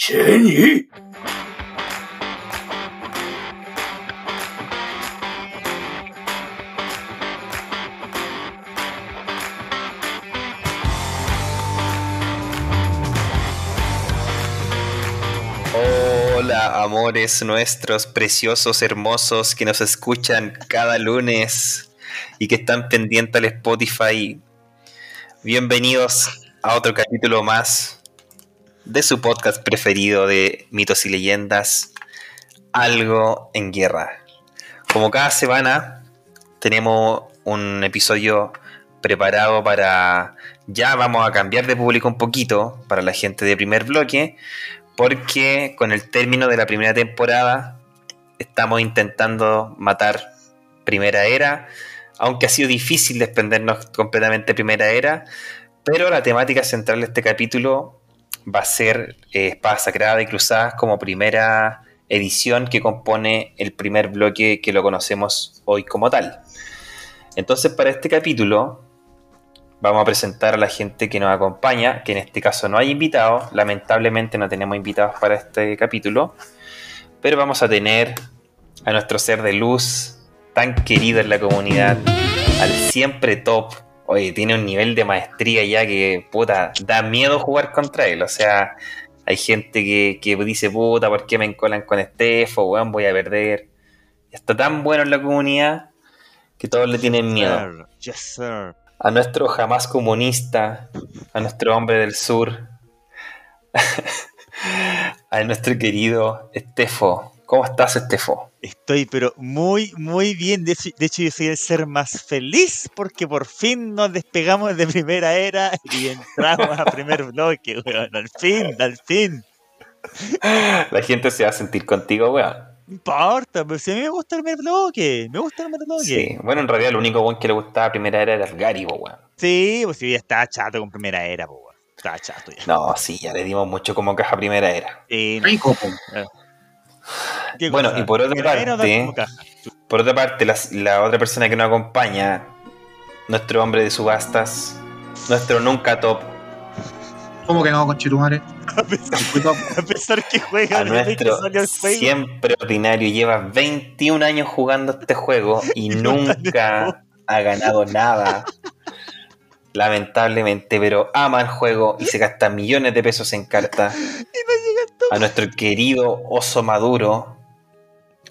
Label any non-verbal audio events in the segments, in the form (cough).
Shenyi. Hola, amores nuestros, preciosos, hermosos, que nos escuchan cada lunes y que están pendientes al Spotify. Bienvenidos a otro capítulo más de su podcast preferido de mitos y leyendas, Algo en Guerra. Como cada semana, tenemos un episodio preparado para... Ya vamos a cambiar de público un poquito para la gente de primer bloque, porque con el término de la primera temporada estamos intentando matar Primera Era, aunque ha sido difícil desprendernos completamente de Primera Era, pero la temática central de este capítulo va a ser eh, Espada Sagrada y Cruzadas como primera edición que compone el primer bloque que lo conocemos hoy como tal. Entonces para este capítulo vamos a presentar a la gente que nos acompaña, que en este caso no hay invitados, lamentablemente no tenemos invitados para este capítulo, pero vamos a tener a nuestro ser de luz tan querido en la comunidad, al siempre top. Oye, tiene un nivel de maestría ya que, puta, da miedo jugar contra él. O sea, hay gente que, que dice, puta, ¿por qué me encolan con Estefo? Weón, voy a perder. Está tan bueno en la comunidad que todos le tienen miedo Yes, sir. a nuestro jamás comunista, a nuestro hombre del sur, (laughs) a nuestro querido Estefo. ¿Cómo estás, Estefo? Estoy, pero muy, muy bien. De hecho, de hecho, yo soy el ser más feliz porque por fin nos despegamos de primera era y entramos a primer bloque, weón. Al fin, al fin. La gente se va a sentir contigo, weón. No importa, pero si a mí me gusta el primer bloque. Me gusta el primer bloque. Sí. Bueno, en realidad, lo único weón que le gustaba a primera era el Gary, weón. Sí, pues si ya estaba chato con primera era, weón. Estaba chato ya. No, sí, ya le dimos mucho como caja primera era. Sí, Rico. ¿Qué Bueno, cosa? y por otra ¿Primera era o dar parte-? Por otra parte, la, la otra persona que nos acompaña, nuestro hombre de subastas, nuestro nunca top, ¿Cómo que no, conchetumare? (laughs) A pesar, a pesar que juega a que nuestro salió el juego. siempre ordinario, lleva 21 años jugando este juego y (laughs) nunca ha ganado nada. Lamentablemente, pero ama el juego y se gasta millones de pesos en cartas. (laughs) Y no llega el top. A nuestro querido oso maduro,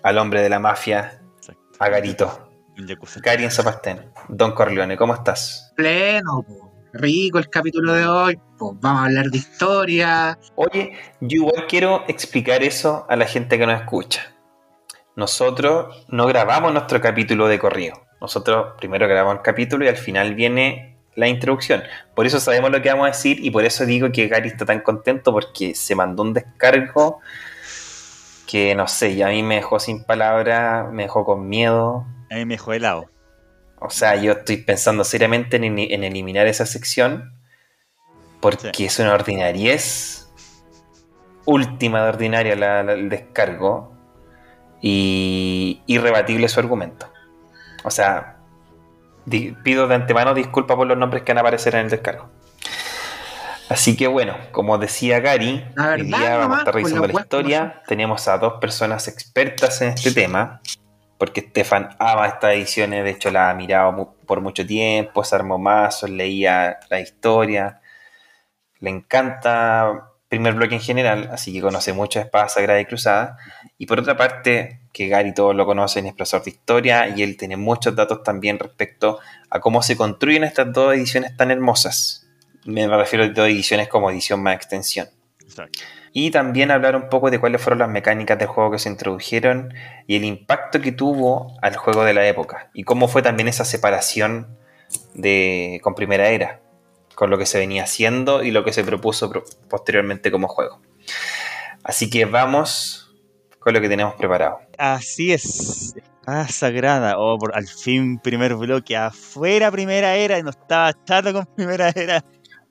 al hombre de la mafia, Exacto. a Garito. El Yakuza. Gary en Zapastén, Don Corleone, ¿cómo estás? Pleno, po. Rico el capítulo de hoy. Pues vamos a hablar de historia. Oye, yo igual quiero explicar eso a la gente que nos escucha. Nosotros no grabamos nuestro capítulo de corrido. Nosotros primero grabamos el capítulo y al final viene la introducción. Por eso sabemos lo que vamos a decir y por eso digo que Gary está tan contento porque se mandó un descargo que no sé, y a mí me dejó sin palabras, me dejó con miedo. A mí me dejó helado. O sea, yo estoy pensando seriamente en, en eliminar esa sección porque Sí. es una ordinariez última de ordinaria la- la- el descargo y irrebatible su argumento. O sea, pido de antemano disculpas por los nombres que van a aparecer en el descargo. Así que bueno, como decía Gary, La hoy día vamos a estar revisando la historia. Tenemos a dos personas expertas en este tema, porque Stefan ama estas ediciones, de hecho la ha mirado mu- por mucho tiempo, se armó mazos, leía la historia, le encanta primer bloque en general, así que conoce mucho Espada Sagrada y Cruzada. Y por otra parte, que Gary todos lo conocen, es profesor de historia y él tiene muchos datos también respecto a cómo se construyen estas dos ediciones tan hermosas. Me refiero a dos ediciones como edición más extensión. Exacto. Y también hablar un poco de cuáles fueron las mecánicas del juego que se introdujeron y el impacto que tuvo al juego de la época. Y cómo fue también esa separación de, con Primera Era, con lo que se venía haciendo y lo que se propuso pro- posteriormente como juego. Así que vamos con lo que tenemos preparado. Así es. Ah, sagrada. Oh, por, al fin primer bloque. Afuera primera era. No estaba chato con (laughs) primera era.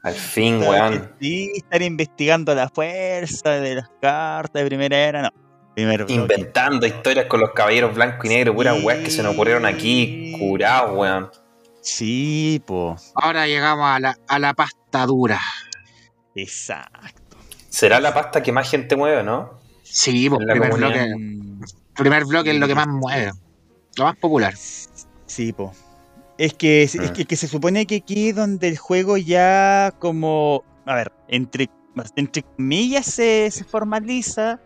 Al fin, weón. Sí, estar investigando la fuerza de las cartas de primera era. No. Primer bloque. Inventando historias con los caballeros blanco y negro, puras Sí. weas que se nos ocurrieron aquí, curados, weón. Sí, po. Ahora llegamos a la, a la pasta dura. Exacto. ¿Será la pasta que más gente mueve, no? Sí, pues primer comunidad. bloque, primer bloque es lo que más mueve. Lo más popular. Sí, po. Es que, es Mm. que, que se supone que aquí es donde el juego ya como, a ver, entre, entre comillas se, se formaliza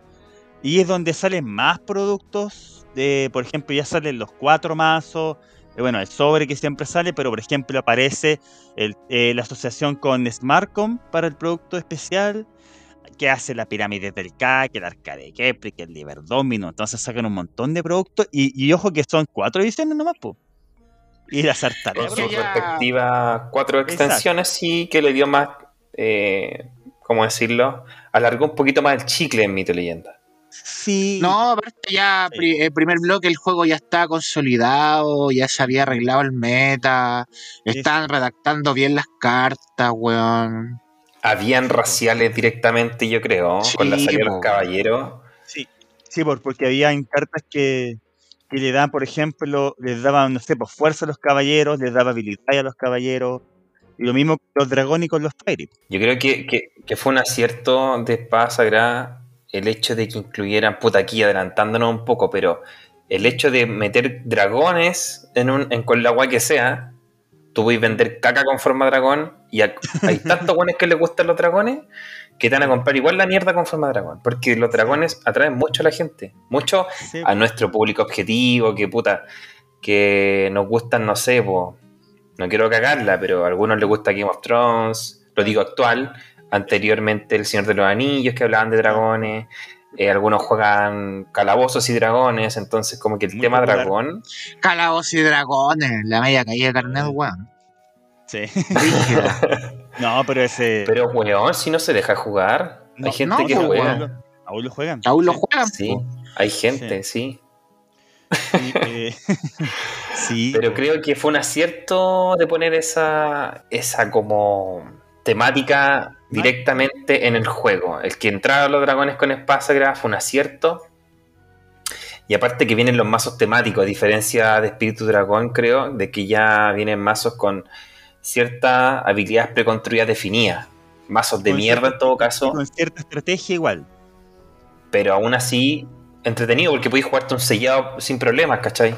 y es donde salen más productos. De, por ejemplo, ya salen los cuatro mazos, bueno, el sobre que siempre sale, pero por ejemplo aparece el- eh, la asociación con Smartcom para el producto especial que hace la pirámide del K, que el arcade Kepri, que el Liber Domino. Entonces sacan un montón de productos y, y ojo que son cuatro ediciones nomás, po. Y las Con sus respectivas cuatro extensiones, sí que le dio más, eh, ¿cómo decirlo? Alargó un poquito más el chicle en Mito Leyenda. Sí. No, aparte ya Sí. pri- el primer bloque el juego ya está consolidado, ya se había arreglado el meta, estaban redactando bien las cartas, weón. Habían raciales directamente, yo creo, Sí, con la salida de los caballeros. Sí, sí por- porque había cartas que, que le daban, por ejemplo, les daban, no sé, pues fuerza a los caballeros, les daba habilidad a los caballeros. Y lo mismo con los dragones y con los fairy. Yo creo que, que- que fue un acierto de Espada Sagrada el hecho de que incluyeran, puta, aquí adelantándonos un poco, pero el hecho de meter dragones en, un, en con la agua que sea, tú puedes vender caca con forma dragón y hay (laughs) tantos buenos que les gustan los dragones que te van a comprar igual la mierda con forma dragón, porque los dragones atraen mucho a la gente, mucho Sí, a nuestro público objetivo, que puta, que nos gustan, no sé, po, no quiero cagarla, pero a algunos les gusta Game of Thrones, lo digo actual, anteriormente El Señor de los Anillos, que hablaban de dragones, eh, algunos juegan calabozos y dragones, entonces como que el Muy tema popular. dragón, Calabozos y dragones, la media caída de carnet, weón. sí. (laughs) No, pero ese. pero weón, si no se deja jugar, no, hay gente no, que juega. aún, lo, aún lo juegan. Aún lo sí. juegan, Sí, hay gente, sí. Sí, eh, (laughs) sí, Pero creo que fue un acierto de poner esa, esa como temática directamente en el juego. El que entraron los dragones con espada sagrada fue un acierto. Y aparte que vienen los mazos temáticos, a diferencia de Espíritu Dragón, creo, de que ya vienen mazos con ciertas habilidades preconstruidas definidas. Mazos de Con mierda cierta- en todo caso, Con cierta estrategia igual. pero aún así entretenido porque podéis jugarte un sellado sin problemas, ¿cachai?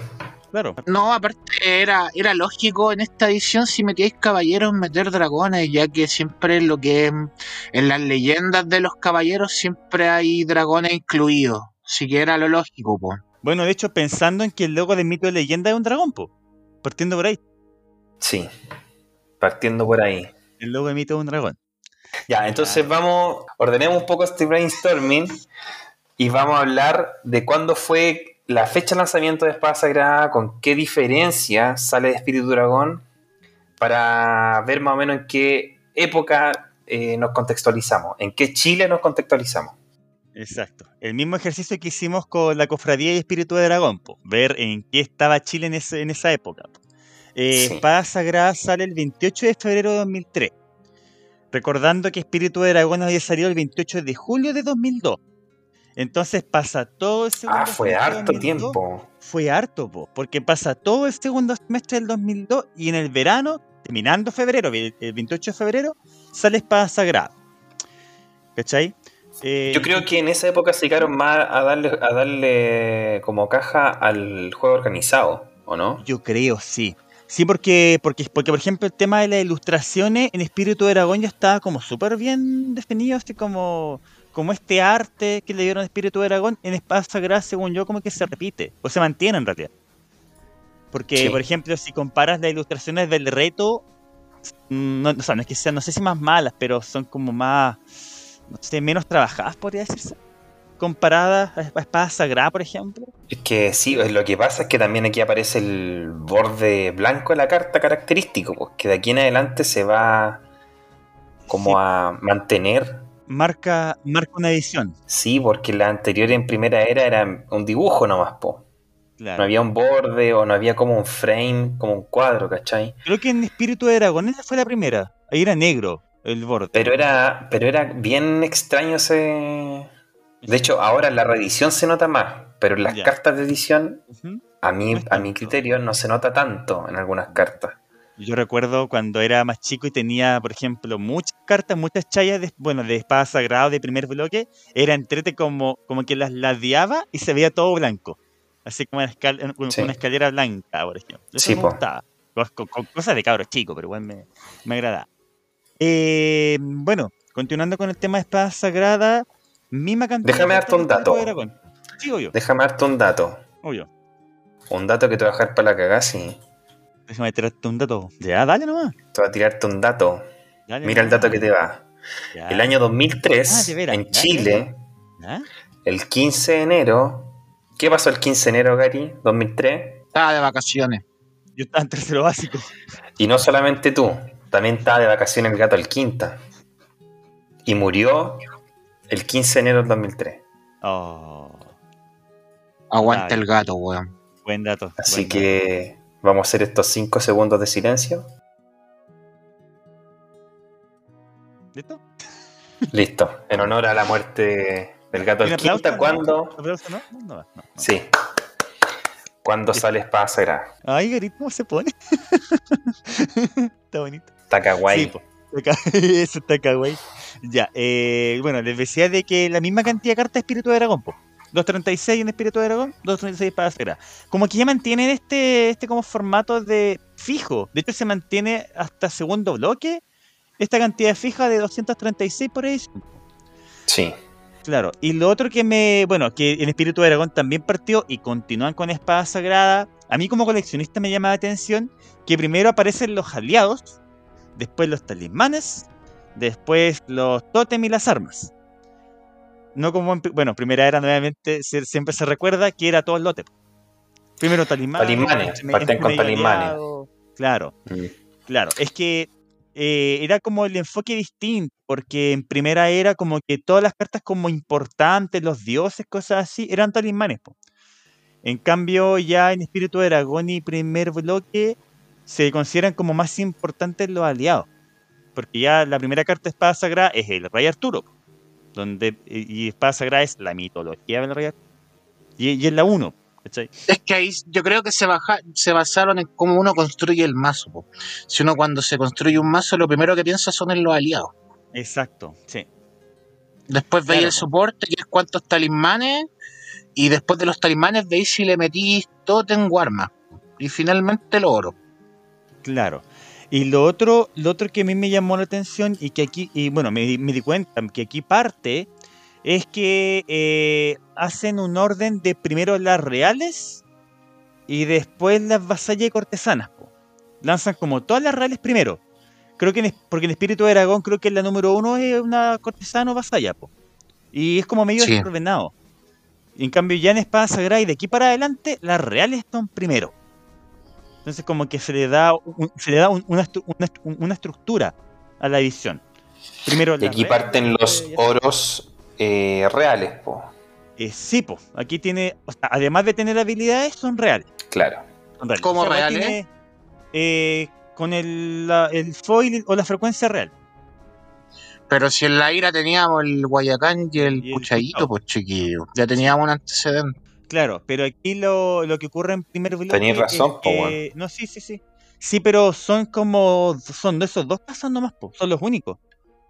Claro. No, aparte era, era lógico en esta edición si metíais caballeros meter dragones, ya que siempre lo que en las leyendas de los caballeros siempre hay dragones incluidos. Así que era lo lógico, po. Bueno, de hecho, pensando en que el logo de mito de leyenda es un dragón, po. Partiendo por ahí. Sí, partiendo por ahí. El logo de mito es un dragón. Ya, entonces vamos, ordenemos un poco este brainstorming y vamos a hablar de cuándo fue la fecha de lanzamiento de Espada Sagrada, con qué diferencia sale de Espíritu Dragón, para ver más o menos en qué época eh, nos contextualizamos, en qué Chile nos contextualizamos. Exacto. El mismo ejercicio que hicimos con la cofradía y espíritu de dragón, po. ver en qué estaba Chile en, ese- en esa época. po. Eh, Sí. Espada Sagrada sale el 28 de febrero de 2003. Recordando que Espíritu de Dragón había salido el 28 de julio de 2002. Entonces pasa todo el segundo Ah, fue harto 2002. tiempo. Fue harto, po, porque pasa todo el segundo semestre del 2002 y en el verano, terminando febrero, el el 28 de febrero, sale Espada Sagrada. ¿Cachai? Eh, Yo creo que en esa época se llegaron más a darle, a darle como caja al juego organizado, ¿o no? Yo creo, sí. Sí, porque, porque, porque, por ejemplo, el tema de las ilustraciones en Espíritu de Dragón ya estaba como súper bien definido, así como, como este arte que le dieron a Espíritu de Dragón en Espada Sagrada, según yo, como que se repite, o se mantiene en realidad. Porque, Sí. por ejemplo, si comparas las ilustraciones del reto, no, o sea, no es que sean, no sé si más malas, pero son como más, no sé, menos trabajadas, podría decirse. Comparadas a Espada Sagrada, por ejemplo. Es que sí, lo que pasa es que también aquí aparece el borde blanco de la carta característico, pues que de aquí en adelante se va como Sí. a mantener. Marca, marca una edición. Sí, porque la anterior en primera era era un dibujo nomás, po. Claro. No había un borde o no había como un frame, como un cuadro, ¿cachai? Creo que en Espíritu de Dragón esa fue la primera. Ahí era negro el borde. Pero era, pero era bien extraño ese. De hecho, ahora en la reedición se nota más, pero en las Ya. cartas de edición, a mí, No a mi criterio, no se nota tanto en algunas cartas. Yo recuerdo cuando era más chico y tenía, por ejemplo, muchas cartas, muchas chayas, de, bueno, de espada sagrada de primer bloque, era entrete como, como que las ladeaba y se veía todo blanco. Así como una, escal- una Sí. escalera blanca, por ejemplo. Eso Sí, me po. gustaba. Cos- co- co- Cosas de cabros chicos, pero igual me, me agrada. Eh, bueno, continuando con el tema de espada sagrada, misma cantidad Déjame de darte un dato. Sí, obvio, Déjame darte un dato. obvio. Un dato que te va a dejar para la cagada, sí. Déjame tirarte un dato. Ya, dale nomás. Te va a tirarte un dato. dale Mira el dato que te va. Ya, El año 2003, Ah, veras, en ya, Chile, ya. el 15 de enero. ¿Qué pasó el 15 de enero, Gary? 2003. Estaba de vacaciones. Yo estaba en tercero básico. Y no solamente tú, también estaba de vacaciones el gato al quinta. Y murió el 15 de enero del 2003. Oh, Aguanta el gato, weón. buen dato. Así buen que vamos a hacer estos 5 segundos de silencio. ¿Listo? Listo. En honor a la muerte del gato ¿Un al aplauso? quinta. No, no, no. Sí. ¿Cuándo sale espada sagrada? Ay, ¿cómo se pone? (laughs) está bonito. Está kawaii. Sí, (laughs) Eso está kawaii. Ya, eh, bueno, les decía de que la misma cantidad de cartas de Espíritu de Dragón, po. 236 en Espíritu de Dragón, 236 para Sagrada. Como que ya mantienen este, este como formato de fijo. De hecho, se mantiene hasta segundo bloque esta cantidad fija de 236 por ahí. Sí. Claro, y lo otro que me, bueno, que en Espíritu de Dragón también partió y continúan con Espada Sagrada. A mí como coleccionista me llama la atención que primero aparecen los aliados, después los talismanes, después los tótem y las armas. No como, bueno, primera era nuevamente, se- siempre se recuerda que era todo el lote. Primero talismanes. Talismanes, parten con talismanes. Claro. Mm. Claro, es que eh, era como el enfoque distinto, porque en primera era como que todas las cartas como importantes, los dioses, cosas así, eran talismanes. po. En cambio, ya en Espíritu de Dragón y primer bloque se consideran como más importantes los aliados. Porque ya la primera carta de Espada Sagrada es el Rey Arturo, po, donde, y y Espada Sagrada es la mitología del Rey Arturo. Y, y es la 1, ¿cachai? Es que ahí yo creo que se, baja, se basaron en cómo uno construye el mazo. po. Si uno cuando se construye un mazo, lo primero que piensa son en los aliados. Exacto, sí. Después veis el po. soporte, que es cuántos talismanes, y después de los talismanes veis si le metís totem o arma. Y finalmente el oro. Claro. Y lo otro, lo otro que a mí me llamó la atención y que aquí, y bueno, me, di- me di cuenta que aquí parte, es que eh, hacen un orden de primero las reales y después las vasallas y cortesanas. po. Lanzan como todas las reales primero. Creo que en, porque en Espíritu de Dragón creo que la número uno es una cortesana o vasalla. po. Y es como medio Sí. desordenado. En cambio ya en Espada Sagrada y de aquí para adelante, las reales están primero. Entonces como que se le da, un- se le da un- una, una estru- una estructura a la edición. Primero Y aquí reales, parten los oros eh, reales, po. Eh, sí, po. aquí tiene, o sea, además de tener habilidades, son reales. Claro. Son reales. ¿Cómo O sea, igual reales? tiene, eh, con el, la- el foil o la frecuencia real. Pero si en la ira teníamos el Guayacán y el Y el pues chiquillo. Ya teníamos un antecedente. Claro, pero aquí lo, lo que ocurre en primer bloque. Tenéis es razón, po, que- No, sí, sí, sí. Sí, pero son como. Son de esos dos casas nomás, po. Son los únicos.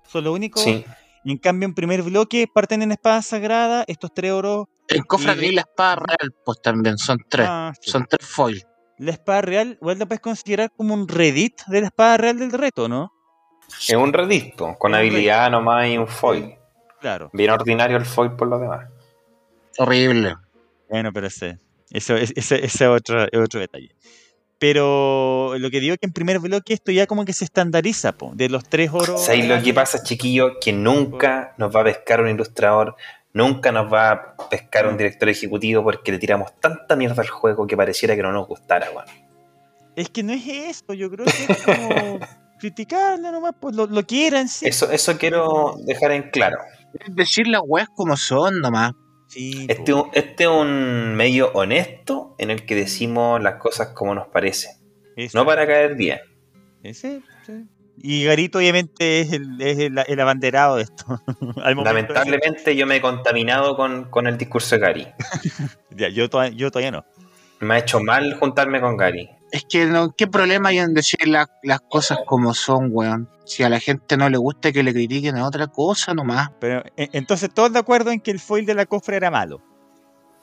Son los únicos. Sí. Y en cambio, en primer bloque parten en espada sagrada, estos tres oros. En Cofra Y de- la espada real, pues también son tres. Ah, sí. Son tres foil. La espada real, igual la puedes considerar como un redit de la espada real del reto, ¿no? Es un redisco, con Es un habilidad nomás y un foil. Claro. Bien ordinario el foil por lo demás. Horrible. Bueno, pero ese, eso, es- ese, ese es otro, otro detalle. Pero lo que digo es que en primer bloque esto ya como que se estandariza, po, de los tres oros. ¿Sabéis lo que pasa, chiquillo? Que nunca nos va a pescar un ilustrador, nunca nos va a pescar un director ejecutivo porque le tiramos tanta mierda al juego que pareciera que no nos gustara, weón. Es que no es eso, yo creo que es como (laughs) criticarlo nomás, pues lo, lo quieran, sí. Eso, eso quiero dejar en claro. Decir las weas como son nomás. Sí, Este, este es un medio honesto en el que decimos las cosas como nos parece. Eso, No para caer bien. ese, sí. Y Garito obviamente es el, es el, el abanderado de esto. (laughs) De Lamentablemente yo me he contaminado con, con el discurso de Gary. (laughs) Ya, yo, toda- yo todavía no. Me ha hecho mal juntarme con Gary. Es que no, ¿qué problema hay en decir la- las cosas como son, weón? Si a la gente no le gusta que le critiquen a otra cosa nomás. Pero e- entonces todos de acuerdo en que el foil de la cofre era malo.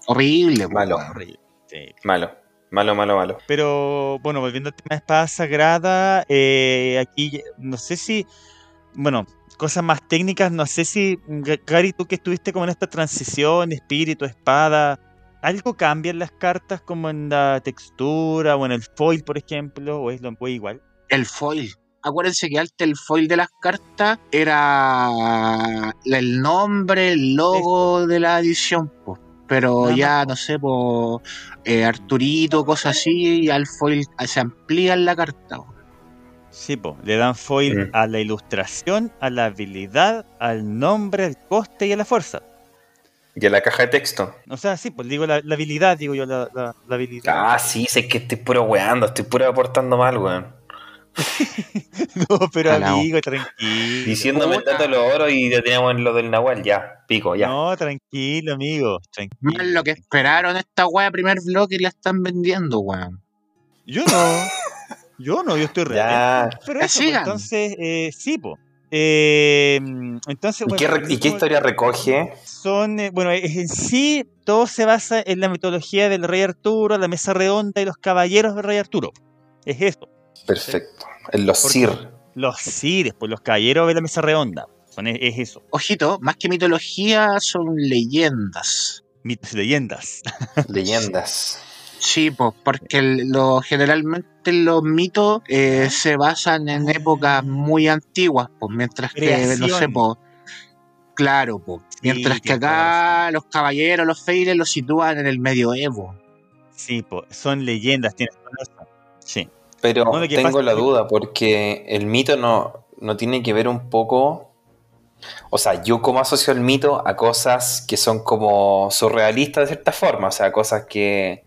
Horrible, Malo. weón. Horrible. Sí. Malo, malo, malo, malo. Pero bueno, volviendo al tema de espada sagrada, eh, aquí no sé si, bueno, cosas más técnicas, no sé si, Ga- Gary, tú que estuviste como en esta transición, espíritu, espada, ¿algo cambia en las cartas como en la textura o en el foil, por ejemplo, o es lo o es igual? El foil. Acuérdense que antes el foil de las cartas era el nombre, el logo de la edición, po. Pero Nada ya, no sé, por Arturito, cosas así, y al foil se amplía en la carta. po. Sí, po, le dan foil a la ilustración, a la habilidad, al nombre, al coste y a la fuerza. Y a la caja de texto. O sea, sí, pues digo la, la habilidad, digo yo la, la- la habilidad. Ah, sí, sé que estoy puro weando, estoy puro aportando mal, weón. (laughs) No, pero amigo, tranquilo. Diciéndome Puta. tanto los oro y ya teníamos en lo del Nahual, ya, pico, ya. No, tranquilo, amigo. Tranquilo. lo que esperaron esta wea primer bloque y la están vendiendo, weón. Yo no. Yo no, yo estoy (laughs) real. Ya. Pero eso, pues, entonces, eh, sí, po. Eh, entonces, ¿Y bueno, qué, y qué historia recoge? son, eh, bueno, en sí todo se basa en la mitología del rey Arturo, la mesa redonda y los caballeros del rey Arturo. Es eso. Perfecto. En los Porque- Sir. Los Cires, pues los caballeros de la mesa redonda. Son, es, es eso. Ojito, más que mitología, son leyendas. Mitos leyendas. (laughs) Leyendas. Sí, pues, porque lo, generalmente los mitos eh, se basan en épocas muy antiguas, pues, mientras que, no sé, pues, claro, pues, mientras que acá los caballeros, los feiles los sitúan en el medioevo. Sí, po, son leyendas, tienes razón. Sí. Pero No, tengo pasa la duda, porque el mito no, no tiene que ver un poco. O sea, yo como asocio el mito a cosas que son como surrealistas de cierta forma, o sea, cosas que,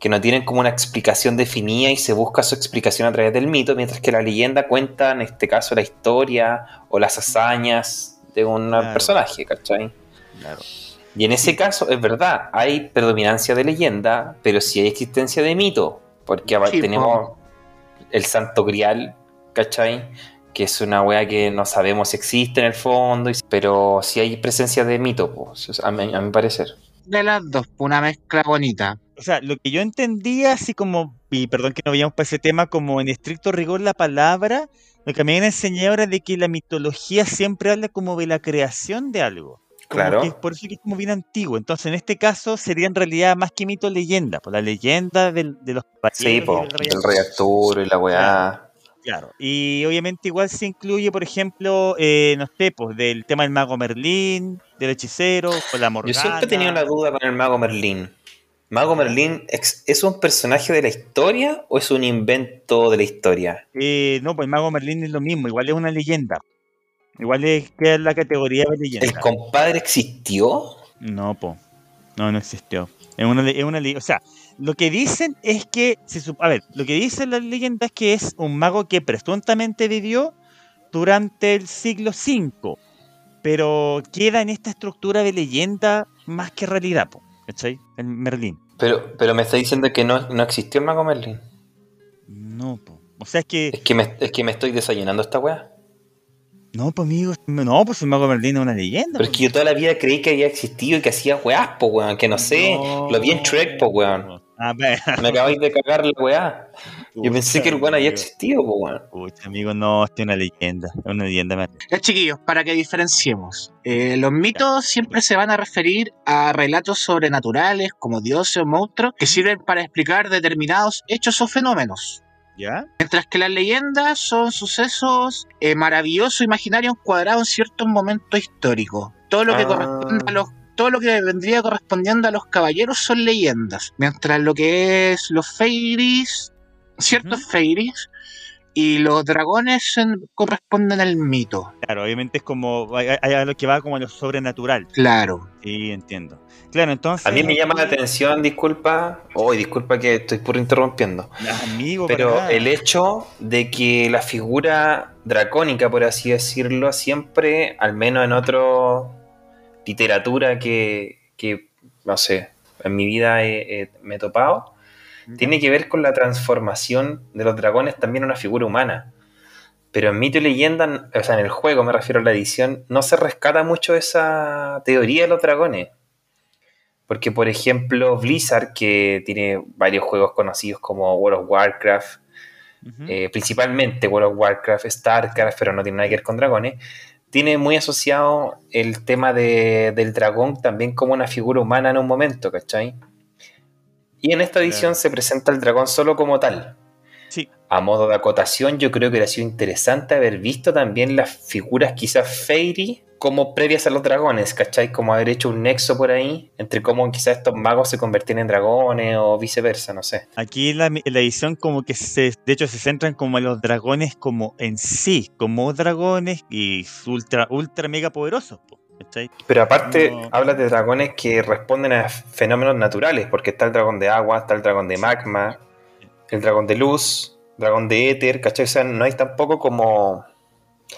que no tienen como una explicación definida y se busca su explicación a través del mito, mientras que la leyenda cuenta, en este caso, la historia o las hazañas de un Claro. personaje, ¿cachai? Claro. Y en ese caso, es verdad, hay predominancia de leyenda, pero sí hay existencia de mito, porque Sí, tenemos el Santo Grial, ¿cachai? Que es una wea que no sabemos si existe en el fondo, pero sí hay presencia de mito, pues, a, mi, a mi parecer. De las dos, una mezcla bonita. O sea, lo que yo entendía, así como, y perdón que no veíamos para ese tema, como en estricto rigor la palabra, lo que me habían enseñado era de que la mitología siempre habla como de la creación de algo. Como Claro. que es por eso que es como bien antiguo. Entonces, en este caso, sería en realidad más que mito leyenda. Pues la leyenda del- de los Sí, po, del rey el rey Arturo y la weá. Claro, y obviamente igual se incluye, por ejemplo, eh, no sé, pues, del tema del mago Merlín, del hechicero, con la Yo Morgana. siempre he tenido la duda con el mago Merlín. ¿Mago Merlín es un personaje de la historia o es un invento de la historia? Eh, no, pues el mago Merlín es lo mismo, igual es una leyenda. Igual es queda en la categoría de ¿El leyenda. compadre existió? No, po. No, no existió. Es una, es una. O sea, lo que dicen es que. Sup- a ver, lo que dicen las leyendas es que es un mago que presuntamente vivió durante el siglo V. Pero queda en esta estructura de leyenda más que realidad, po. ¿Cachai? El Merlín. Pero, pero me está diciendo que no, no existió el mago Merlín. No, po. O sea, es que. Es que me, es que me estoy desayunando esta weá. No, pues amigo. No, pues el mago Merlín es una leyenda. Pero es que yo toda la vida creí que había existido y que hacía weás, po weón. Que no sé. Lo vi en Shrek, po weón. A ver. Me acabáis de cagar la weá. Yo pensé que el weón había existido, po weón. Pucha, amigo, no, esto es una leyenda. Es una leyenda. Merlín. Ya, chiquillos, para que diferenciemos. eh, los mitos siempre se van a referir a relatos sobrenaturales, como dioses o monstruos, que sirven para explicar determinados hechos o fenómenos. ¿Ya? Mientras que las leyendas son sucesos eh, maravillosos, imaginarios, encuadrados en ciertos momentos históricos. Todo lo que Ah. corresponde a los todo lo que vendría correspondiendo a los caballeros son leyendas. Mientras lo que es los fairies, ciertos Ujú. fairies, y los dragones en- corresponden al mito. Claro, obviamente es como. Hay, hay a lo que va como a lo sobrenatural. Claro. Sí, entiendo. Claro, entonces. A mí me llama la atención, disculpa. Oh, disculpa que estoy por interrumpiendo. Amigo, Pero el hecho de que la figura dracónica, por así decirlo, siempre, al menos en otra literatura que, que, no sé, en mi vida he- he- me he topado, tiene que ver con la transformación de los dragones también a una figura humana. Pero en mito y leyenda, o sea, en el juego me refiero a la edición, no se rescata mucho esa teoría de los dragones. Porque, por ejemplo, Blizzard, que tiene varios juegos conocidos como World of Warcraft, eh, principalmente World of Warcraft, StarCraft, pero no tiene nada que ver con dragones, tiene muy asociado el tema de- del dragón también como una figura humana en un momento, ¿cachai? Y en esta edición se presenta el dragón solo como tal. A modo de acotación, yo creo que hubiera sido interesante haber visto también las figuras quizás Fairy como previas a los dragones, ¿cachai? Como haber hecho un nexo por ahí entre cómo quizás estos magos se convertían en dragones o viceversa, no sé. Aquí la, la edición como que se, de hecho se centran como en los dragones como en sí, como dragones y ultra, ultra mega poderosos, po, ¿cachai? Pero aparte, No. hablas de dragones que responden a fenómenos naturales, porque está el dragón de agua, está el dragón de magma, el dragón de luz, dragón de éter, ¿cachai? O sea, no hay tampoco como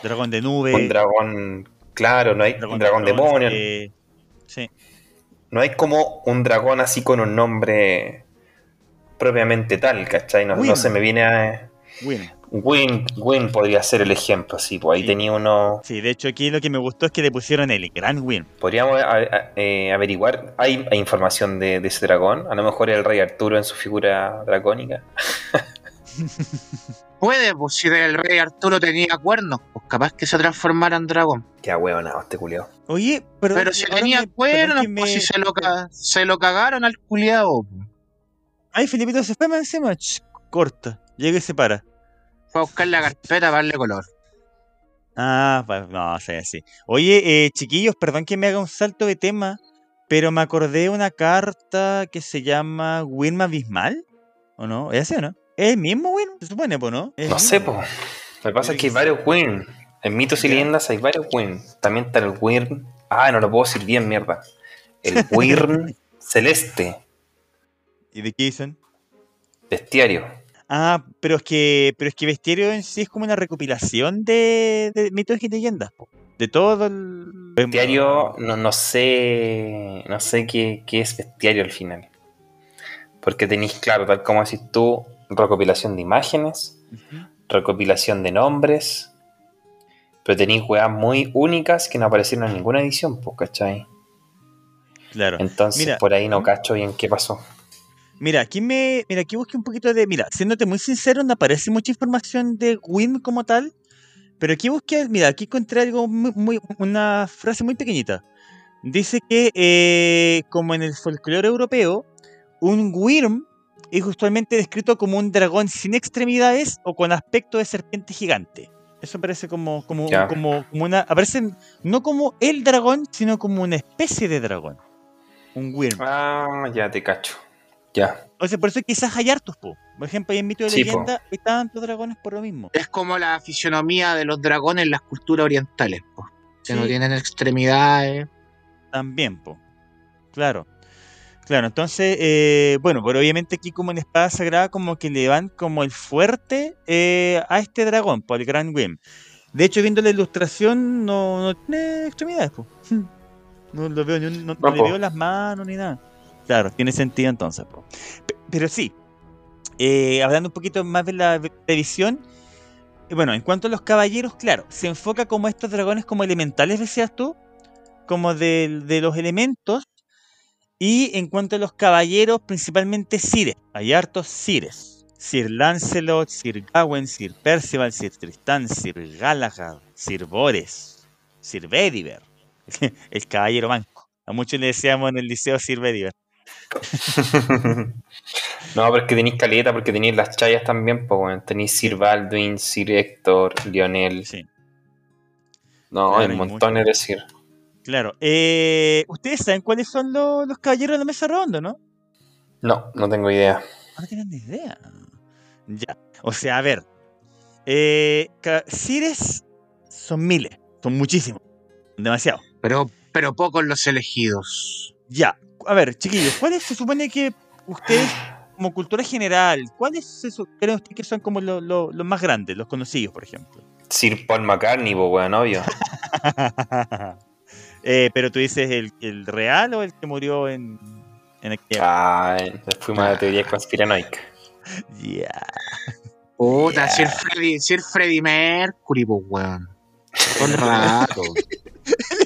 Dragón de nube, un dragón, claro, no hay un dragón demonio, eh, sí, no hay como un dragón así con un nombre propiamente tal, ¿cachai? No, no Win. se me viene a... bueno. Win, Win podría ser el ejemplo, sí, pues ahí Sí. tenía uno... Sí, de hecho aquí lo que me gustó es que le pusieron el Gran Win. Podríamos a- a- eh, averiguar, ¿hay, hay información de, de ese dragón? A lo mejor el rey Arturo en su figura dracónica. (laughs) (laughs) Puede, pues si el rey Arturo tenía cuernos, pues capaz que se transformara en dragón. Qué huevonado este culiao. Oye, pero, Pero si tenía me- cuernos, que me- pues si se lo, ca- se lo cagaron al culiao. pues. Ay, Felipito se fue más encima, corta, llega y se para. Fue a buscar la carpeta para darle color. Ah, pa- no, sí, sí. Oye, eh, chiquillos, perdón que me haga un salto de tema, pero me acordé de una carta que se llama Wilma Abismal, ¿o no? ¿Es así o no? ¿Es el mismo Win? Se supone, pues, ¿no? No sé, po. Lo que pasa es que hay varios Win. En mitos y leyendas hay varios Win. También está el Wyrm. Ah, no lo puedo decir bien, mierda. El (laughs) Wyrm celeste, ¿Y de qué dicen? bestiario. Ah, pero es que, pero es que Bestiario en sí es como una recopilación de, de mitos y leyendas, po. De todo el... Bestiario, no, no sé. No sé qué, qué es bestiario al final. Porque tenéis, claro, tal como decís tú, recopilación de imágenes, recopilación de nombres. Pero tenéis weas muy únicas que no aparecieron en ninguna edición, pues, ¿cachai? Claro. Entonces Mira, por ahí no ¿Mm? cacho bien qué pasó. Mira, aquí me, mira, aquí busqué un poquito de, mira, siéndote muy sincero, no aparece mucha información de Win como tal, pero aquí busqué, mira, aquí encontré algo muy, muy- una frase muy pequeñita. Dice que, eh, como en el folclore europeo, un Wyrm es usualmente descrito como un dragón sin extremidades o con aspecto de serpiente gigante. Eso parece como, como, como, como una, aparece no como el dragón, sino como una especie de dragón. Un Wyrm. Ah, ya te cacho. Ya. O sea, por eso quizás hay hartos, po. Por ejemplo, hay en mito de Sí, po. leyenda hay tantos dragones por lo mismo. Es como la fisionomía de los dragones en las culturas orientales, pues, que no tienen extremidades. También, po. Claro. Claro, entonces, eh, bueno, pero obviamente aquí como en Espada Sagrada como que le van como el fuerte eh, a este dragón, por el Gran Wim. De hecho, viendo la ilustración, no, no tiene extremidades, po. (laughs) No lo veo, ni no, no le veo las manos ni nada. Claro, tiene sentido entonces, po. Pe- Pero sí, eh, hablando un poquito más de la, de la visión, eh, bueno, en cuanto a los caballeros, claro, se enfoca como estos dragones como elementales, decías tú, como de, los elementos, y en cuanto a los caballeros, principalmente Sires, hay hartos Sires. Sir Lancelot, Sir Gawain, Sir Percival, Sir Tristán, Sir Galahad, Sir Bores, Sir Bedivere, (laughs) el caballero manco. A muchos le decíamos en el liceo Sir Bedivere. (laughs) no, pero es que tenéis caleta porque tenéis las chayas también, pues bueno, tenéis Sir Baldwin, Sir Héctor, Lionel. Sí, No, Claro, hay montones de Sir. Claro. Eh, ¿Ustedes saben cuáles son los, los caballeros de la mesa redonda, no? No, no tengo idea. No tienen ni idea. Ya. O sea, a ver. Eh, Sires son miles. Son muchísimos. Demasiado. Pero, pero pocos los elegidos. Ya. A ver, chiquillos, ¿cuáles se supone que ustedes, como cultura general, cuáles se creen ustedes que son como lo- lo- los más grandes, los conocidos, por ejemplo? Sir Paul McCartney, pues bueno, obvio. (laughs) Eh, pero tú dices el, el real o el que murió en. En Ah, fuimos a la teoría conspiranoica. Ya. Puta, Yeah. si el Freddy, si el Freddy Mercury, pues weón. (laughs) El rato.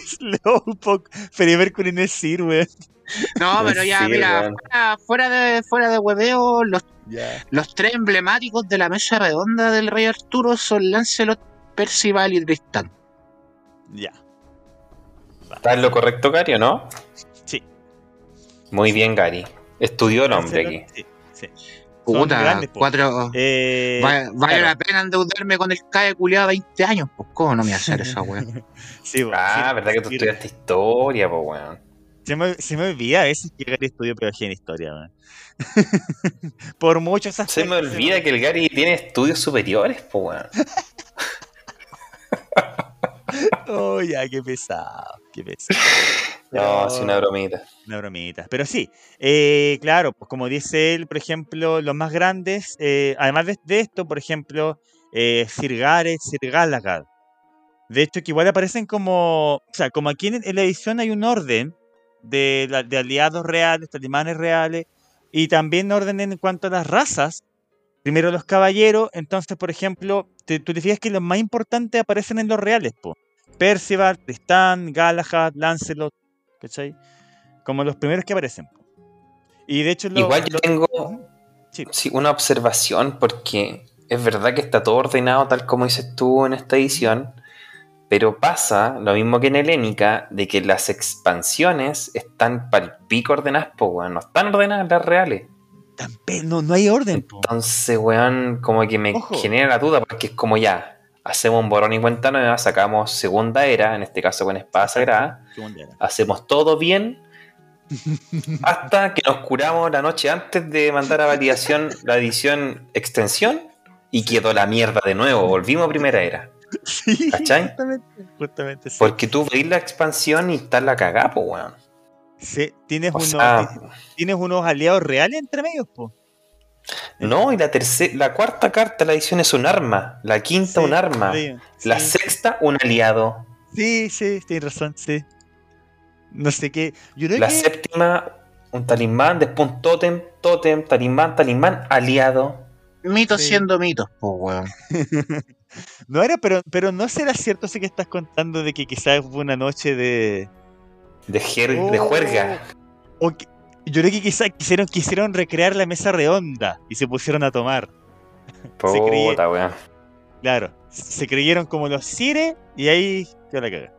Slowpoke. Freddie Mercury no es Sir, weón. No, pero ya, Sí, mira, fuera, fuera de, fuera de hueveo, los, los tres emblemáticos de la mesa redonda del Rey Arturo son Lancelot, Percival y Tristán. Ya. ¿Está en lo correcto, Gary, o no? Sí. Muy bien, Gary. Estudió el hombre aquí. Sí, sí. Puta, grandes, cuatro. Eh, va- vale claro. la pena endeudarme con el CAE culiado 20 años, pues cómo no me voy a hacer esa weón. (laughs) Sí, Ah, sí, ¿verdad que tú sí. estudiaste historia, pues, weón? Se me, se me olvida a veces que Gary estudió pedagogía en historia, weón. (laughs) Por muchos Se me olvida que el Gary tiene estudios superiores, pues, weón. (laughs) (laughs) Oh, ya, qué pesado, qué pesado. (laughs) No, Pero- es una bromita. Una bromita. Pero sí, eh, claro, pues como dice él, por ejemplo, los más grandes, eh, además de, de esto, por ejemplo, eh, Sir Gareth, Sir Galahad. De hecho, que igual aparecen como, o sea, como aquí en, en la edición hay un orden de, de aliados reales, talimanes reales, y también orden en cuanto a las razas. Primero los caballeros, entonces, por ejemplo, te- tú te fijas que los más importantes aparecen en los reales, po. Percival, Tristán, Galahad, Lancelot, ¿cachai? Como los primeros que aparecen. po. Y de hecho, Igual yo tengo Sí. sí, una observación porque es verdad que está todo ordenado tal como dices tú en esta edición, pero pasa lo mismo que en Helénica, de que las expansiones están pal pico ordenadas, weón, no están ordenadas las reales. No, no hay orden. po. Entonces, weón, como que me Ojo. genera la duda, porque es como ya, hacemos un borrón y cuenta nueva, sacamos segunda era, en este caso con espada sagrada, hacemos todo bien (laughs) hasta que nos curamos la noche antes de mandar a validación la edición extensión y quedó la mierda de nuevo, volvimos a primera era. Sí, ¿Cachai? justamente, justamente sí. Porque tú veis la expansión y está la cagada, po, weón. Sí, tienes, O unos, sea, tienes unos aliados reales entre medios, po. no, y la tercera, la cuarta carta de la edición es un arma, la quinta Sí, un arma, sí, la sí. sexta un aliado, Sí, sí, tienes razón, sí. No sé qué. Yo creo la que. séptima un talismán, después un tótem, tótem, talismán, talismán, aliado. Mitos Sí. siendo mitos, pues weón. (laughs) No era, pero, pero no será cierto ese que estás contando de que quizás fue una noche de. De, jer- de Oh, juerga. Yo creo que quizás quisieron, quisieron recrear la mesa redonda y se pusieron a tomar. (laughs) se weón. Claro, se creyeron como los Cire y ahí quedó la caga.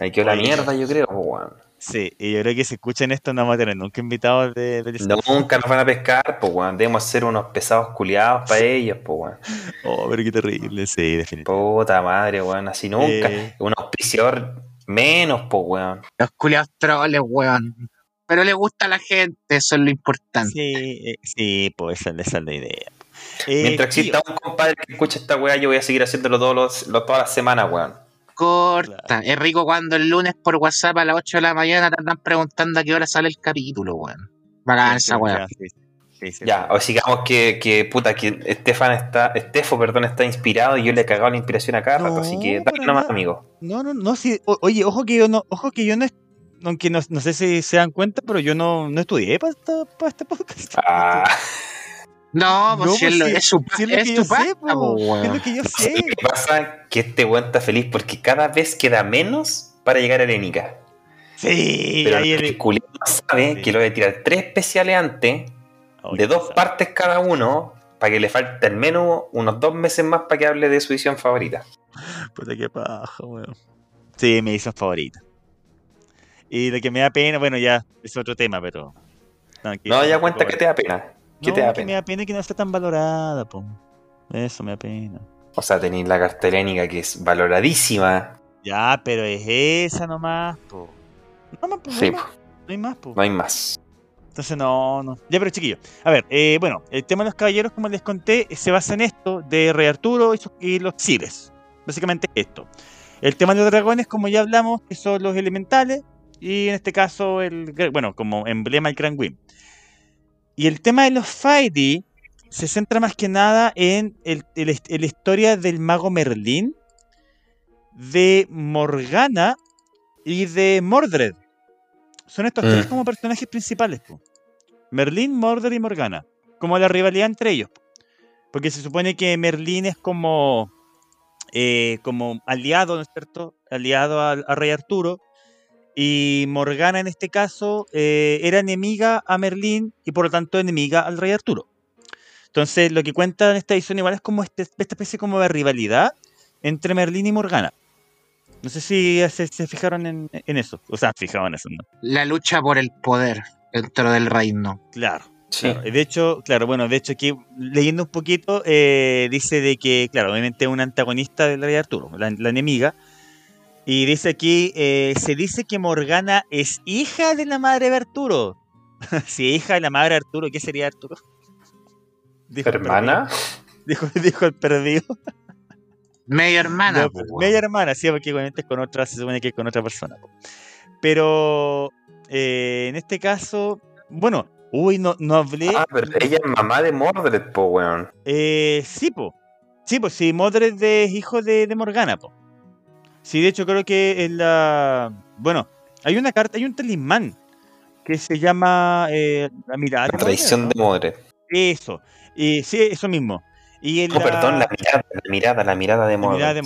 Ahí quedó la mierda, yo creo, weón. Sí, y yo creo que si escuchan esto no vamos a tener nunca invitados de, de Nunca nos van a pescar, pues, weón. Debemos ser unos pesados culiados para ellos, pues, weón. Oh, pero qué terrible, sí, definitivamente. Puta madre, weón. Así nunca. Eh. Un auspiciador menos, pues, weón. Los culiados troles, weón. Pero le gusta a la gente, eso es lo importante. Sí, eh, sí, pues esa, esa es la idea. Eh, Mientras exista tío, un compadre que escuche esta weá, yo voy a seguir haciéndolo todos los, lo- todas las semanas, weón. Corta. Claro. Es rico cuando el lunes por WhatsApp a las 8 de la mañana te andan preguntando a qué hora sale el capítulo, weón. Bacán sí, esa sí, sí, sí, Ya, o sigamos que, que puta, que Estefan está, Estefo, perdón, está inspirado y yo le he cagado la inspiración a cada rato, así que para dale nomás, nada. amigo. No, no, no, sí. o- oye, ojo que yo no, ojo que yo no, aunque no, no sé si se dan cuenta, pero yo no, no estudié para este podcast. Ah, (laughs) No, pues No, si es, lo- si- es su si es lo es que tu yo sé, pasta, po, es lo que yo sé. ¿sabes qué pasa? Que este weón está feliz porque cada vez queda menos para llegar a Helénica. Sí, Pero ahí el el- no sabe Sí. que lo voy a tirar tres especiales antes, de dos partes cada uno, para que le falte al menos unos dos meses más para que hable de su edición favorita. Puta que paja, weón. Sí, mi edición favorita. Y lo que me da pena, bueno, ya es otro tema, pero. que- No, ya cuenta que te da pena. ¿Qué No, te da que me da pena que no esté tan valorada, po. Eso me da pena. O sea, tenéis la carta helénica que es valoradísima. Ya, pero es esa nomás, po. No, más, po, no Sí, hay más, po, no hay más, po. no hay más. Entonces, no, no. Ya, pero chiquillo. A ver, eh, bueno, el tema de los caballeros, como les conté, se basa en esto de Rey Arturo y, los Cires. Básicamente esto. El tema de los dragones, como ya hablamos, que son los elementales. Y en este caso, el bueno, como emblema el Grand Win. Y el tema de los Fighty se centra más que nada en la historia del mago Merlín, de Morgana y de Mordred. Son estos tres Mm. como personajes principales. po. Merlín, Mordred y Morgana. Como la rivalidad entre ellos. Porque se supone que Merlín es como, eh, como aliado, ¿no es cierto? Aliado al, al rey Arturo. Y Morgana en este caso eh, era enemiga a Merlín y por lo tanto enemiga al rey Arturo. Entonces lo que cuenta en esta edición igual es como este- esta especie como de rivalidad entre Merlín y Morgana. No sé si se, se fijaron en, en eso. O sea, fijaron en eso, ¿no? La lucha por el poder dentro del reino. Claro. Sí. Claro, De hecho, claro, bueno, de hecho aquí leyendo un poquito eh, dice de que, claro, obviamente es un antagonista del rey Arturo, la, la enemiga. Y dice aquí, eh, se dice que Morgana es hija de la madre de Arturo. (laughs) si es hija de la madre de Arturo, ¿qué sería Arturo? Dijo el Hermana. perdido. Dijo, dijo el perdido. Media hermana. No, pues, media hermana, sí, porque obviamente es con otra, se supone que es con otra persona. po. Pero eh, en este caso, bueno, uy, no, no hablé. Ah, pero ella es mamá de Mordred, po, weón. Eh, sí, po. Sí, pues sí, Modred es hijo de, de Morgana, po. Sí, de hecho creo que en la... Bueno, hay una carta, hay un talismán que se llama eh, la mirada. La de traición de Mordred. Eso, y sí, eso mismo. Y en No, perdón, la mirada, la mirada, la mirada de la Mordred. mirada de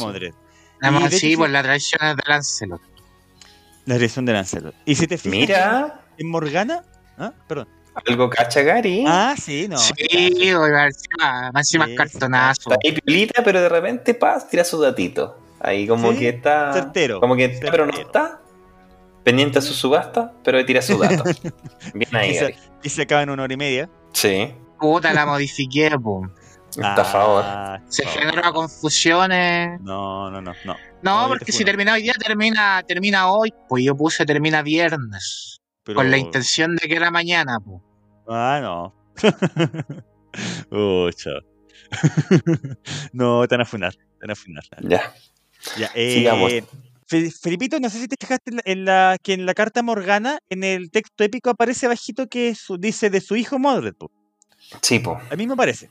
hecho, sí, sí- pues la traición es de Lancelot. La dirección de Lancelot. Y si te fijas Mira, en Morgana... ¿Ah? Perdón. algo cacha Gary. Ah, sí, no. sí, más encima Sí, cartonazo. Está ahí piolita, pero de repente paz, tira su datito. Ahí como Sí, que está. certero, Como que está, pero no está. Pendiente a su subasta, pero tira su dato. (laughs) Bien ahí. Y se acaba en una hora y media. Sí. Puta, la modifiqué, po. Está a favor. Ah, Se no. generó confusiones. No, no, no, no. No, No, porque si termina hoy día, termina, termina hoy. Pues yo puse termina viernes. Pero- Con la intención de que era mañana, po. Ah, no. (laughs) Ucha. (laughs) no, te van a funar. Te van a funar. Ya. Ya, eh, Sigamos. Fe- Felipito, no sé si te fijaste en la, en la- que en la carta Morgana, en el texto épico aparece bajito que su- dice de su hijo Modred. po. Sí, po. A mí me parece.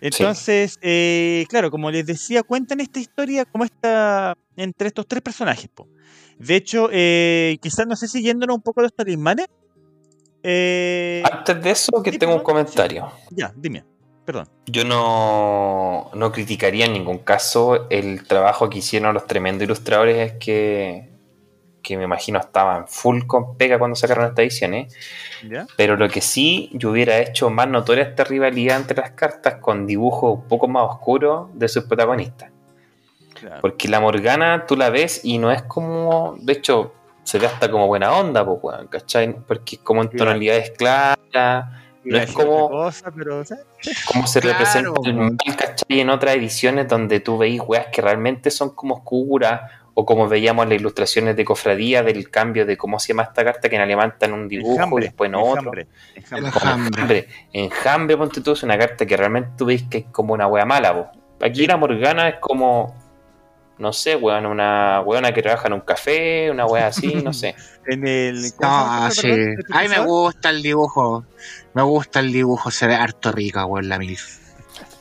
Entonces, eh, claro, como les decía, cuentan esta historia como esta entre estos tres personajes. po. De hecho, eh, quizás no sé si yéndonos un poco los talismanes. eh, Antes de eso, que tengo un comentario. ya, dime, perdón. Yo no, no criticaría en ningún caso el trabajo que hicieron los tremendos ilustradores que, que me imagino estaban full con pega cuando sacaron esta edición, ¿eh? ¿Ya? Pero lo que sí yo hubiera hecho más notoria esta rivalidad entre las cartas con dibujos un poco más oscuros de sus protagonistas. Claro. Porque la Morgana tú la ves y no es como. De hecho, se ve hasta como buena onda, pues, ¿cachai? Porque es como en tonalidades claras, no es como- otra cosa, pero, o sea, (laughs) cómo se Claro, representa el mal, ¿cachai? En otras ediciones donde tú veis weas que realmente son como oscuras, o como veíamos en las ilustraciones de cofradía del cambio de cómo se llama esta carta, que en alemán está en un dibujo enjambre, y después en otro. enjambre, enjambre. Ponte tú, es una carta que realmente tú veis que es como una wea mala, po. Aquí la Morgana es como, no sé, weón, una weona que trabaja en un café, una wea así, (laughs) no sé. En el. ¿cómo se llama No, esta, sí. ¿El Ay, me gusta el dibujo. Me gusta el dibujo. Se ve harto rica, weón, la MILF.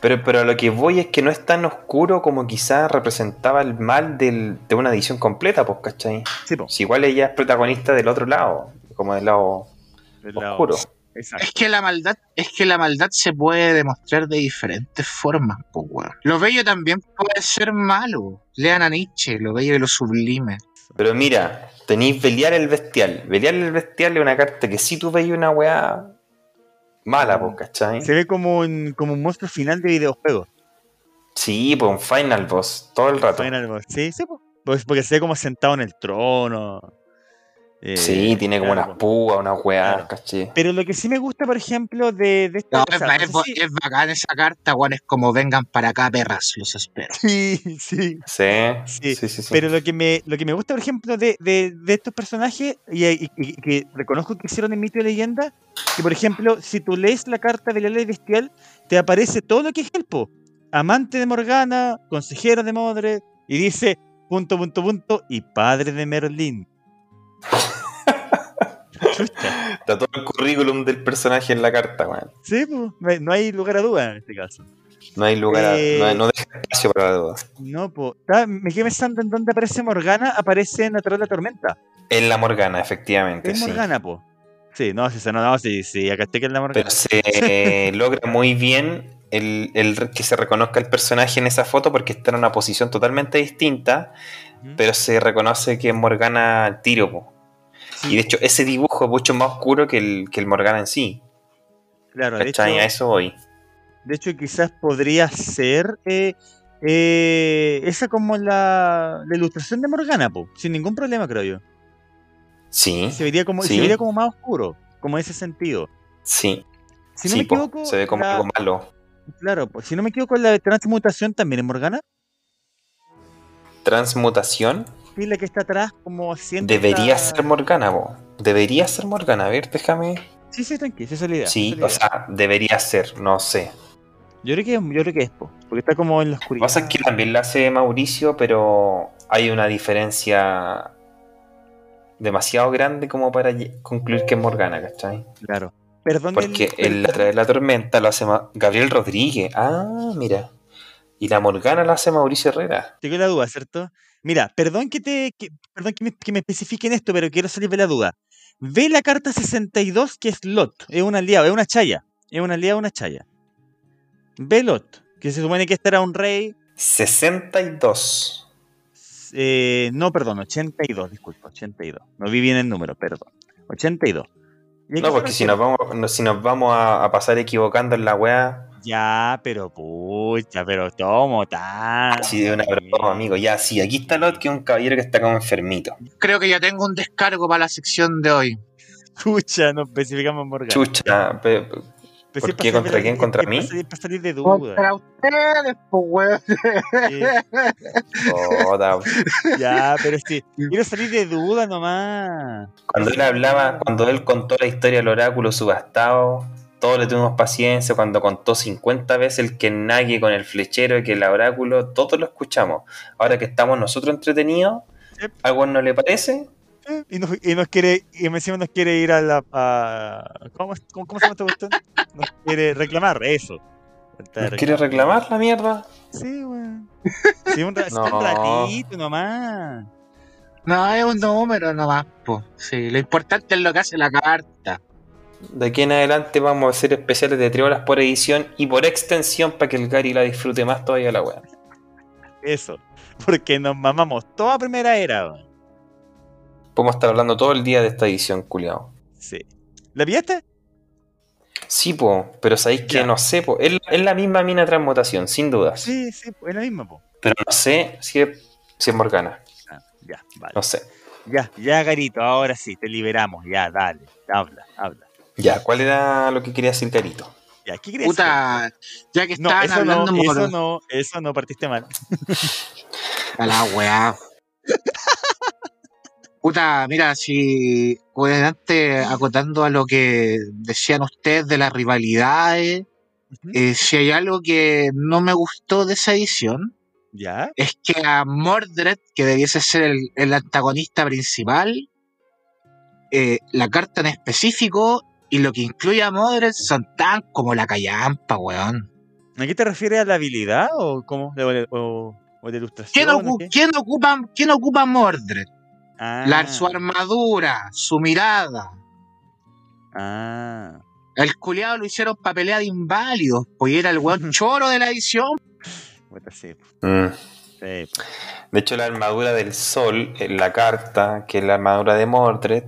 Pero, pero a lo que voy es que no es tan oscuro como quizás representaba el mal del- de una edición completa, pues, ¿cachai? Sí, po, Si igual ella es protagonista del otro lado, como del lado del lado- oscuro. Exacto. Es que la maldad, es que la maldad se puede demostrar de diferentes formas, pues, weón. Lo bello también puede ser malo. Lean a Nietzsche, lo bello y lo sublime. Pero mira, tenéis Belial el Bestial. Belial el Bestial es una carta que si tú veis una weá mala, pues, ¿cachai? Se ve como un, como un monstruo final de videojuego. Sí, pues un Final Boss, todo el rato. Final Boss. Sí, sí. Pues porque se ve como sentado en el trono. Eh, Sí, tiene como claro, unas púas, unas weas, Claro. ¿cachai? Pero lo que sí me gusta, por ejemplo, de, de esta. No, o es, no sé si- es bacán esa carta, weón. Es como vengan para acá, perras, los espero. Sí, (laughs) sí. Sí, Sí, sí, sí. sí. Pero lo que me, lo que me gusta, por ejemplo, de, de, de estos personajes, y, y- y que reconozco que hicieron en mito y leyenda, que por ejemplo, si tú lees la carta de la ley bestial, te aparece todo lo que es Helpo. Amante de Morgana, consejero de Modred, y dice, punto, punto, punto, y padre de Merlín. Está todo el currículum del personaje en la carta, weón. Sí, pues, no hay- no hay lugar a duda en este caso. No hay lugar, a- Eh, no, hay- no deja espacio para la duda. No, pues, me quedé pensando en dónde aparece Morgana, aparece en Natural la Tormenta. En la Morgana, efectivamente, Es sí. Morgana, po. Sí, no, sí, no, no, sí, sí, acá está que es la Morgana. Pero se (laughs) logra muy bien el, el que se reconozca el personaje en esa foto porque está en una posición totalmente distinta, pero se reconoce que es Morgana al tiro. po. Sí, Y de hecho, ese dibujo es mucho más oscuro que el, que el Morgana en sí. claro, de hecho. A eso voy. de hecho quizás podría ser eh, eh, esa como la, la ilustración de Morgana, po, sin ningún problema, creo yo. Sí, Se vería como, Sí. se vería como más oscuro, como en ese sentido. sí. Si no sí, me po, equivoco, se ve como la- algo malo. claro, si no me equivoco, la transmutación también es Morgana. Transmutación Que está atrás, como debería esta- ser Morgana, po. Debería ser Morgana. A ver, déjame. Sí, sí, tranquilo, esa es la idea. Sí, o es la idea. sea, debería ser, no sé. Yo creo que es, yo creo que es, po, porque está como en la Lo que oscuridad. pasa es que también la hace Mauricio, pero hay una diferencia demasiado grande como para concluir que es Morgana, ¿cachai? Claro. Perdón, Porque el La de la Tormenta lo hace Ma- Gabriel Rodríguez. Ah, mira. Y la Morgana la hace Mauricio Herrera. Tengo la duda, ¿cierto? Mira, perdón que te que- perdón que me, que me especifiquen esto, pero quiero salir de la duda. Ve la carta 62 que es Lot, es un aliado, es una chaya, es un aliado, una chaya. Ve Lot, que se supone que este era un rey, 62. eh, no, perdón, 82, disculpa, 82. No vi bien el número, perdón. 82. ¿Y a qué No, porque si nos vamos, no- si nos vamos a, a pasar equivocando en la weá, Ya, pero pucha, pero tomo tan. así de una broma, amigo. Ya, sí, aquí está Lot, que es un caballero que está como enfermito. Creo que ya tengo un descargo para la sección de hoy. Chucha, no especificamos Morgan. Chucha, Pero ¿por qué? ¿Contra quién? ¿Contra mí? Para salir, de duda. Contra ustedes, pues, weón. Sí. joda. Ya, pero sí, quiero salir de duda nomás. Cuando él hablaba, cuando él contó la historia del oráculo subastado, todos le tuvimos paciencia. Cuando contó 50 veces el que nague con el flechero y que el oráculo, todos lo escuchamos. Ahora que estamos nosotros entretenidos, Sí. ¿algo no le parece? Y nos, y nos quiere, y encima nos quiere ir a la. A, ¿cómo, cómo, cómo se llama esta cuestión? Nos quiere reclamar, eso. ¿Nos quiere reclamar la mierda? Sí, weón. (laughs) Sí, un, ra- sí, No. un ratito nomás. No, es un número nomás, pues. Sí, lo importante es lo que hace la carta. De aquí en adelante vamos a hacer especiales de triolas por edición y por extensión para que el Gary la disfrute más todavía la weá. Eso. Porque nos mamamos toda primera era. Podemos estar hablando todo el día de esta edición, culiao. Sí. ¿La pillaste? Sí, po, pero sabéis que no sé, po. Es, es la misma mina de transmutación, sin dudas. Sí, sí, es la misma, po. Pero no sé si es, si es Morgana. Ah, ya, vale. No sé. Ya, ya, Garito, ahora sí, te liberamos. Ya, dale. Habla, habla. Ya, ¿cuál era lo que quería decir Carito? Ya, ¿qué crees? Puta, ya que No, estaban no, hablando por eso no, eso no partiste mal. a la weá. Puta, mira, si pues antes acotando a lo que decían ustedes de las rivalidades, eh, si hay algo que no me gustó de esa edición, Ya, es que a Mordred, que debiese ser el, el antagonista principal, eh, la carta en específico y lo que incluye a Mordred son tan como la callampa, weón. ¿a qué te refieres a la habilidad o cómo? ¿De, o, o de ilustración? ¿Quién, ocu- qué? quién ocupa, ¿Quién ocupa Mordred? Ah, La, su armadura, su mirada. ah, El culiado lo hicieron para pelear de inválidos, pues era el weón (laughs) choro de la edición. Mm. De hecho, la armadura del sol en la carta, que es la armadura de Mordred,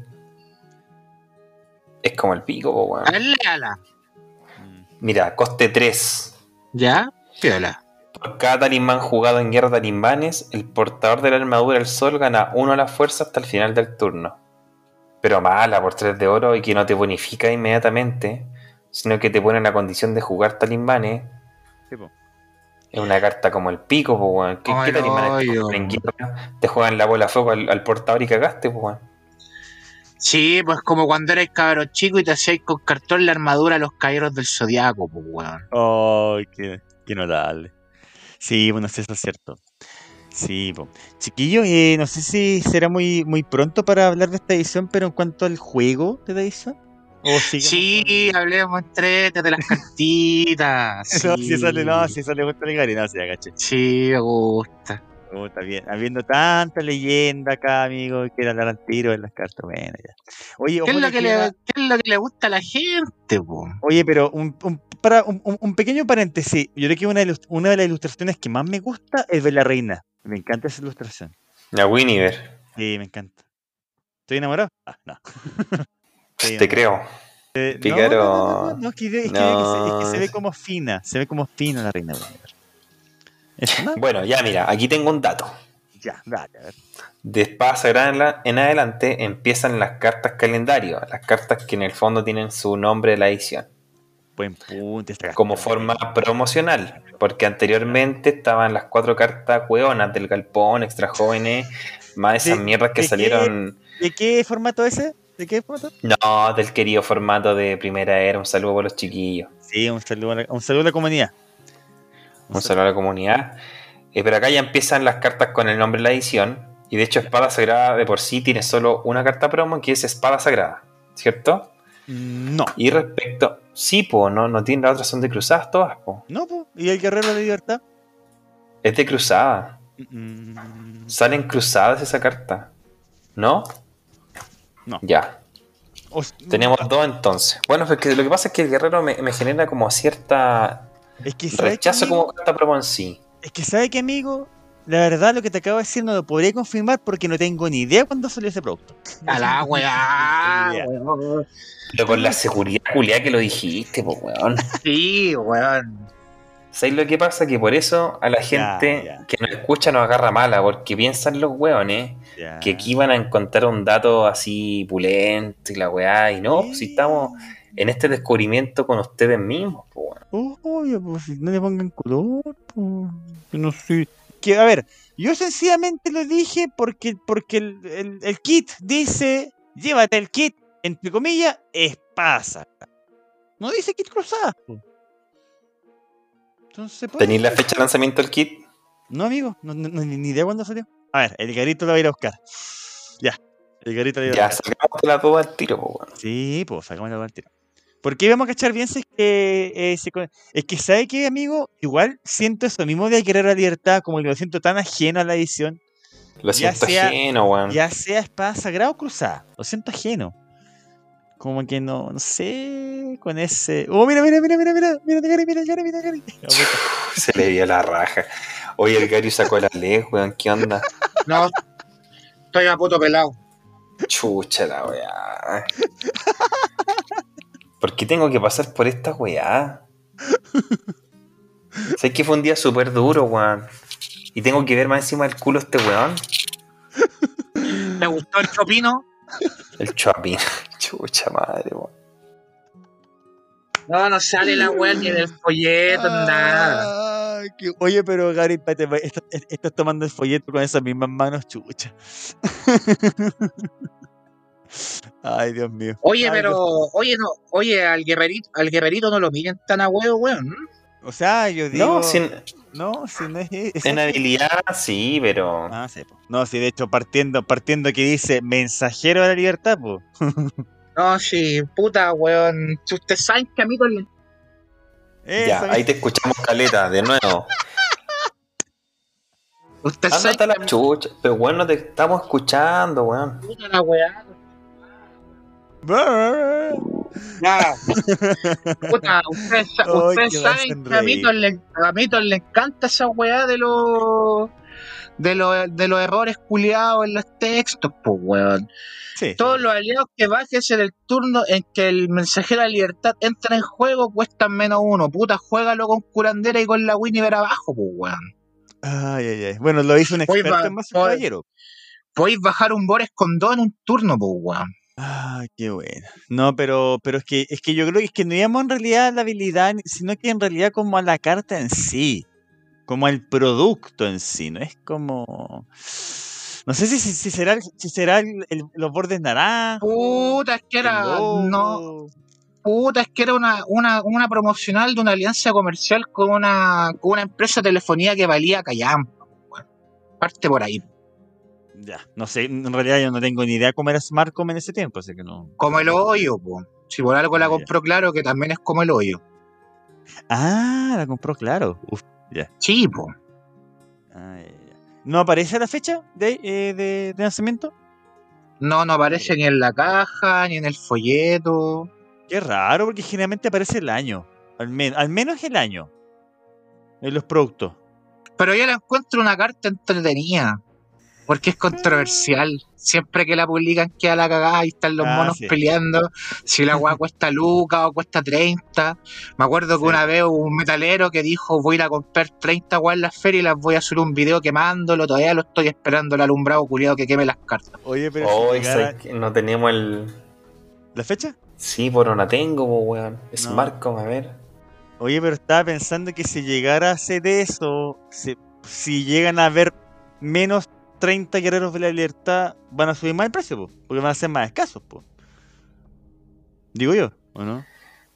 es como el pico, po, weón. A ver, léala. Mm. Mira, coste 3. ¿Ya? Piola. Por cada talismán jugado en guerra de talismanes, el portador de la armadura del sol gana uno a la fuerza hasta el final del turno. Pero mala por 3 de oro y que no te bonifica inmediatamente, sino que te pone en la condición de jugar talismanes. Sí, po. Es una carta como el pico, po, weón. ¿Qué, Como qué te en guerra? Te juegan la bola a fuego al, al portador y cagaste, po, weón. Sí, pues como cuando eres cabro chico y te hacíais con cartón la armadura a los caballeros del zodiaco, pues weón. Ay, qué, qué notable. Sí, bueno, sí, eso es cierto. Sí, po. chiquillos, eh, no sé si será muy, muy pronto para hablar de esta edición, pero en cuanto al juego de la edición. ¿O Sí, hablemos entre de las cartitas. (laughs) con- No, sí. si sale, no, si sale gusta el Gary, no, sí, agaché. Sí, me gusta. Está bien. Habiendo tanta leyenda acá, amigo, que era al tiro en las cartas. Bueno, ya. Oye, ¿Qué es, lo que le, qué es lo que le gusta a la gente, po. Oye, pero un, un- para, un, pequeño paréntesis. Yo creo que una, de las ilustraciones que más me gusta es de la reina. Me encanta esa ilustración. La Winiver, Sí, me encanta. ¿Estoy enamorado? Ah, no. (laughs) Estoy te enamorado. creo. Eh, no, Pícaro. No, no, no, no, es que, es que- es que se, es que se No. ve como fina. Se ve como fina la reina. Guinevere. Bueno, ya mira, aquí tengo un dato. Ya, dale, a ver. De Espada Sagrada en, la- en adelante empiezan las cartas calendario, las cartas que en el fondo tienen su nombre de la edición, Buen punto. como forma promocional, porque anteriormente estaban las cuatro cartas hueonas del galpón, extra jóvenes, más esas ¿De- mierdas que de qué? salieron, ¿De qué formato ese? ¿De qué formato? no, del querido formato de primera era, un saludo por los chiquillos, Sí, un saludo a la, un saludo a la comunidad. Un saludo a la comunidad. Eh, pero acá ya empiezan las cartas con el nombre de la edición, y de hecho Espada Sagrada de por sí tiene solo una carta promo que es Espada Sagrada, ¿cierto? No. Y respecto. Sí, po, no, no tiene las otras, son de cruzadas todas, po. No, po. ¿Y el guerrero de la libertad? Es de cruzada. Mm, Salen cruzadas esa carta. ¿No? No. Ya. o Tenemos dos entonces. Bueno, porque lo que pasa es que el guerrero me, me genera como cierta Es que ¿sabe rechazo qué, como carta promo en sí. Es que sabe que amigo, la verdad lo que te acabo de decir no lo podría confirmar porque no tengo ni idea cuándo salió ese producto. A la (laughs) weá. Pero con la seguridad culiada que lo dijiste, pues weón. Sí, weón. ¿Sabes lo que pasa? Que por eso a la gente que nos escucha nos agarra mala, porque piensan los weones que aquí van a encontrar un dato así pulento y la weá, y no, si estamos en este descubrimiento con ustedes mismos, pues weón. Oye, pues si no le pongan color, pues. No sé. Que, a ver, yo sencillamente lo dije porque, porque el, el- el kit dice, llévate el kit, entre comillas, espasa. No dice kit cruzada. po. Entonces, pues, ¿Tenéis la fecha de lanzamiento del kit? No, amigo, no, no- ni ni idea cuándo salió. A ver, el garito lo va a ir a buscar. Ya, el garito lo va a ir a Ya, buscar. sacamos de la duda al tiro, pues weón. Sí, pues sacamos la tiro. ¿Por qué vamos a cachar bien si es que eh, se con- es que sabe que amigo, igual siento eso mismo de querer la libertad, como que lo siento tan ajeno a la edición, Lo Ya siento sea- ajeno, weón. ya sea espada sagrada o cruzada, lo siento ajeno. Como que no, no sé, con ese. Oh, mira, mira, mira, mira, mira, mira, mira, mira, mira, mira, mira. Se le vio la raja. Oye, el Gary sacó la ley, weón, ¿qué onda? No, estoy a puto pelado. Chucha la weá. ¿Por qué tengo que pasar por esta weá? (laughs) ¿Sabes que fue un día súper duro, weón? Y tengo que ver más encima del culo este weón. ¿Te gustó el chopino? El chapín. (laughs) Chucha madre, weón. No, no sale la weá ni del folleto, nada. Ay, qué- Oye, pero Gary, espérate, va- estás, estás tomando el folleto con esas mismas manos, chucha. (laughs) Ay, Dios mío. Oye, Ay, pero, Dios- oye, no, oye, al guerrerito, al guerrerito no lo miren tan a huevo, weón. O sea, yo digo. No, sin, No, si no es. es- en habilidad sí, pero. Ah, sí, po. No, sí, de hecho, partiendo, partiendo que dice mensajero de la libertad, pues. (laughs) No, sí, puta, weón. Si ustedes saben que a mí con Ya, ahí te escuchamos caleta, de nuevo. Saben Ándate que la chucha. Pero bueno, te estamos escuchando, weón. puta la weá. Ya. Puta, ustedes, saben que a Mito, le, a Mito le encanta esa weá de los de los de los errores culiados en los textos, pues weón. Sí. Todos los aliados que bajes en el turno en que el mensajero de libertad entra en juego cuestan menos uno. Puta, juégalo con curandera y con la Winiver abajo, pues weón. Ay, ay, ay. Bueno, lo hizo un experto en más caballero. Podéis bajar un Bores con dos en un turno, pues weón. Ah, qué bueno. No, pero, pero es que es que yo creo que es que no íbamos en realidad a la habilidad, sino que en realidad como a la carta en sí, como al producto en sí, no es como no sé si, si, si será si será el- el- los bordes naranjos. Puta, es que era. No, puta, es que era una, una, una promocional de una alianza comercial con una, con una empresa de telefonía que valía callampa, weón. Parte por ahí. Ya, no sé, en realidad yo no tengo ni idea cómo era Smartcom en ese tiempo, así que no. Como el hoyo, po. Si por algo la Ah, ya. compró claro que también es como el hoyo. Ah, la compró claro. Uf, Sí, po. ah, ya, ya. ¿No aparece la fecha de, eh, de, de lanzamiento? No, no aparece ni en la caja, ni en el folleto. Qué raro, porque generalmente aparece el año. Al, men- al menos el año. En los productos. Pero yo la encuentro una carta entretenida. Porque es controversial. Siempre que la publican queda la cagada y están los Ah, monos sí. peleando. Si la weá (laughs) cuesta lucas o cuesta 30. Me acuerdo que Sí. una vez hubo un metalero que dijo voy a ir a comprar 30 weas en la feria y las voy a subir un video quemándolo. Todavía lo estoy esperando el alumbrado culiado que queme las cartas. Oye, pero Oh, si no tenemos el. ¿La fecha? Sí, pero no la tengo, po, weón. Es No. Marcom, a ver. Oye, pero estaba pensando que si llegara a hacer eso, si, si llegan a haber menos 30 guerreros de la libertad, van a subir más el precio, po, porque van a ser más escasos, po. Digo yo, ¿o no?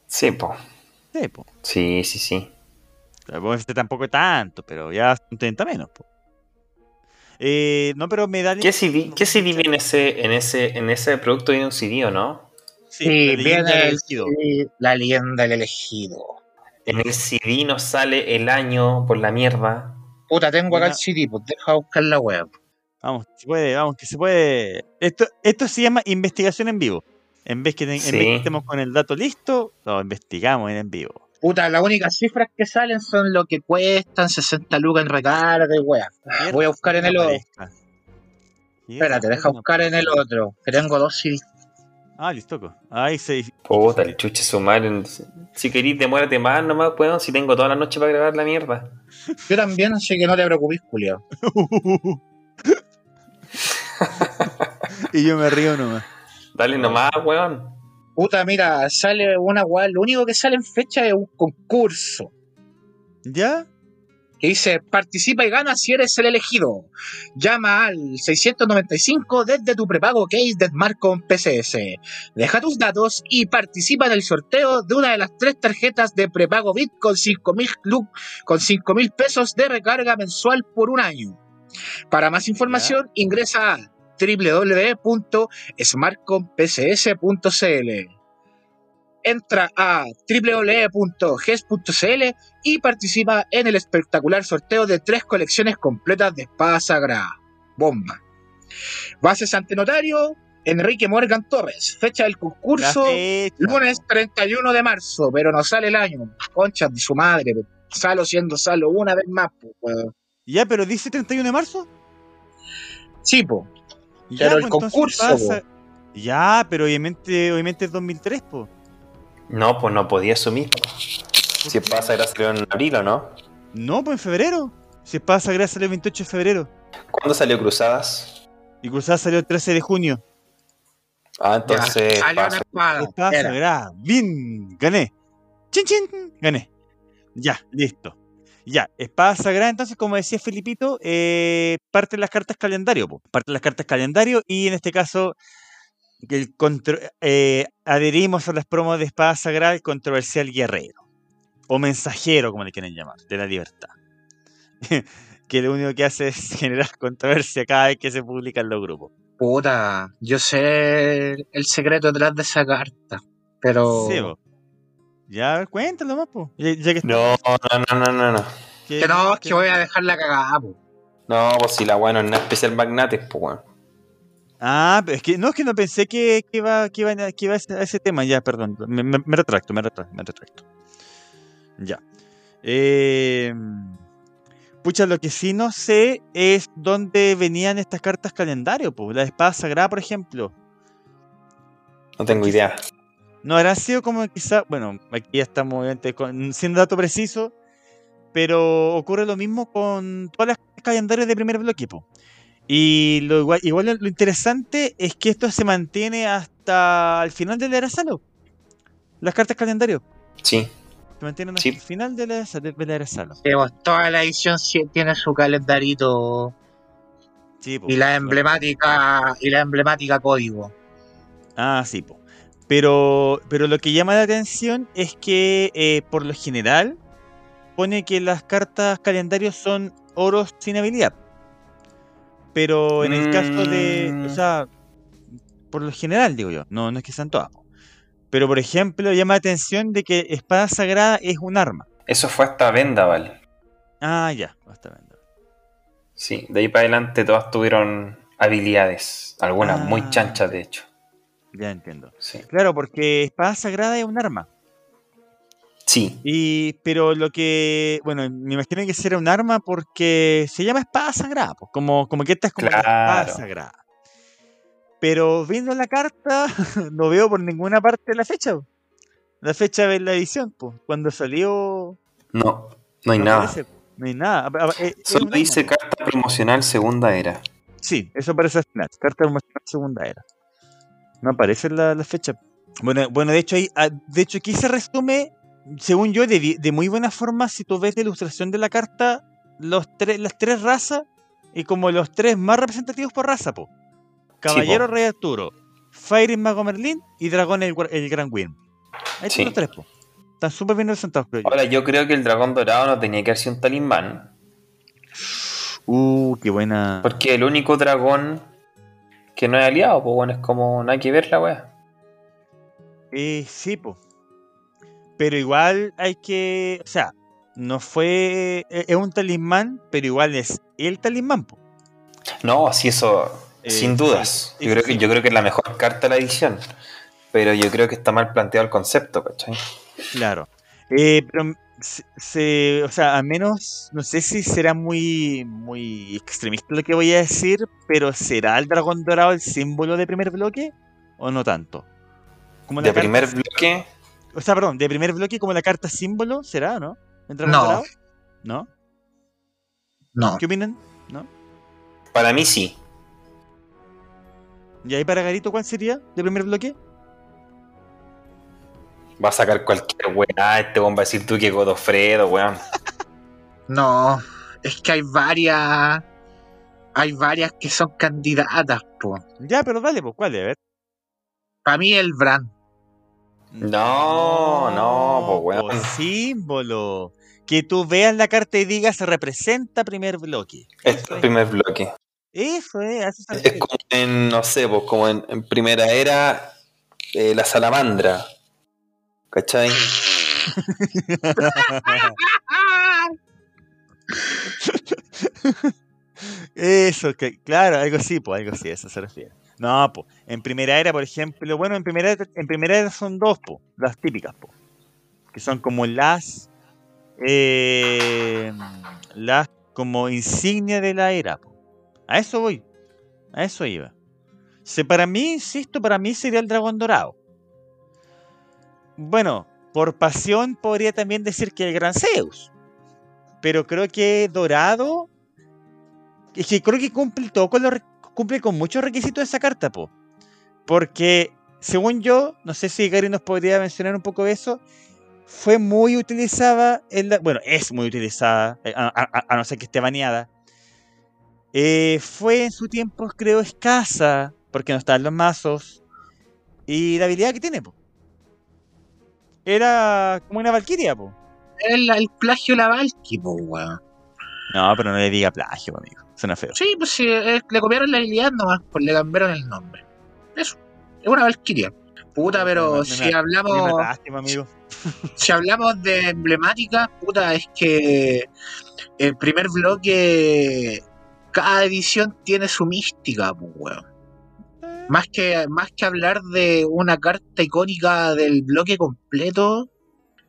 Sí, po. Sí, po. Sí, sí, sí. Tampoco este tampoco es tanto, pero ya son 30 menos, po. Eh, no, pero me da... ¿Qué CD, impresión- ¿qué CD viene ese, en ese, en ese producto? Viene un CD, ¿o no? Sí, la leyenda del el- elegido. sí, la leyenda del elegido. En el CD nos sale el año por la mierda. Puta, tengo acá el CD, pues deja buscar la web. Vamos, se puede, vamos, que se puede. Esto, esto se llama investigación en vivo. En vez que, en vez Sí. que estemos con el dato listo, lo investigamos en, en vivo. Puta, las únicas cifras que salen son lo que cuestan, 60 lucas en recarga y weá. Voy a buscar en el otro. Espérate, deja buscar en el otro, que tengo dos CDs. Ah, listo. Ahí se. Puta, el chuche su madre. Si querís, demórate más nomás, weón. Si tengo toda la noche para grabar la mierda. Yo también, así que no te preocupes, Julio. (laughs) (laughs) y yo me río nomás. Dale nomás, weón. Puta, mira, sale una weá, lo único que sale en fecha es un concurso. ¿Ya? Que dice, participa y gana si eres el elegido. Llama al 695 desde tu prepago case de Marcom PCS. Deja tus datos y participa en el sorteo de una de las tres tarjetas de prepago Bit con 5 con 5 mil pesos de recarga mensual por un año. Para más información, ingresa a www.smartcompcs.cl. Entra a www.ges.cl y participa en el espectacular sorteo de tres colecciones completas de espada sagrada. Bomba. Bases ante notario, Enrique Morgan Torres. Fecha del concurso, fecha, lunes po. 31 de marzo, pero no sale el año. Conchas de su madre. Salo siendo Salo una vez más, weón. Ya, pero dice 31 de marzo. Sí, po. Ya, Pero el pues, concurso, pasa- Ya, pero obviamente, obviamente es 2003, po. No, pues no podía asumir. Si pasa, era salió en abril o no. No, pues en febrero. Si pasa gracias el 28 de febrero. ¿Cuándo salió Cruzadas? Y Cruzada salió el 13 de junio. Ah, Ya, entonces. salió paso. una espada. Espada Era. sagrada. Bien, gané. Chin, chin, gané. Ya, listo. Ya, espada sagrada, entonces, como decía Felipito, eh, parten las cartas calendario. po. Parten las cartas calendario y en este caso que el contro- eh, adherimos a las promos de espada sagrada el controversial guerrero. O mensajero, como le quieren llamar, de la libertad. (laughs) que lo único que hace es (laughs) generar controversia cada vez que se publican los grupos. Puta, yo sé el secreto detrás de esa carta. Pero. Sí, po. Ya, cuéntalo más, po. Ya, ya que No, no, no, no, no, no. que no, es que voy a dejar la cagada, po. No, pues si la weá no es una especial magnates, pues weón. Ah, pero es que no es que no pensé que, que iba, que iba, a- que iba a ese, a ese tema. Ya, perdón. Me, me- me retracto, me retracto, me retracto. Ya. Eh, pucha, lo que sí no sé es dónde venían estas cartas calendario. Pues. La espada sagrada, por ejemplo. No tengo idea. No habrán sido como quizá. Bueno, aquí ya estamos obviamente con, sin dato preciso. Pero ocurre lo mismo con todas las calendarios de primer bloque. po. Y lo igual, igual lo interesante es que esto se mantiene hasta el final del Era Salo. Las cartas calendario Sí. se mantienen hasta Sí. el final de la, de la Era Salo. Sí, pues, toda la edición tiene su calendarito Sí, po. y la emblemática y la emblemática código. Ah, sí, po. Pero, pero lo que llama la atención es que eh, por lo general pone que las cartas calendarios son oros sin habilidad. Pero en el caso de. O Mm. sea, por lo general, digo yo, no, no es que sean todas. Pero por ejemplo, llama la atención de que espada sagrada es un arma. Eso fue hasta Vendaval. Ah, ya, basta viendo. Sí, de ahí para adelante todas tuvieron habilidades. Algunas muy Ah. chanchas, de hecho. Ya entiendo. Sí. Claro, porque espada sagrada es un arma. Sí, Y, pero lo que, bueno, me imagino que será un arma porque se llama espada sagrada, pues, como, como que esta es como la espada sagrada. Pero viendo la carta, (laughs) no veo por ninguna parte la fecha. po. La fecha de la edición, pues, cuando salió. no, no hay no nada. no hay nada. Es- es Solo dice carta promocional segunda era. Sí, eso al final. Carta promocional segunda era. No aparece la, la fecha. Bueno, bueno, de hecho, ahí, ah, de hecho aquí se resume, según yo, de, de muy buena forma, si tú ves la ilustración de la carta, los tres, las tres razas y como los tres más representativos por raza, po. Caballero Rey Arturo, Fairy Mago Merlín y Dragón el, el Gran Win. Ahí Sí. están los tres, po. Están súper bien representados, creo yo. Ahora, yo creo que el dragón dorado no tenía que haber sido un talismán. Uh, qué buena. Porque el único dragón que no es aliado, pues bueno, es como no hay que ver la wea. Eh, sí, po. Pero igual hay que. O sea, no fue. e- Es un talismán, pero igual es el talismán, po. No, sí, eso, Eh, sin dudas. sí, yo, creo sí. que, yo creo que es la mejor carta de la edición. Pero yo creo que está mal planteado el concepto, ¿cachai? Claro. Eh, pero se, se- o sea, al menos, no sé si será muy, muy extremista lo que voy a decir, pero ¿será el dragón dorado el símbolo de primer bloque? ¿O no tanto? Como De carta- primer bloque, O sea, perdón, de primer bloque como la carta símbolo, ¿será no? ¿El dragón No. dorado? ¿No? No. ¿Qué opinan? ¿No? para mí sí. ¿Y ahí para Garito cuál sería de primer bloque? Va a sacar cualquier weá. Este weón va a decir tú que Godofredo, weón. (laughs) No. Es que hay varias. Hay varias que son candidatas, po. Ya, pero dale, pues, ¿cuál es? A ver. Para mí el Bran. No, no, pues, weón. po, símbolo. Que tú veas la carta y digas representa primer bloque. Es el es, primer bloque. eso es, eso se Es refiere. como en, no sé, pues como en, en primera era eh, la salamandra. ¿Cachai? Eso, que, claro, algo así, pues, algo así, eso se refiere. No, pues, en primera era, por ejemplo, bueno, en primera, en primera era son dos, pues, las típicas, pues, que son como las, eh, las como insignia de la era, po. A eso voy, a eso iba. Se, para mí, insisto, para mí sería el dragón dorado. Bueno, por pasión podría también decir que el gran Zeus. Pero creo que dorado es que creo que cumple todo con cumple con muchos requisitos de esa carta, po. Porque, según yo, no sé si Gary nos podría mencionar un poco eso, fue muy utilizada, en la, bueno, es muy utilizada, eh, a, no ser que esté baneada. Eh, fue en su tiempo, creo, escasa, porque no estaban los mazos, y la habilidad que tiene, po. Era como una valquiria, po. El, el plagio la Valky, po, weón. No, pero no le diga plagio, amigo. Suena feo. Sí, pues sí, eh, le copiaron la habilidad nomás, pues le cambiaron el nombre. Eso, es una Valkyria. Puta, pero me- si me- Me hablamos, mataste, amigo. (laughs) si hablamos de emblemática, puta, es que el primer bloque, cada edición tiene su mística, pues, weón. Más que, más que hablar de una carta icónica del bloque completo,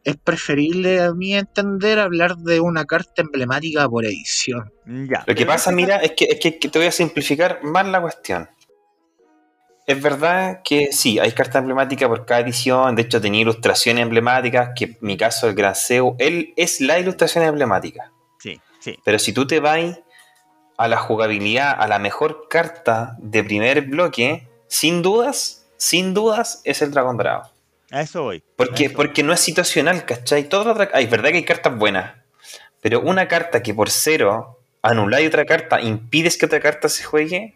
es preferible a mi entender hablar de una carta emblemática por edición. Ya. Lo que pasa, mira, es que, es que- que te voy a simplificar más la cuestión. Es verdad que sí, hay cartas emblemáticas por cada edición. De hecho, tenía ilustraciones emblemáticas, que en mi caso, el Gran Seu, él es la ilustración emblemática. Sí, sí. Pero si tú te vas a la jugabilidad, a la mejor carta de primer bloque, sin dudas, sin dudas, es el Dragón Dorado. A eso voy. Porque, eso porque no es situacional, ¿cachai? Todo otra- es verdad que hay cartas buenas, pero una carta que por cero anuláis otra carta, impides que otra carta se juegue,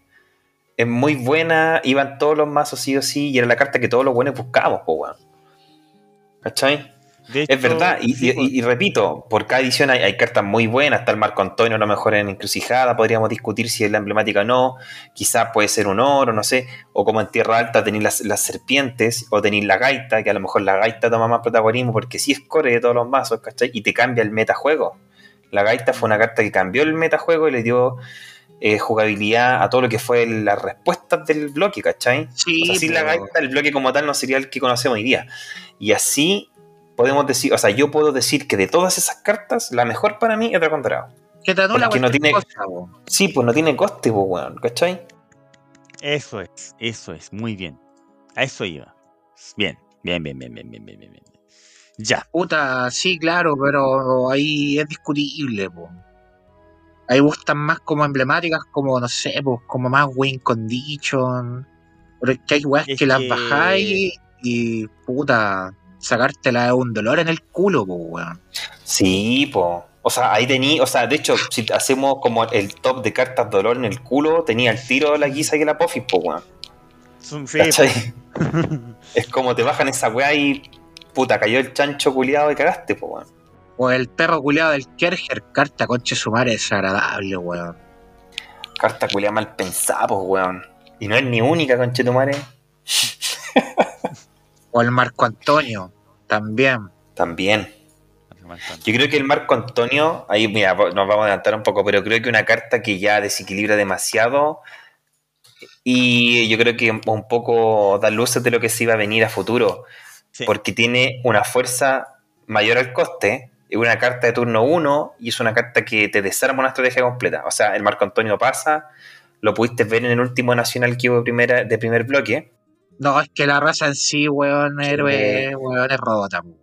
es muy buena, iban todos los mazos sí o sí, y era la carta que todos los buenos buscábamos, po. ¿Cachai? Es verdad, y, sí, y- pues, y- repito, por cada edición hay, hay cartas muy buenas, está el Marco Antonio a lo mejor en Encrucijada, podríamos discutir si es la emblemática o no, quizás puede ser un oro, no sé, o como en Tierra Alta tenéis las, las serpientes, o tenéis la gaita, que a lo mejor la gaita toma más protagonismo porque sí es core de todos los mazos, ¿cachai? Y te cambia el metajuego. La gaita fue una carta que cambió el metajuego y le dio eh, jugabilidad a todo lo que fue las respuestas del bloque, ¿cachai? Sí, o sea, sin la pero- gaita, el bloque como tal no sería el que conocemos hoy día. Y así podemos decir, o sea, yo puedo decir que de todas esas cartas, la mejor para mí es Dragón Dorado. que te anula porque no tiene-. Sí, pues no tiene coste, pues, weón, ¿cachai? Eso es, eso es, muy bien. A eso iba. Bien, bien, bien, bien, bien, bien, bien, bien. bien. Ya. Puta, sí, claro, pero ahí es discutible, po. Ahí gustan más como emblemáticas, como, no sé, pues, como más win condition. Pero es que hay weas Es que las bajáis y, puta, sacártela es un dolor en el culo, pues, weón. Sí, pues. O sea, ahí tení, o sea, de hecho, si hacemos como el top de cartas dolor en el culo, tenía el tiro, la guisa y la pofis, pues, weón. (laughs) Es como te bajan esa weá y puta, cayó el chancho culiado y cagaste, pues, weón. O el perro culiado del Kerger, carta conche su madre desagradable, weón. Carta culiada mal pensada, pues, weón. Y no es ni única, conchetumare. (laughs) O el Marco Antonio, también. También. Yo creo que el Marco Antonio, ahí mira, nos vamos a adelantar un poco, pero creo que una carta que ya desequilibra demasiado y yo creo que un poco da luces de lo que se iba a venir a futuro, Sí. porque tiene una fuerza mayor al coste, es una carta de turno 1 y es una carta que te desarma una estrategia completa. O sea, el Marco Antonio pasa, lo pudiste ver en el último nacional que hubo primera, de primer bloque. No, es que la raza en sí, weón, Sí. héroe, weón, es rota, po.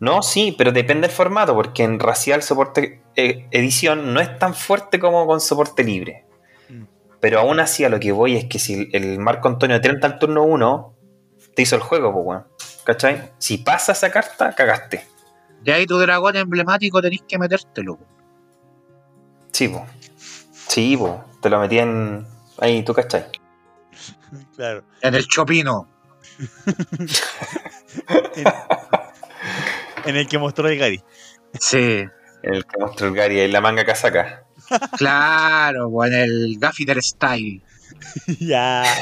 No, sí, pero depende del formato, porque en racial soporte eh, edición no es tan fuerte como con soporte libre. Mm. Pero aún así a lo que voy es que si el Marco Antonio 30 al turno 1, te hizo el juego, pues, weón. ¿Cachai? Si pasa esa carta, cagaste. Y ahí tu dragón emblemático tenés que metértelo. Sí, po. Sí, po. Te lo metí en. Ahí, tú, ¿cachai? (laughs) Claro. En el chopino. (laughs) En, en el que mostró el Gary. Sí, En el que mostró el Gary en la manga casaca. (laughs) claro, po, en el Gaffiter Style. ya, Ya.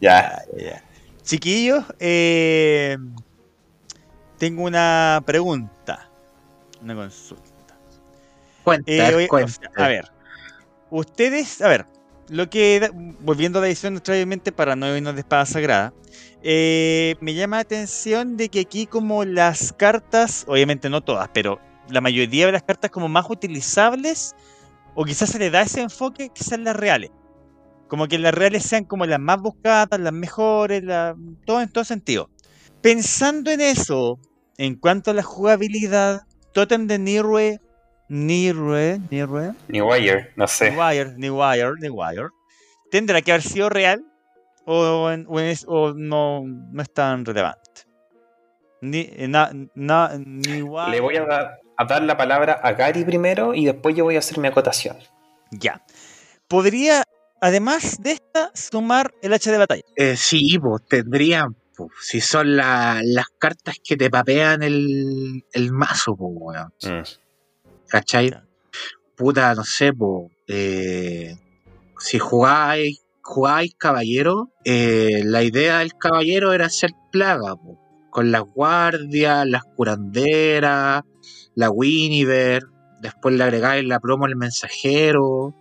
ya, ya. Chiquillos, eh, tengo una pregunta. Una consulta. Cuenta, Eh, o cuenta. sea, a ver, ustedes, a ver, lo que, volviendo a la edición extrañamente para no irnos de espada sagrada, eh, me llama la atención de que aquí como las cartas, obviamente no todas, pero la mayoría de las cartas como más utilizables, o quizás se le da ese enfoque, que sean las reales. Como que las reales sean como las más buscadas, las mejores, la- todo en todo sentido. Pensando en eso, en cuanto a la jugabilidad, Totem de Nirue, Nirue, Nirue, New Wire, no sé. Newire, Newire, Newire, ¿tendrá que haber sido real o, en- o es- o no, no es tan relevante? Ni, eh, na, na- Newire- Le voy a dar, a dar la palabra a Gary primero y después yo voy a hacer mi acotación. Ya. Podría, además de esta, sumar el hacha de batalla. Eh, sí, pues tendrían, po, si son la- las cartas que te papean el, el mazo, pues, weón. Mm. ¿Cachai? Puta, no sé, po, eh, si jugáis, jugáis caballero, eh, la idea del caballero era hacer plaga, po, con las guardias, las curanderas, la Winiver, después le agregáis la promo al mensajero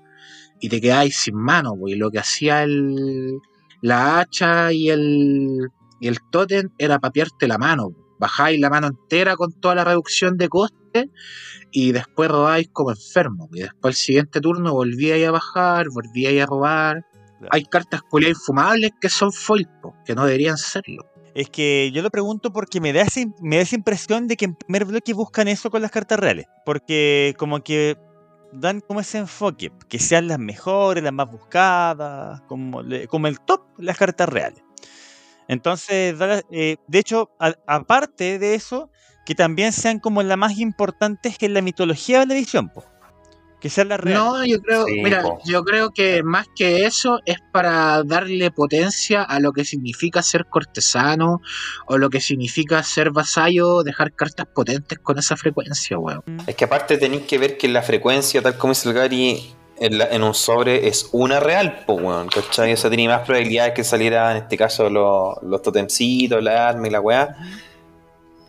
y te quedáis sin mano, po, y lo que hacía el, la hacha y el, y el tótem era papearte la mano. po. Bajáis la mano entera con toda la reducción de coste y después robáis como enfermo. Y después el siguiente turno volvíais a bajar, volvíais a robar. Claro. Hay cartas culiadas infumables que son foil, que no deberían serlo. Es que yo lo pregunto porque me da, esa, me da esa impresión de que en primer bloque buscan eso con las cartas reales. Porque como que dan como ese enfoque, que sean las mejores, las más buscadas, como, como el top, las cartas reales. Entonces, la- eh, de hecho, a- aparte de eso, que también sean como las más importantes en la mitología de la edición, po. que sean las reales. No, yo creo, Sí, mira, po. yo creo que más que eso es para darle potencia a lo que significa ser cortesano o lo que significa ser vasallo, dejar cartas potentes con esa frecuencia, weón. Es que aparte tenéis que ver que la frecuencia, tal como dice el Gary, en, un sobre es una real, pues, weón, ¿cachai? O sea, tenía más probabilidades que saliera, en este caso, los, los totemcitos, la arma y la weá.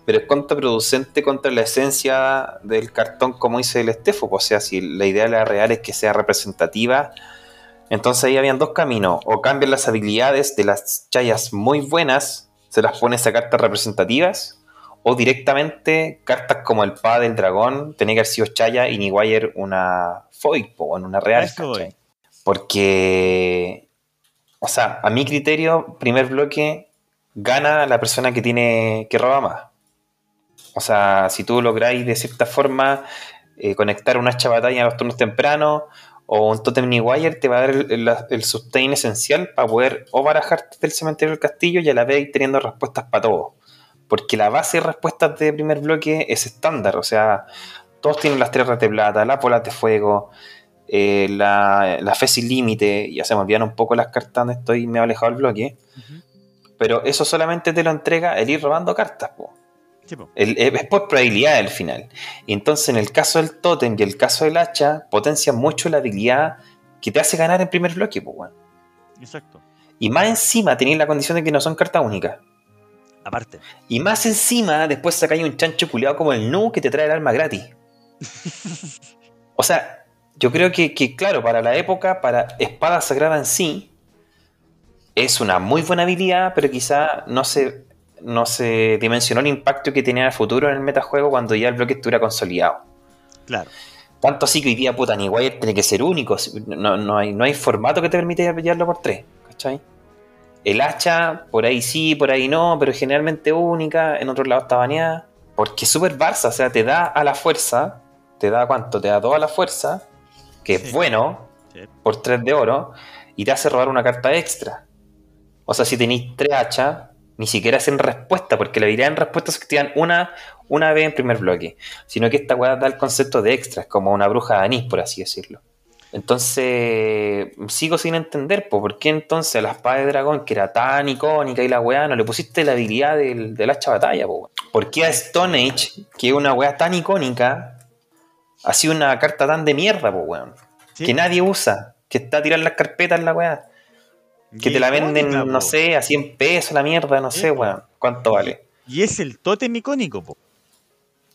pero es contraproducente contra la esencia del cartón, como dice el Estefo. O sea, si la idea de la real es que sea representativa, entonces ahí habían dos caminos. O cambian las habilidades de las chayas muy buenas, se las pones a cartas representativas, o directamente cartas como el Pa del dragón, tenía que haber sido chaya y Niguayer una foil, o en una real. Porque, o sea, a mi criterio, primer bloque, gana la persona que tiene que roba más. O sea, si tú lográis de cierta forma eh, conectar una hacha batalla a los turnos tempranos o un Totem Wire, te va a dar el, el- el sustain esencial para poder o barajarte del cementerio del castillo y a la vez ir teniendo respuestas para todo. Porque la base de respuestas de primer bloque es estándar, o sea, todos tienen las tres de plata, las bolas de fuego, eh, la, la fe sin límite, ya se me olvidaron un poco las cartas donde estoy, me he alejado del bloque, pero eso solamente te lo entrega el ir robando cartas, po. Sí, po. El- es por probabilidad al final. Y entonces, en el caso del Totem y el caso del hacha, potencia mucho la habilidad que te hace ganar en primer bloque, pues, weón. Exacto. Y más encima tenéis la condición de que no son cartas únicas. Aparte. Y más encima, después sacáis un chancho culiado como el Nu que te trae el alma gratis. (laughs) o sea, yo creo que, que, claro, para la época, para Espada Sagrada en sí, es una muy buena habilidad, pero quizá no se, no se dimensionó el impacto que tenía en el futuro en el metajuego cuando ya el bloque estuviera consolidado. Claro. Tanto así que hoy día, puta, ni Wire tiene que ser único. No, no hay, no hay formato que te permita pillarlo por tres. ¿Cachai? El hacha, por ahí sí, por ahí no, pero generalmente única. En otros lados está baneada. Porque es súper Barça, o sea, te da a la fuerza. ¿Te da cuánto? Te da toda la fuerza. Que Sí. es bueno. Sí. Por 3 de oro. Y te hace robar una carta extra. O sea, si tenéis 3 hachas, ni siquiera hacen respuesta. Porque la habilidad en respuesta es que te dan una, una vez en primer bloque. Sino que esta weá da el concepto de extras, como una bruja de anís, por así decirlo. Entonces, sigo sin entender, po, ¿por qué entonces a la espada de dragón, que era tan icónica y la weá, no le pusiste la habilidad del, del hacha batalla, po? ¿Por qué a Stone Age, que es una weá tan icónica, ha sido una carta tan de mierda, po, weón? Sí. Que nadie usa, que está a tirar las carpetas en la weá, que te la icónica, venden, no po. sé, a 100 pesos la mierda, no Sí, sé, weón, cuánto vale. Y es el tótem icónico, po.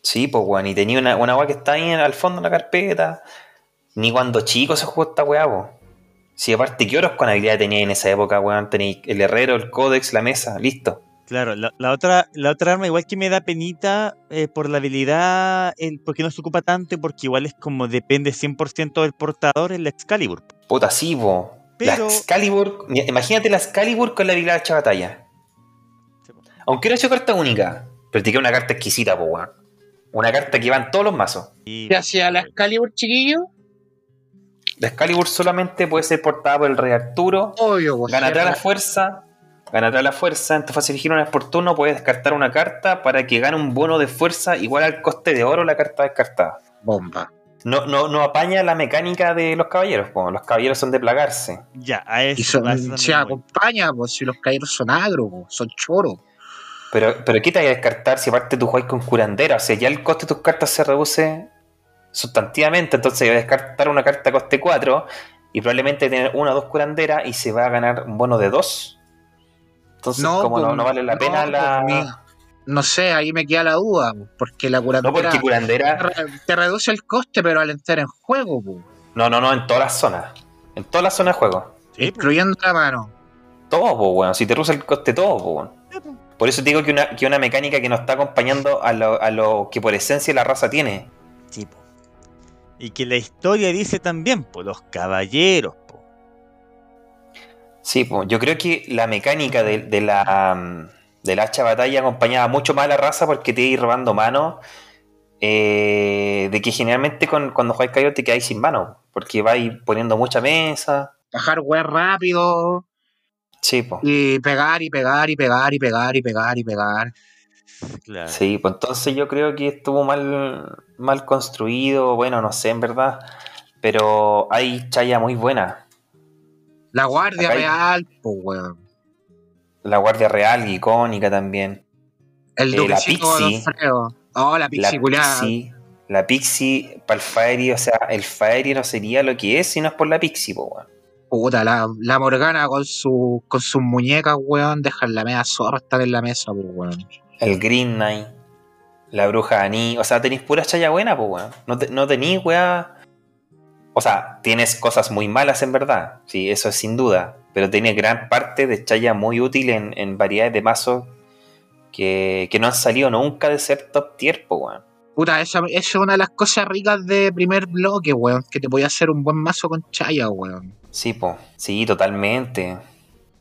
Sí, pues, weón, y tenía una, una weá que está ahí al fondo de la carpeta. Ni cuando chico se jugó esta weá, po. Si aparte, ¿qué oros con habilidad tenía en esa época, weón? Tenéis el herrero, el códex, la mesa, listo. Claro, la, la otra, la otra arma igual que me da penita eh, por la habilidad, el, porque no se ocupa tanto, y porque igual es como depende 100% del portador, el Excalibur. Puta, sí, po. La Pero- Excalibur, imagínate la Excalibur con la habilidad de batalla. Aunque era hecho carta única, pero te queda una carta exquisita, po, weón. Una carta que va en todos los mazos. Y, ¿Qué hacía la Excalibur, chiquillo? La Excalibur solamente puede ser portada por el Rey Arturo Obvio, pues. Ganará la fuerza. Ganará la fuerza. En tu fase elegir una vez por turno puedes descartar una carta para que gane un bono de fuerza igual al coste de oro la carta descartada. Bomba. No, no, no apaña la mecánica de los caballeros. po. Los caballeros son de plagarse. ya, a eso, Y son- a eso también se acompaña, pues si los caballeros son agro, son choros. Pero, pero ¿qué te vas a descartar si aparte tú juegas con curandera? O sea, ya el coste de tus cartas se reduce sustantivamente. Entonces vas a descartar una carta coste 4 y probablemente tener una o dos curanderas y se va a ganar un bono de 2. Entonces, como pues, no, no vale la no, pena pues, la. no sé, ahí me queda la duda, pues, porque la No, curandera porque curandera. te, re- te reduce el coste, pero al entrar en juego, pues, No, no, no, en todas las zonas. En todas las zonas de juego. Sí, incluyendo la mano. Todo, pues, weón. Si te reduce el coste, todo, pues, po. Por eso te digo que una, que una mecánica que nos está acompañando a lo, a lo que por esencia la raza tiene. Sí, po. Y que la historia dice también, po, los caballeros. Sí, pues, yo creo que la mecánica de, de la mm, del hacha batalla acompañaba mucho más a la raza porque te iba robando mano. eh, de que generalmente con, cuando juegas caballero te quedáis sin mano. Porque vais poniendo mucha mesa. Bajar weas rápido Sí, pues. y pegar y pegar y pegar y pegar y pegar y pegar. Claro. Sí, pues entonces yo creo que estuvo mal, mal construido, bueno, no sé en verdad, pero hay chaya muy buena. La guardia Acá hay- real, pues weón. La Guardia Real, icónica también. El Eh, la Pixie. Oh, la La Pixie. Pixie, la Pixie para el Faerie, o sea, el Faerie no sería lo que es si no es por la Pixie, po, weón. Puta, la, la Morgana con su con sus muñecas, weón, dejan la media zorra estar en la mesa, pues weón. El Green Knight. La bruja Aní. O sea, tenéis pura chaya buena, pues, weón. No, te- no tenéis, weá. O sea, tienes cosas muy malas en verdad. Sí, eso es sin duda. Pero tiene gran parte de chaya muy útil en, en variedades de mazos que, que no han salido nunca de ser top tier, pues, weón. Puta, esa, esa es una de las cosas ricas de primer bloque, weón. Que te voy a hacer un buen mazo con chaya, weón. Sí, po. Sí, totalmente.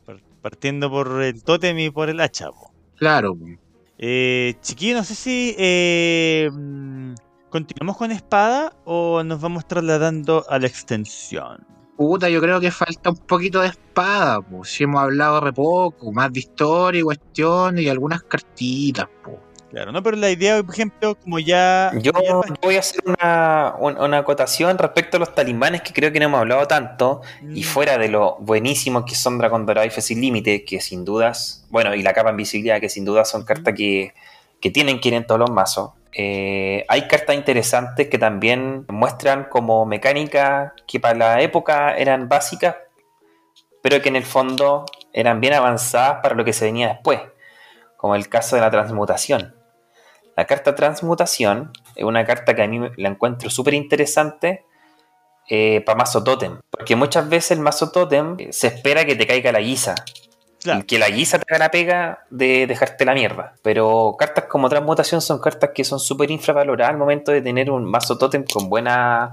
Par- Partiendo por el tótem y por el hacha, po. Claro, weón. Eh, chiquillo, no sé si eh, mm, continuamos con espada o nos vamos trasladando a la extensión. Puta, yo creo que falta un poquito de espada, pues. Si hemos hablado re poco, más de historia y cuestiones y algunas cartitas, pues. Claro, no, pero la idea, por ejemplo, como ya. Yo ya voy a hacer una, un- una acotación respecto a los talismanes que creo que no hemos hablado tanto. Y Mm, fuera de lo buenísimos que son Dragon Dorado y Fe sin Límite, que sin dudas, bueno, y la capa invisibilidad, que sin dudas son cartas que, que tienen que ir en todos los mazos. Eh, hay cartas interesantes que también muestran como mecánica que para la época eran básicas, pero que en el fondo eran bien avanzadas para lo que se venía después, como el caso de la transmutación. La carta transmutación es una carta que a mí la encuentro súper interesante para mazo totem. Porque muchas veces el mazo totem eh, se espera que te caiga la guisa. Claro. Que la guisa te haga la pega de dejarte la mierda. Pero cartas como transmutación son cartas que son súper infravaloradas al momento de tener un mazo totem con buena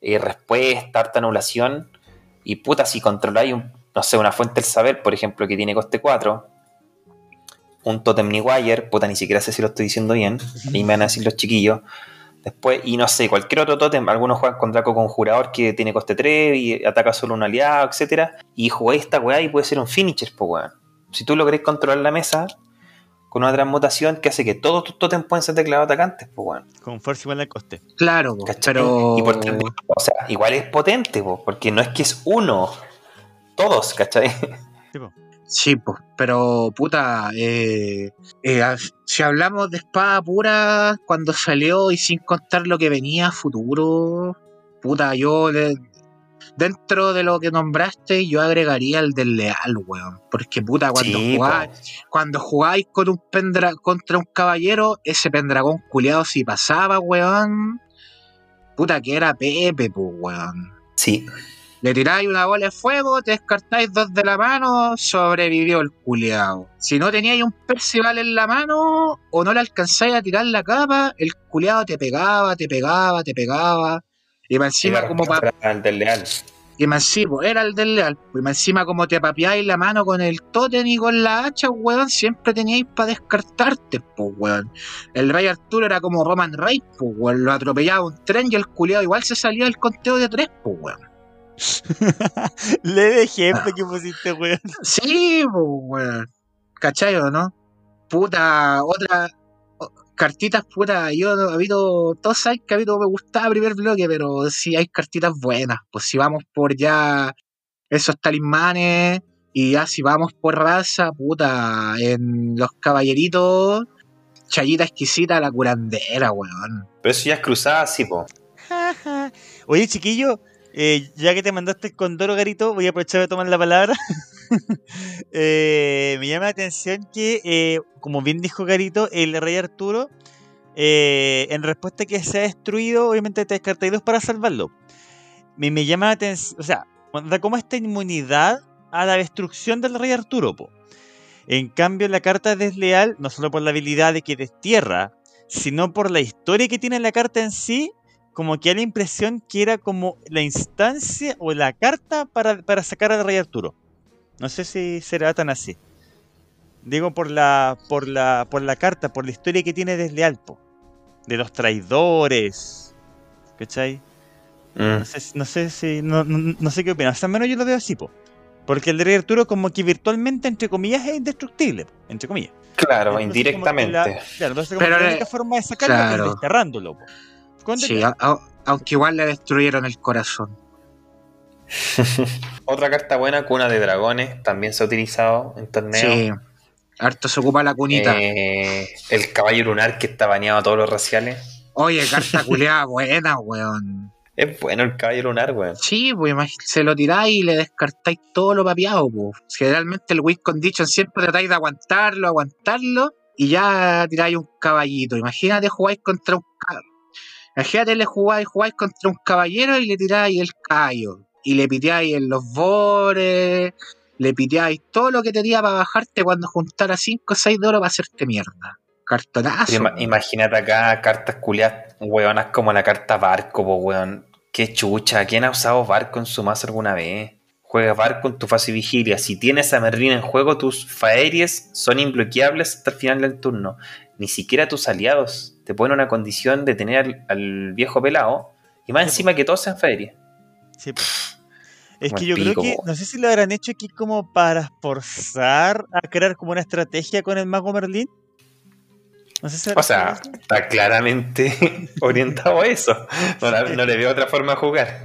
eh, respuesta, harta anulación. Y puta, si controláis un, no sé, una fuente del saber, por ejemplo, que tiene coste 4, un totem Wire, puta, ni siquiera sé si lo estoy diciendo bien, ahí me van a decir los chiquillos. Después, y no sé, cualquier otro totem, algunos juegan con Draco Conjurador que tiene coste 3 y ataca solo un aliado, etcétera Y jugáis esta weá y puede ser un finisher, pues weón. Si tú lográs controlar la mesa con una transmutación que hace que todos tus totems pueden ser declarados atacantes, pues weón. Con fuerza igual al coste. Claro, ¿Cachai? pero. Y por tanto, o sea, igual es potente, po, porque no es que es uno, todos, ¿cachai? Tipo, Sí, pues, pero puta, eh, eh, si hablamos de espada pura cuando salió y sin contar lo que venía a futuro, puta, yo le- dentro de lo que nombraste yo agregaría el del leal, weón, porque puta, cuando Sí, po. jugáis, cuando jugáis con un pendra contra un caballero, ese pendragón culiado si pasaba, weón, puta que era Pepe, pues, weón. Sí, Le tiráis una bola de fuego, te descartáis dos de la mano, sobrevivió el culiao. Si no teníais un Percival en la mano o no le alcanzáis a tirar la capa, el culiao te pegaba, te pegaba, te pegaba. Y más encima como pa- respuesta era el del leal. y más encima, era el del leal. Y más encima como te papeáis la mano con el tótem y con la hacha, weón, siempre teníais para descartarte, pues weón. El rey Arturo era como Roman Reigns, pues weón. Lo atropellaba un tren y el culiao igual se salía del conteo de tres, pues weón. (laughs) Le de ejemplo que pusiste, weón. Sí, pues, weón. ¿Cachai o no? Puta, otra. Cartitas, puta, yo no- ha habido. Todos saben que ha habido me gustaba el primer bloque, pero sí hay cartitas buenas. Pues si vamos por ya esos talismanes y ya si vamos por raza, puta, en los caballeritos, chayita exquisita la curandera, weón. Pero eso ya es cruzada, sí, po. (laughs) Oye, chiquillo, eh, ya que te mandaste el condoro, Garito, voy a aprovechar de tomar la palabra. (laughs) Eh, me llama la atención que, eh, como bien dijo Garito, el rey Arturo, en respuesta a que se ha destruido, obviamente te descartáis dos para salvarlo. Me, llama la atención, o sea, da como esta inmunidad a la destrucción del rey Arturo. po. En cambio, la carta desleal, no solo por la habilidad de que destierra, sino por la historia que tiene la carta en sí, como que da la impresión que era como la instancia o la carta para, para sacar al rey Arturo. No sé si será tan así. Digo por la, por la, por la carta, por la historia que tiene desleal, po. De los traidores. ¿Cachai? Mm. No sé, no sé si. No, no- no sé qué opinas. Al menos yo lo veo así, po. Porque el de Rey Arturo, como que virtualmente, entre comillas, es indestructible. Entre comillas. Claro, Entonces, indirectamente. la- claro, entonces, como Pero la única forma de sacarlo claro. es desterrándolo. po. Sí, desleal. a- a- aunque igual le destruyeron el corazón. (laughs) Otra carta buena, Cuna de Dragones, también se ha utilizado en torneos. Sí. Harto se ocupa la cunita. Eh, el caballo lunar que está baneado a todos los raciales. Oye, carta (laughs) culeada buena, weón. Es bueno el caballo lunar, weón. Sí, pues se lo tiráis y le descartáis todo lo papeado, pues. Generalmente el win condition siempre tratáis de aguantarlo, aguantarlo, y ya tiráis un caballito. Imagínate jugáis contra un Imagínate le jugáis, jugáis contra un caballero y le tiráis el callo. Y le piteáis en los bores, le piteáis todo lo que tenía para bajarte cuando juntara 5 o 6 de oro para hacerte mierda. Cartonazo. Imagínate acá cartas culiadas, weonas como la carta barco, po, weón. Qué chucha. ¿Quién ha usado barco en su mazo alguna vez? Juega barco en tu fase vigilia. Si tienes a Merlín en juego, tus faeries son imbloqueables hasta el final del turno. Ni siquiera tus aliados te ponen una condición de tener al, al viejo pelado. Y más Sí, encima que todos sean faeries. Sí, po. Es Como que yo pico, creo que, po. no sé si lo habrán hecho aquí como para forzar a crear como una estrategia con el mago Merlín. No sé si O sea, está claramente (laughs) orientado a eso. No, la- no le veo otra forma de jugar.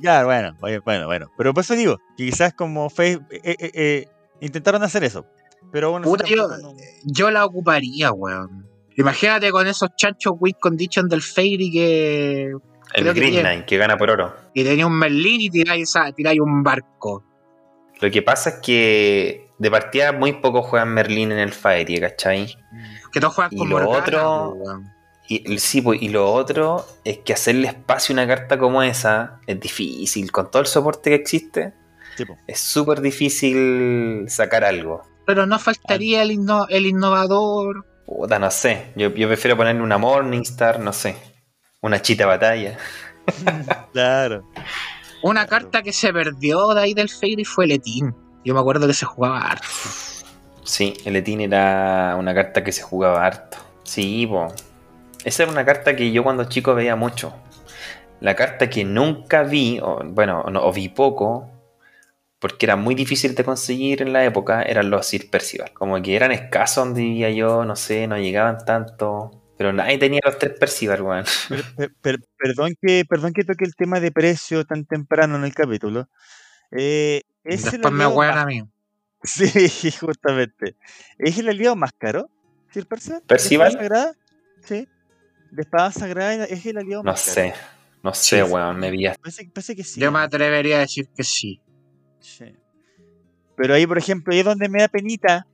Claro, bueno, bueno, bueno. Pero por eso digo, que quizás como Face eh, eh, eh, intentaron hacer eso. Pero bueno, Puta, yo- no- Yo la ocuparía, weón. Imagínate con esos chanchos win condition del Fairy que, El Creo que Green. Knight, que gana por oro. que tenía un Merlín y tiráis, a- tiráis un barco. Lo que pasa es que de partida muy pocos juegan Merlín en el Fairy, ¿cachai? Que todos juegan Y con lo Morgana, otro-. Y, sí, pues, y lo otro es que hacerle espacio a una carta como esa es difícil. Con todo el soporte que existe, Sí, po. es súper difícil sacar algo. Pero no faltaría el, inno- el innovador. Puta, no sé. Yo, yo prefiero ponerle una Morningstar, no sé. Una chita batalla. (laughs) Claro. Una Claro. carta que se perdió de ahí del Fairy fue Letín. Yo me acuerdo que se jugaba harto. Sí, el Etin era una carta que se jugaba harto. Sí, po. Esa era una carta que yo cuando chico veía mucho. La carta que nunca vi, o, bueno, no, o vi poco, porque era muy difícil de conseguir en la época, eran los Sir Percival. Como que eran escasos donde vivía yo, no sé, no llegaban tanto. Pero nadie tenía los tres Percival, weón. Per- (laughs) per- per- perdón, que, perdón que toque el tema de precio tan temprano en el capítulo. Eh, ¿es el Después me más- a mí. (laughs) Sí, justamente. ¿Es el aliado más caro? ¿Sir Percival? ¿De ¿Percival? espada sagrada? Sí. De espada sagrada es el aliado No más caro. sé, no sé, Sí. weón, me vi Parece, parece que sí. Yo me ¿no? atrevería a decir que sí. Sí. Pero ahí, por ejemplo, ahí es donde me da penita,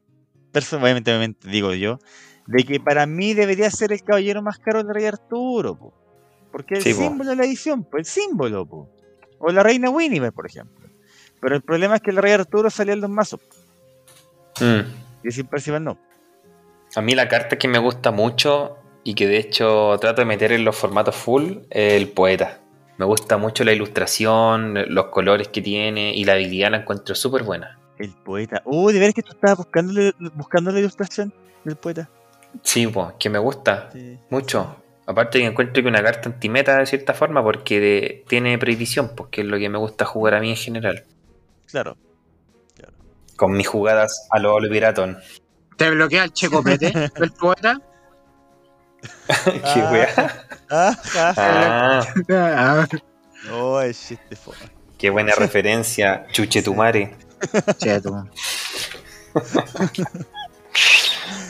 personalmente digo yo, de que para mí debería ser el caballero más caro del rey Arturo, po. porque el Sí, po. símbolo de la edición, pues el símbolo, po. o la reina Winnie, por ejemplo. Pero el problema es que el rey Arturo salía en los mazos, Mm. y sin Percival no. A mí la carta que me gusta mucho y que de hecho trato de meter en los formatos full es el poeta. Me gusta mucho la ilustración, los colores que tiene y la habilidad la encuentro súper buena. El poeta. Uh, de ver que tú estabas buscando, buscando la ilustración del poeta. Sí, pues, que me gusta Sí. mucho. Aparte que encuentro que una carta antimeta de cierta forma porque de- tiene prohibición, pues que es lo que me gusta jugar a mí en general. Claro. Con mis jugadas a lo Piratón. Te bloquea el checopete del (laughs) poeta. (laughs) Qué Ah. Ah, Ah, Ah, Oh, chiste qué buena referencia. Chuchetumare. (laughs)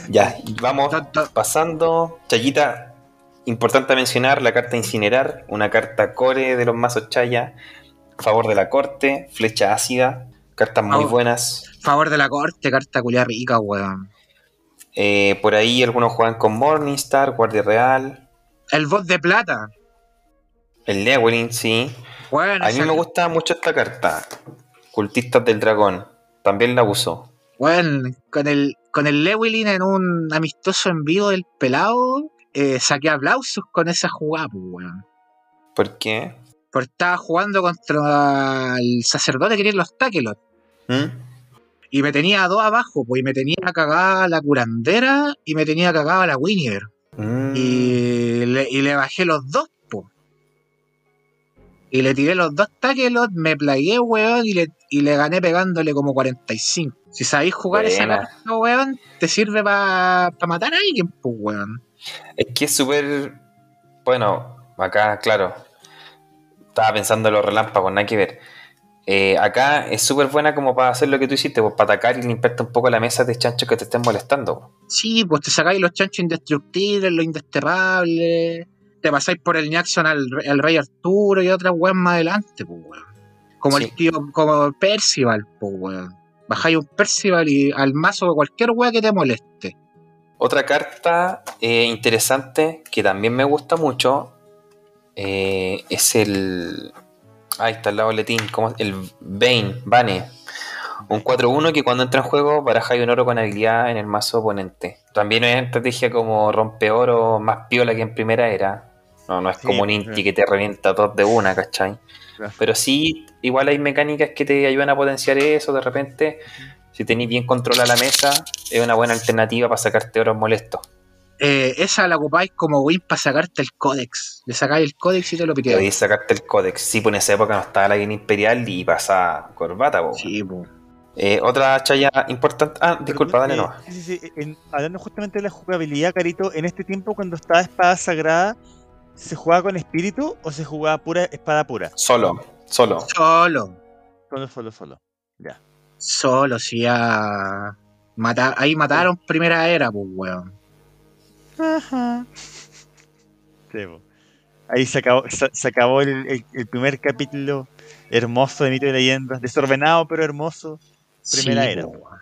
Ya, vamos Pasando, Chayita, importante mencionar la carta Incinerar, una carta core de los mazos Chaya, favor de la corte, flecha ácida, cartas muy Oh. buenas. Favor de la corte, carta culia rica, weón. Eh, por ahí algunos juegan con Morningstar, Guardia Real, El voz de plata. el Llewellyn, sí. A mí me gusta mucho esta carta, Cultistas del Dragón, también la uso. weón, con el, con el Lewilin en un amistoso en vivo del pelado, eh, saqué aplausos con esa jugada, pues, weón. ¿Por qué? Porque estaba jugando contra el sacerdote que tiene los Takelot. ¿Mm? Y me tenía a dos abajo, pues, y me tenía cagada la curandera y me tenía cagada la Winiver. Mm. Y le, y le bajé los dos, po. Y le tiré los dos Takelot, me plagué, weón, y le, y le gané pegándole como 45. Si sabéis jugar esa Buena. carta, weón, te sirve para matar a alguien, pues, weón. Es que es súper. Bueno, acá, claro. Estaba pensando en los relámpagos, nada que ver. Eh, acá es súper buena como para hacer lo que tú hiciste, pues para atacar y limpiarte un poco la mesa de chanchos que te estén molestando. Sí, pues te sacáis los chanchos indestructibles, los indesterrables. Te pasáis por el Jackson al, al Rey Arturo y otras weón más adelante, pues, weón. Como Sí. el tío, como Percival, pues, weón. Bajáis un Percival y al mazo de cualquier weón que te moleste. Otra carta eh, interesante que también me gusta mucho eh, es el. Ahí está el lado boletín. ¿cómo? El Bane, Bane. Un 4-1 que cuando entra en juego baraja un oro con habilidad en el mazo oponente. También es estrategia como rompe oro más piola que en primera era. No, no es Sí, como un. Inti que te revienta dos de una, ¿cachai? Claro. Pero sí, igual hay mecánicas que te ayudan a potenciar eso de repente. Si tenéis bien controlada la mesa, es una buena alternativa para sacarte oros molestos. Eh, esa la ocupáis como win para sacarte el códex. Le sacáis el códex y te lo piteáis. Podéis sacarte el códex. Sí, pues en esa época no estaba la guía imperial y pasaba corbata, po. Sí, po. Eh, otra chaya importante. Ah, disculpa, dale Perdón, no. eh, sí, sí, sí, en- hablando justamente de la jugabilidad, Carito, en este tiempo cuando estaba Espada Sagrada, ¿se jugaba con espíritu o se jugaba pura espada pura? Solo, solo. Solo. Solo, solo, solo. Ya. Solo, sí, ya. Mata- ahí mataron primera era, pues, weón. Ajá. Sí. Ahí se acabó, se, se acabó el, el- el primer capítulo hermoso de Mito y Leyendas, desordenado pero hermoso. Primera Sí, era. po, weón.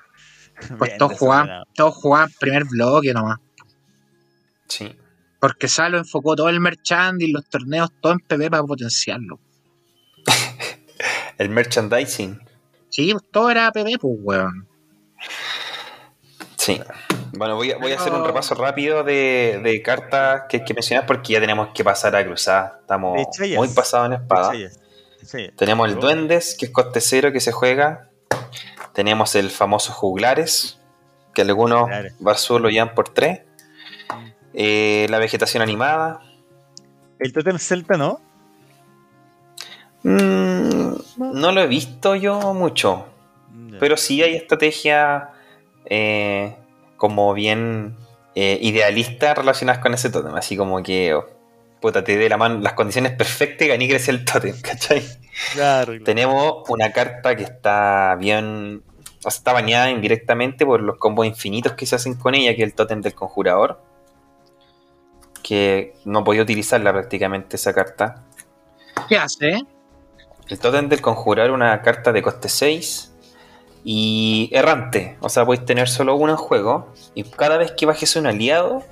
(laughs) Bien Pues todos jugaban, desordenado. todos jugaban primer bloque nomás. Sí. Porque Salo enfocó todo el merchandising, los torneos, todo en PB para potenciarlo. (laughs) El merchandising. Sí, pues todo era PB, pues, weón. Sí. Bueno, voy a, voy a hacer un repaso rápido de, de cartas que hay que mencionar porque ya tenemos que pasar a cruzar. Estamos muy pasados en espada. Tenemos el Oh. Duendes, que es coste cero que se juega. Tenemos el famoso Juglares, que algunos. Barzú lo llevan por 3. la vegetación animada. El Totem Celta, ¿no? Mm, no lo he visto yo mucho, pero sí hay estrategias eh, como bien eh, idealistas relacionadas con ese tótem. Así como que, oh, puta, te dé la mano las condiciones perfectas y gané crece el tótem, (laughs) ¿cachai? Claro, claro. Tenemos una carta que está bien. O sea, está bañada indirectamente por los combos infinitos que se hacen con ella, que es el tótem del conjurador. Que no podía utilizarla prácticamente esa carta. ¿Qué hace? El tótem del conjurador es una carta de coste 6 y errante. O sea, podéis tener solo uno en juego. Y cada vez que bajes un aliado,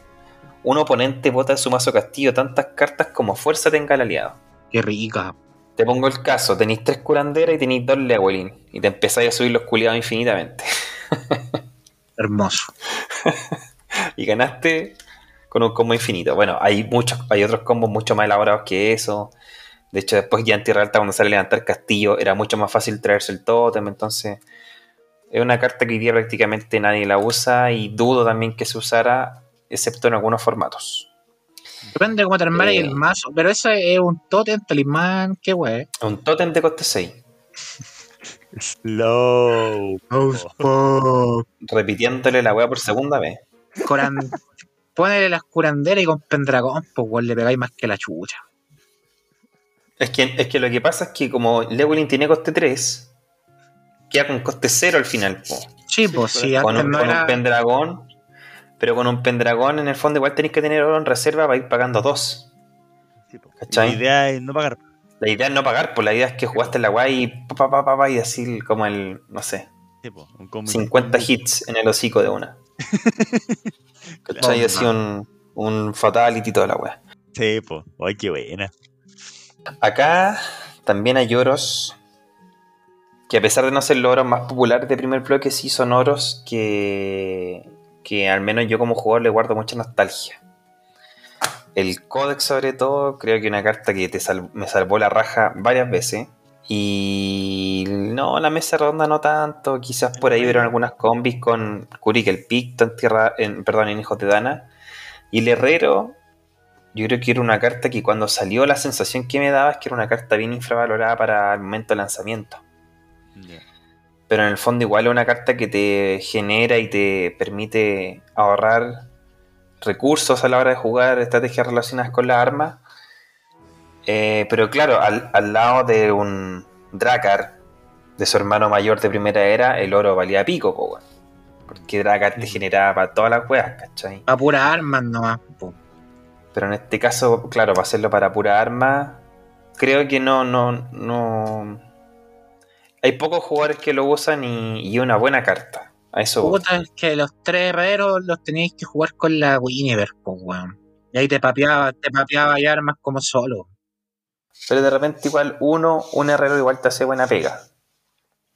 un oponente bota de su mazo castillo tantas cartas como fuerza tenga el aliado. Qué rica. Te pongo el caso, tenéis tres curanderas y tenéis dos Lewelin. Y te empezáis a subir los culiados infinitamente. (laughs) Hermoso. y ganaste con un combo infinito. Bueno, hay muchos, hay otros combos mucho más elaborados que eso. De hecho, después ya en Tierra Alta, cuando sale a levantar castillo, era mucho más fácil traerse el tótem. Entonces, es una carta que hoy día prácticamente nadie la usa y dudo también que se usara, excepto en algunos formatos. Depende de cómo te armaras Eh. el mazo. Pero eso es un totem, talismán, qué wey. Un tótem de coste 6. Slow. Oh. Repitiéndole la weá por segunda vez. Coran... Ponele las curanderas y con Pendragón, pues weón, le pegáis más que la chucha. Es que, es que lo que pasa es que como Lewelin tiene coste 3, queda con coste 0 al final. po. Sí, pues sí, Con, antes un, no con era. un pendragón. Pero con un pendragón en el fondo igual tenéis que tener oro en reserva para ir pagando dos. Sí. La idea es no pagar. La idea es no pagar, pues la idea es que jugaste la guay y pa, pa, pa, pa, pa, y así como el, no sé, Sí, po. Un combo- 50 hits en el hocico de una. (laughs) ¿Cachai? Oh, Así un, un fatality y toda la weá. Sí, po. Ay, qué buena. Acá también hay oros que a pesar de no ser los oros más populares de primer bloque, sí son oros que, que al menos yo como jugador le guardo mucha nostalgia. El Codex sobre todo, creo que una carta que te me salvó la raja varias veces. Y no, la mesa redonda no tanto. Quizás por ahí vieron algunas combis con Kurik el Picto en tierra, en, perdón, en Hijos de Dana. Y el Herrero, yo creo que era una carta que cuando salió la sensación que me daba es que era una carta bien infravalorada para el momento de lanzamiento. Pero en el fondo igual es una carta que te genera y te permite ahorrar recursos a la hora de jugar estrategias relacionadas con las armas. Eh, pero claro, al, al lado de un Dracar, de su hermano mayor de primera era, el oro valía pico, po. Porque Dracar te Mm. generaba para todas las weas, ¿cachai? A puras armas nomás. po. Pero en este caso, claro, para hacerlo para pura arma, creo que no, no, no. Hay pocos jugadores que lo usan y, y una buena carta. A eso. Puta, es que los tres herreros los teníais que jugar con la Winiver, pues, weón. Y ahí te papeaba, te papeaba y armas como solo. Pero de repente igual uno, un herrero igual te hacía buena pega.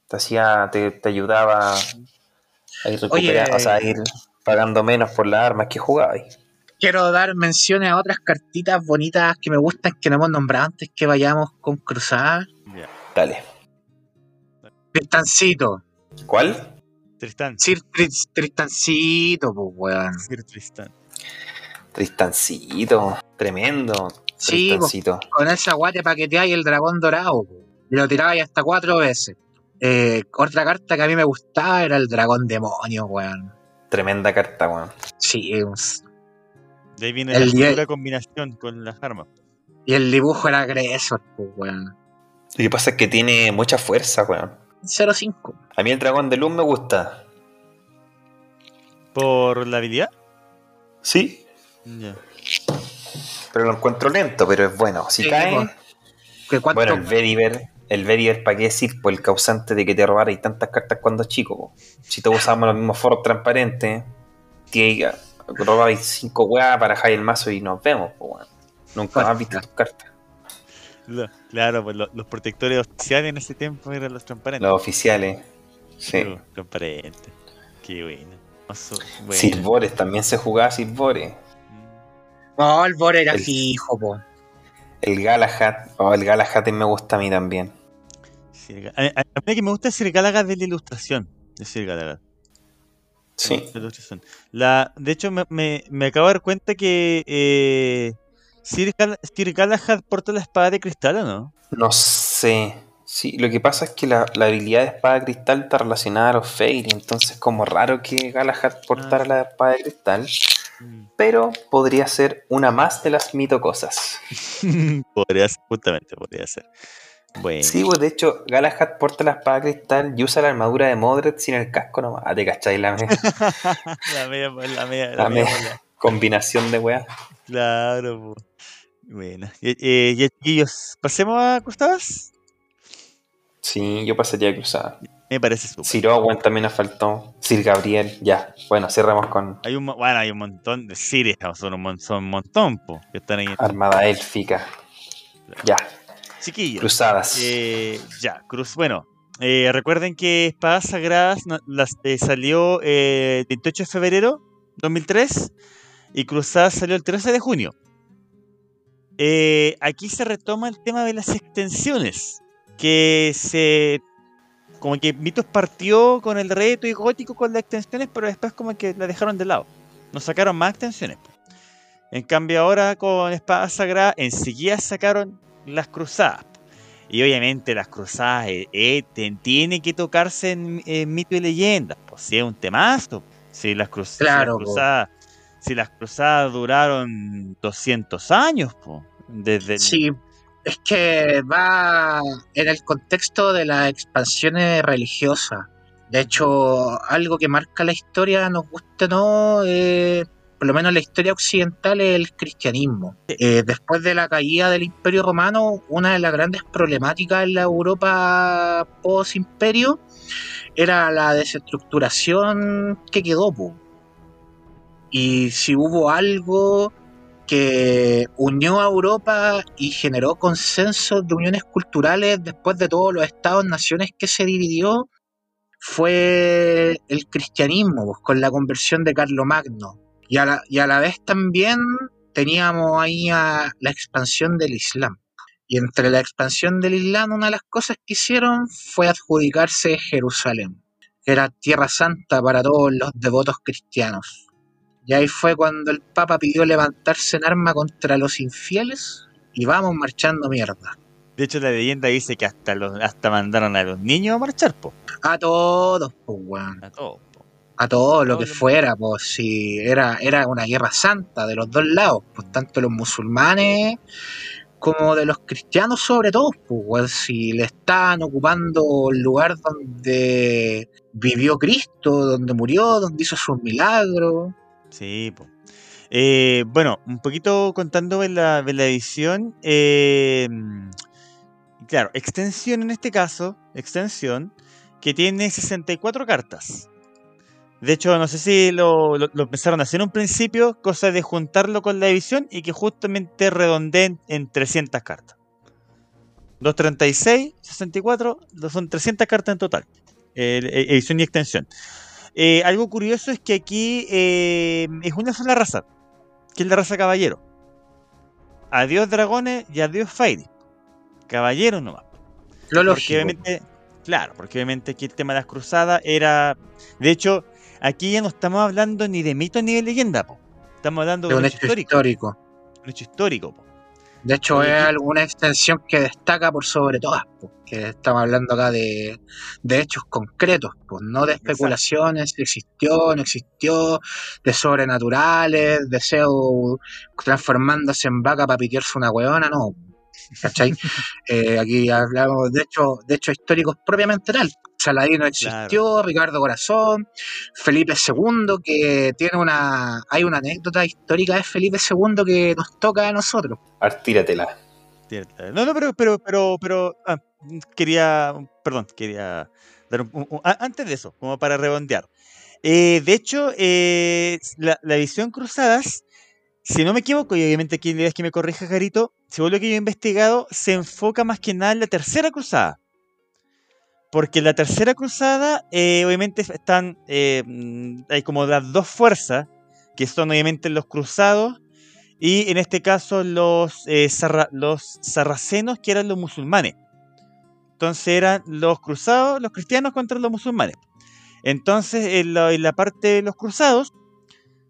Te hacía, te, te ayudaba a ir recuperando, o sea, a ir pagando menos por las armas que jugabas. Quiero dar menciones a otras cartitas bonitas que me gustan, que no hemos nombrado antes que vayamos con Cruzada. Ya. Dale. Tristancito. ¿Cuál? Tristán. Sir Tris- Tristancito, pues, weón. Sir Tristán. Tristancito. Tremendo. Sí, Tristancito. Con esa guay te paqueteáis el dragón dorado, po. y lo tiráis hasta cuatro veces. Eh, otra carta que a mí me gustaba era el dragón demonio, weón. Tremenda carta, weón. Sí, De ahí viene El la combinación con las armas. y el dibujo era agresor, pues, weón. Lo que pasa es que tiene mucha fuerza, weón. 0-5. A mí el dragón de luz me gusta. ¿Por la habilidad? Sí. Ya. Pero lo encuentro lento, pero es bueno. Si Sí, cae. pues. ¿Que cuánto- Bueno, el Vediver, el Vediver, ¿para qué decir? Por el causante de que te robarais tantas cartas cuando chico. po. Si todos usábamos los mismos foros transparentes, que robabais cinco weas para dejar el mazo y nos vemos, po, weón. Nunca Bueno, más viste tus cartas. Lo- Claro, pues lo- los protectores oficiales en ese tiempo eran los transparentes. Los oficiales. Sí. Sí, Transparentes. Qué bueno. Mazo bueno. Silvores, también se jugaba Silvores. Mm. No, el Bore era El- fijo, po. El Galahad. Oh, el Galahad me gusta a mí también. Ga- a, a- a mí que me gusta es Sir Galahad de la ilustración. De Sir Galahad. Sí. La ilustración. La, de hecho, me, me, me acabo de dar cuenta que eh, Sir, Gal- Sir Galahad porta la espada de cristal, ¿o no? No sé. Sí, lo que pasa es que la, la habilidad de espada de cristal está relacionada a los Fairy, entonces como raro que Galahad portara Ah. la espada de cristal, pero podría ser una más de las mitocosas. (laughs) podría ser, justamente, podría ser. Bueno. Sí, pues de hecho, Galahad porta la espada de cristal y usa la armadura de Modred sin el casco nomás. Ah, te cachai la me- (laughs) la media, la media, la La media media. combinación de weas. Claro, po. Bueno. Eh, ya, chiquillos, pasemos a Cruzadas. Sí, yo pasaría cruzada. Me parece súper. Sir Owen también nos faltó. Sir Gabriel, ya. Bueno, cerramos con Hay un, bueno, hay un montón de series, son un, mon- son un montón, po, que están ahí. Armada Élfica. Ya, Chiquillos. cruzadas. Eh, ya, Cruz. Bueno, eh, recuerden que Espadas Sagradas las, eh, salió eh, el 28 de febrero 2003 y Cruzadas salió el 13 de junio. Eh, aquí se retoma el tema de las extensiones. Que se. Como que Mitos partió con el reto y gótico con las extensiones, pero después como que la dejaron de lado. No sacaron más extensiones. En cambio ahora con Espada Sagrada enseguida sacaron las cruzadas. Y obviamente las cruzadas eh, eh, ten- tiene que tocarse en, en mito y leyendas. Pues si es un temazo. Si las, cruz- las cruzadas, si las cruzadas duraron 200 años, po, desde el- Sí, es que va en el contexto de las expansiones religiosas. De hecho, algo que marca la historia, nos guste o no, eh, por lo menos la historia occidental, es el cristianismo. Eh, después de la caída del Imperio Romano, una de las grandes problemáticas en la Europa post-imperio era la desestructuración que quedó. po. Y si hubo algo que unió a Europa y generó consensos de uniones culturales después de todos los estados-naciones que se dividió, fue el cristianismo, pues, con la conversión de Carlomagno. Y a la, y a la vez también teníamos ahí la expansión del Islam. Y entre la expansión del Islam, una de las cosas que hicieron fue adjudicarse Jerusalén, que era tierra santa para todos los devotos cristianos. Y ahí fue cuando el Papa pidió levantarse en arma contra los infieles y vamos marchando mierda. De hecho, la leyenda dice que hasta los, hasta mandaron a los niños a marchar, po. A todos, pues, weón. A todos, po. A todo lo que fuera, pues, si era, era una guerra santa de los dos lados, pues, tanto los musulmanes como de los cristianos, sobre todo, pues, weón, si le estaban ocupando el lugar donde vivió Cristo, donde murió, donde hizo sus milagros. Sí, po. Eh, bueno, un poquito contando de la, de la edición. eh, claro, extensión en este caso, extensión, que tiene 64 cartas. De hecho, no sé si lo, lo, a hacer en un principio, cosa de juntarlo con la edición y que justamente redondeen en 300 cartas. 236, 64, son 300 cartas en total. e- edición y extensión. Eh, algo curioso es que aquí eh, es una sola raza, que es la raza caballero. Adiós dragones y adiós fairy. Caballeros nomás. Lo Porque obviamente, claro, porque obviamente aquí el tema de las cruzadas era. De hecho, aquí ya no estamos hablando ni de mito ni de leyenda, po. Estamos hablando de un hecho histórico. Un hecho histórico, po. De hecho, es ¿qué- alguna extensión que destaca por sobre todas, porque estamos hablando acá de, de hechos concretos, pues no de especulaciones, si existió, no existió, de sobrenaturales, de SEO transformándose en vaca para pitearse una hueona, no. ¿Cachai? (laughs) Eh, aquí hablamos de hecho, de hechos históricos propiamente tal. Saladino existió, Ricardo Corazón, Felipe II, que tiene una. Hay una anécdota histórica de Felipe II que nos toca a nosotros. Artíratela. No, no, pero, pero, pero, pero ah, quería, perdón, quería dar un, un- un- a- antes de eso, como para redondear. Eh, de hecho, eh, la, la edición Cruzadas, si no me equivoco, y obviamente aquí es que me corrija Garito, según lo que yo he investigado, se enfoca más que nada en la tercera cruzada. Porque en la tercera cruzada, eh, obviamente están, eh, hay como las dos fuerzas, que son obviamente los cruzados y en este caso los, eh, los sarracenos, que eran los musulmanes. Entonces eran los cruzados, los cristianos contra los musulmanes. Entonces en la parte de los cruzados,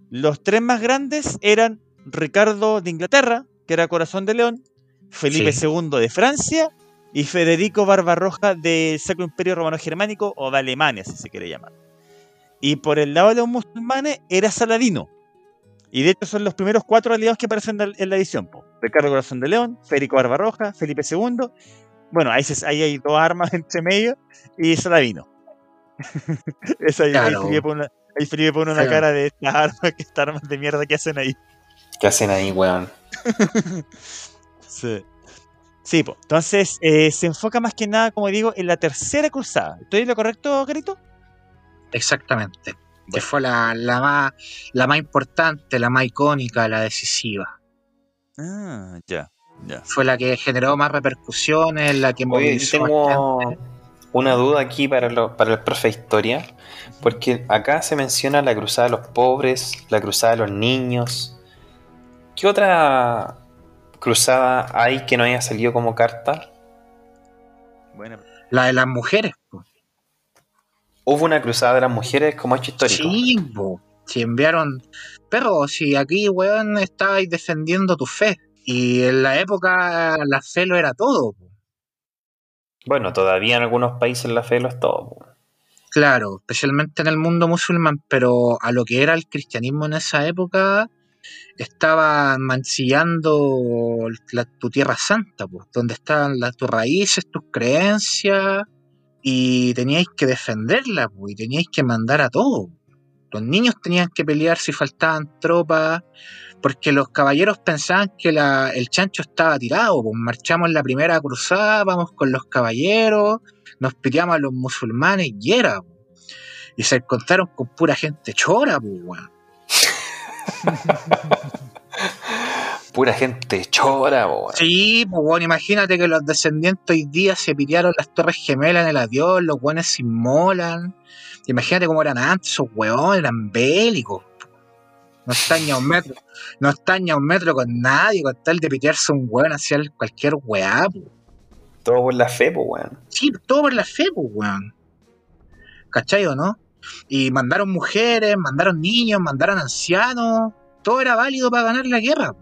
los tres más grandes eran Ricardo de Inglaterra, que era Corazón de León, Felipe Sí. II de Francia y Federico Barbarroja del Sacro Imperio Romano Germánico o de Alemania, si se quiere llamar. Y por el lado de los musulmanes era Saladino. Y de hecho son los primeros cuatro aliados que aparecen en la- edición. Ricardo Corazón de León, Federico Barbarroja, Felipe II. Bueno, ahí, se- ahí hay dos armas (laughs) entre medio y Saladino. (laughs) Esa, ahí-. Felipe pone, ahí Felipe pone una Claro. cara de estas armas, (laughs) que estas armas de mierda que hacen ahí. ¿Qué hacen ahí, weón? (laughs) Sí. Sí, po. entonces eh, se enfoca más que nada, como digo, en la tercera cruzada. ¿Estoy en lo correcto, Carito? Exactamente. Que fue la, la, más, la más importante, la más icónica, la decisiva. Ah, ya, ya. Fue la que generó más repercusiones, la que Oye, movilizó tengo bastante. una duda aquí para, lo- para el profe de historia, porque acá se menciona la cruzada de los pobres, la cruzada de los niños. ¿Qué otra cruzada hay que no haya salido como carta? Bueno, La de las mujeres. po. Hubo una cruzada de las mujeres como hecho histórico. Sí, po. si enviaron. Pero si aquí, weón, estabais defendiendo tu fe. Y en la época la fe lo era todo. po. Bueno, todavía en algunos países la fe lo es todo. Claro, especialmente en el mundo musulmán, pero a lo que era el cristianismo en esa época, estaba mancillando la- tu tierra santa, pues, donde estaban las, tus raíces, tus creencias, y teníais que defenderla, y teníais que mandar a todo. Los niños tenían que pelear si faltaban tropas, porque los caballeros pensaban que el chancho estaba tirado, pues marchamos la primera cruzada, vamos con los caballeros, nos piteamos a los musulmanes y era, y se encontraron con pura gente chora, pues. (laughs) Pura gente chora, weón. Sí, pues, weón, imagínate que los descendientes hoy día se pitearon las torres gemelas en el avión, los weones se inmolan. Imagínate cómo eran antes, esos weones, eran bélicos. No están ni a un metro, no están ni a un metro con nadie, con tal de pitearse un weón hacia cualquier weá. Todo por la fe, po, weón. Sí, todo por la fe, pues, weón. ¿Cachai o no? Y mandaron mujeres, mandaron niños, mandaron ancianos. Todo era válido para ganar la guerra.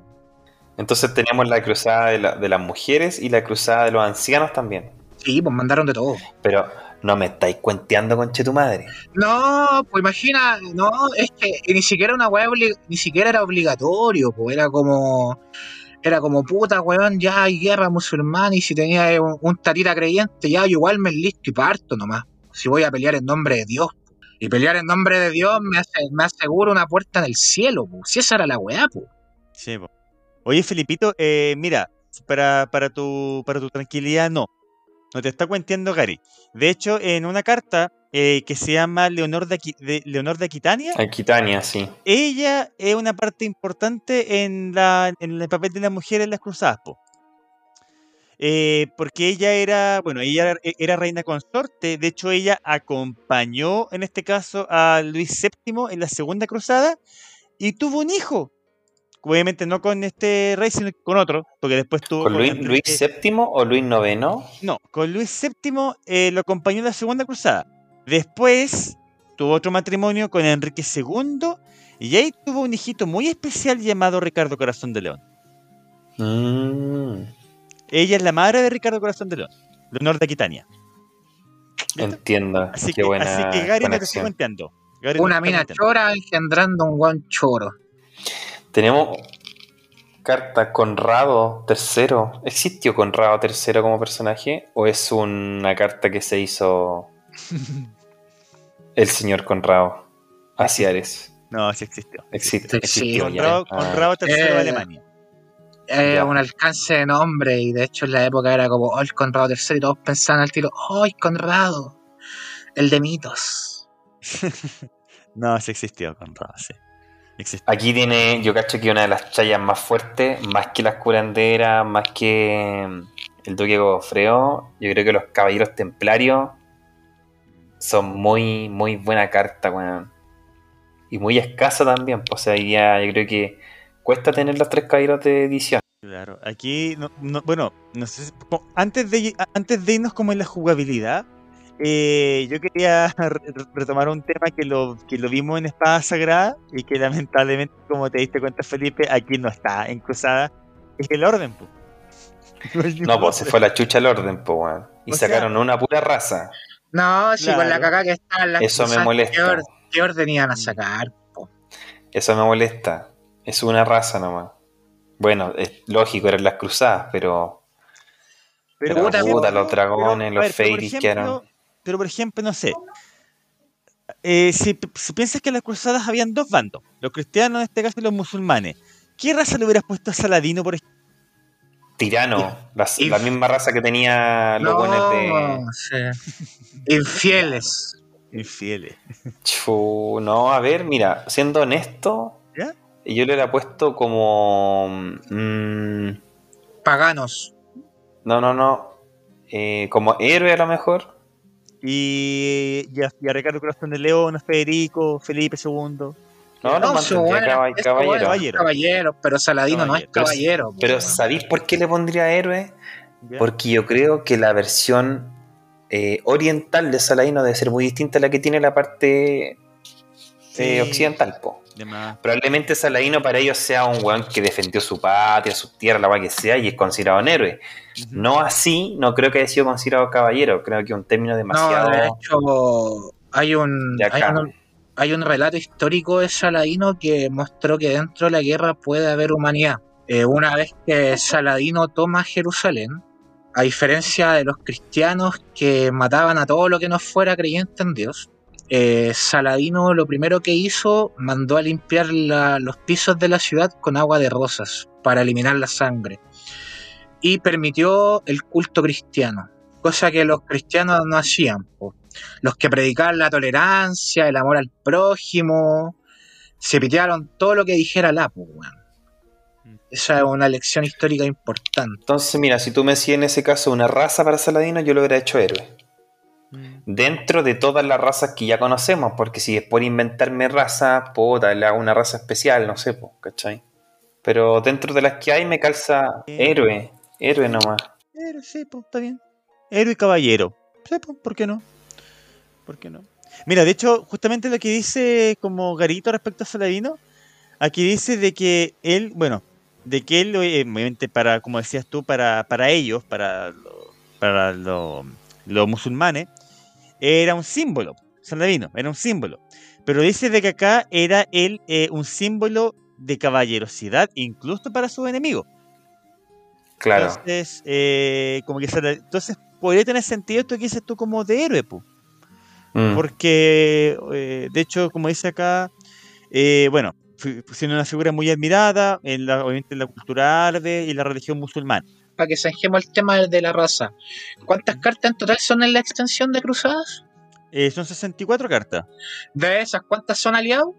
Entonces teníamos la cruzada de, la- de las mujeres y la cruzada de los ancianos también. Sí, pues mandaron de todo. Pero no me estáis cuenteando con tu madre. No, pues imagina, no, es que ni siquiera una weá, ni siquiera era obligatorio, pues era como, era como puta, weón, ya hay guerra musulmana y si tenía un, un tatita creyente, ya yo igual me listo y parto nomás. Si voy a pelear en nombre de Dios. Po. Y pelear en nombre de Dios me, hace, me asegura una puerta en el cielo, pues. Si esa era la weá, pues. Sí, po. Oye, Felipito, eh, mira, para, para, tu, para tu tranquilidad, no. No te está cuenteando Gary. De hecho, en una carta eh, que se llama Leonor de, de- Leonor de Aquitania. Aquitania, sí. Ella es una parte importante en, la, en el papel de la mujer en las cruzadas, po. Eh, porque ella era, bueno, ella era, era reina consorte, de hecho ella acompañó en este caso a Luis VII en la segunda cruzada y tuvo un hijo. Obviamente no con este rey, sino con otro, porque después tuvo... ¿Con Luis, Luis VII o Luis IX? no, con Luis VII eh, lo acompañó en la Segunda Cruzada. Después tuvo otro matrimonio con Enrique II y ahí tuvo un hijito muy especial llamado Ricardo Corazón de León. Mm, Ella es la madre de Ricardo Corazón de León, Leonor de Aquitania. Entiendo. Así Qué que, buena así que Gary no te no te Una mina chora engendrando un guan choro. Tenemos carta Conrado III. ¿Existió Conrado III como personaje? ¿O es una carta que se hizo (laughs) el señor Conrado hacia Ares? No, sí existió. Existe, Sí, existió ya. Conrado, Ah, Conrado III de Eh, Alemania. Es Ya. un alcance de nombre y de hecho en la época era como, oh, el Conrado III y todos pensaban al tiro, oh, el Conrado, el de mitos. (laughs) No, sí existió Conrado, sí. Existió. Aquí tiene, yo cacho que una de las chayas más fuertes, más que las curanderas, más que mm, el duque Gofreo, yo creo que los caballeros templarios son muy, muy buena carta, weón. Y muy escasa también, pues, o sea, hoy día yo creo que cuesta tener los tres caballeros de edición. Claro, aquí, no, no- bueno, no sé, antes de, antes de irnos como en la jugabilidad, eh, yo quería (laughs) re- retomar un tema que lo, que lo vimos en Espada Sagrada y que lamentablemente, como te diste cuenta Felipe, aquí no está en Cruzada, es el orden. po. (laughs) No, pues se fue la chucha al orden, pues, weón. Y O sea- sacaron una pura raza. No, si con la cagada que está en la Eso me molesta. ¿Qué, or- qué orden iban a sacar? po? Eso me molesta. Es una raza nomás. Bueno, es lógico, eran las cruzadas, pero Pero, puta, los dragones, los fairies ejemplo- quedaron- Pero por ejemplo, no sé. eh, si, si piensas que en las cruzadas habían dos bandos, los cristianos en este caso y los musulmanes, ¿qué raza le hubieras puesto a Saladino, por ejemplo? tirano, la, misma raza que tenía los buenos de. No, sí. infieles. Infieles. Chu, no, a ver, mira, siendo honesto. Yo le hubiera puesto como. mm, Paganos. no, no, no. eh, como héroe a lo mejor. Y, y, a, y a Ricardo Corazón de León, a Federico, Felipe II. No, no, su buena- es caballero. Caballero. caballero, pero Saladino no es Caballero. Pero. ¿sabéis por qué le pondría héroe? Porque yo creo que la versión eh, oriental de Saladino debe ser muy distinta a la que tiene la parte eh, occidental, po. De más. Probablemente Saladino para ellos sea un weón que defendió su patria, su tierra, la weá que sea, y es considerado un héroe. No así, no creo que haya sido considerado caballero. Creo que un término demasiado. No, de hecho, hay un, de hay, un, hay un relato histórico de Saladino que mostró que dentro de la guerra puede haber humanidad. Eh, una vez que Saladino toma Jerusalén, a diferencia de los cristianos que mataban a todo lo que no fuera creyente en Dios, eh, Saladino lo primero que hizo mandó a limpiar los pisos de la ciudad con agua de rosas para eliminar la sangre y permitió el culto cristiano, cosa que los cristianos no hacían. Los que predicaban la tolerancia, el amor al prójimo, se pitearon todo lo que dijera la. Esa es una lección histórica importante. Entonces, mira, si tú me decías en ese caso una raza para Saladino, yo lo hubiera hecho héroe. Dentro de todas las razas que ya conocemos, porque si es por inventarme raza, puta, le hago una raza especial, no sé, po, ¿cachai? Pero dentro de las que hay me calza héroe, héroe nomás. Héroe, sí, pues, está bien. Héroe y caballero. Sí, pues, ¿por qué no? ¿Por qué no? Mira, de hecho, justamente lo que dice como Garito respecto a Saladino, aquí dice de que él, bueno, de que él, eh, obviamente, para, como decías tú, para, para ellos, para, lo- para lo- los musulmanes, era un símbolo. Saladino, era un símbolo. Pero dice de que acá era él eh, un símbolo de caballerosidad, incluso para sus enemigos. Claro. Entonces, eh, como que entonces podría tener sentido esto que dices tú como de héroe, pu. Mm. porque eh, de hecho, como dice acá, bueno, siendo una figura muy admirada, en la, obviamente en la cultura árabe y la religión musulmana. Para que zanjemos el tema de la raza. ¿Cuántas cartas en total son en la extensión de cruzadas? Eh, son 64 cartas. De esas, ¿cuántas son aliados?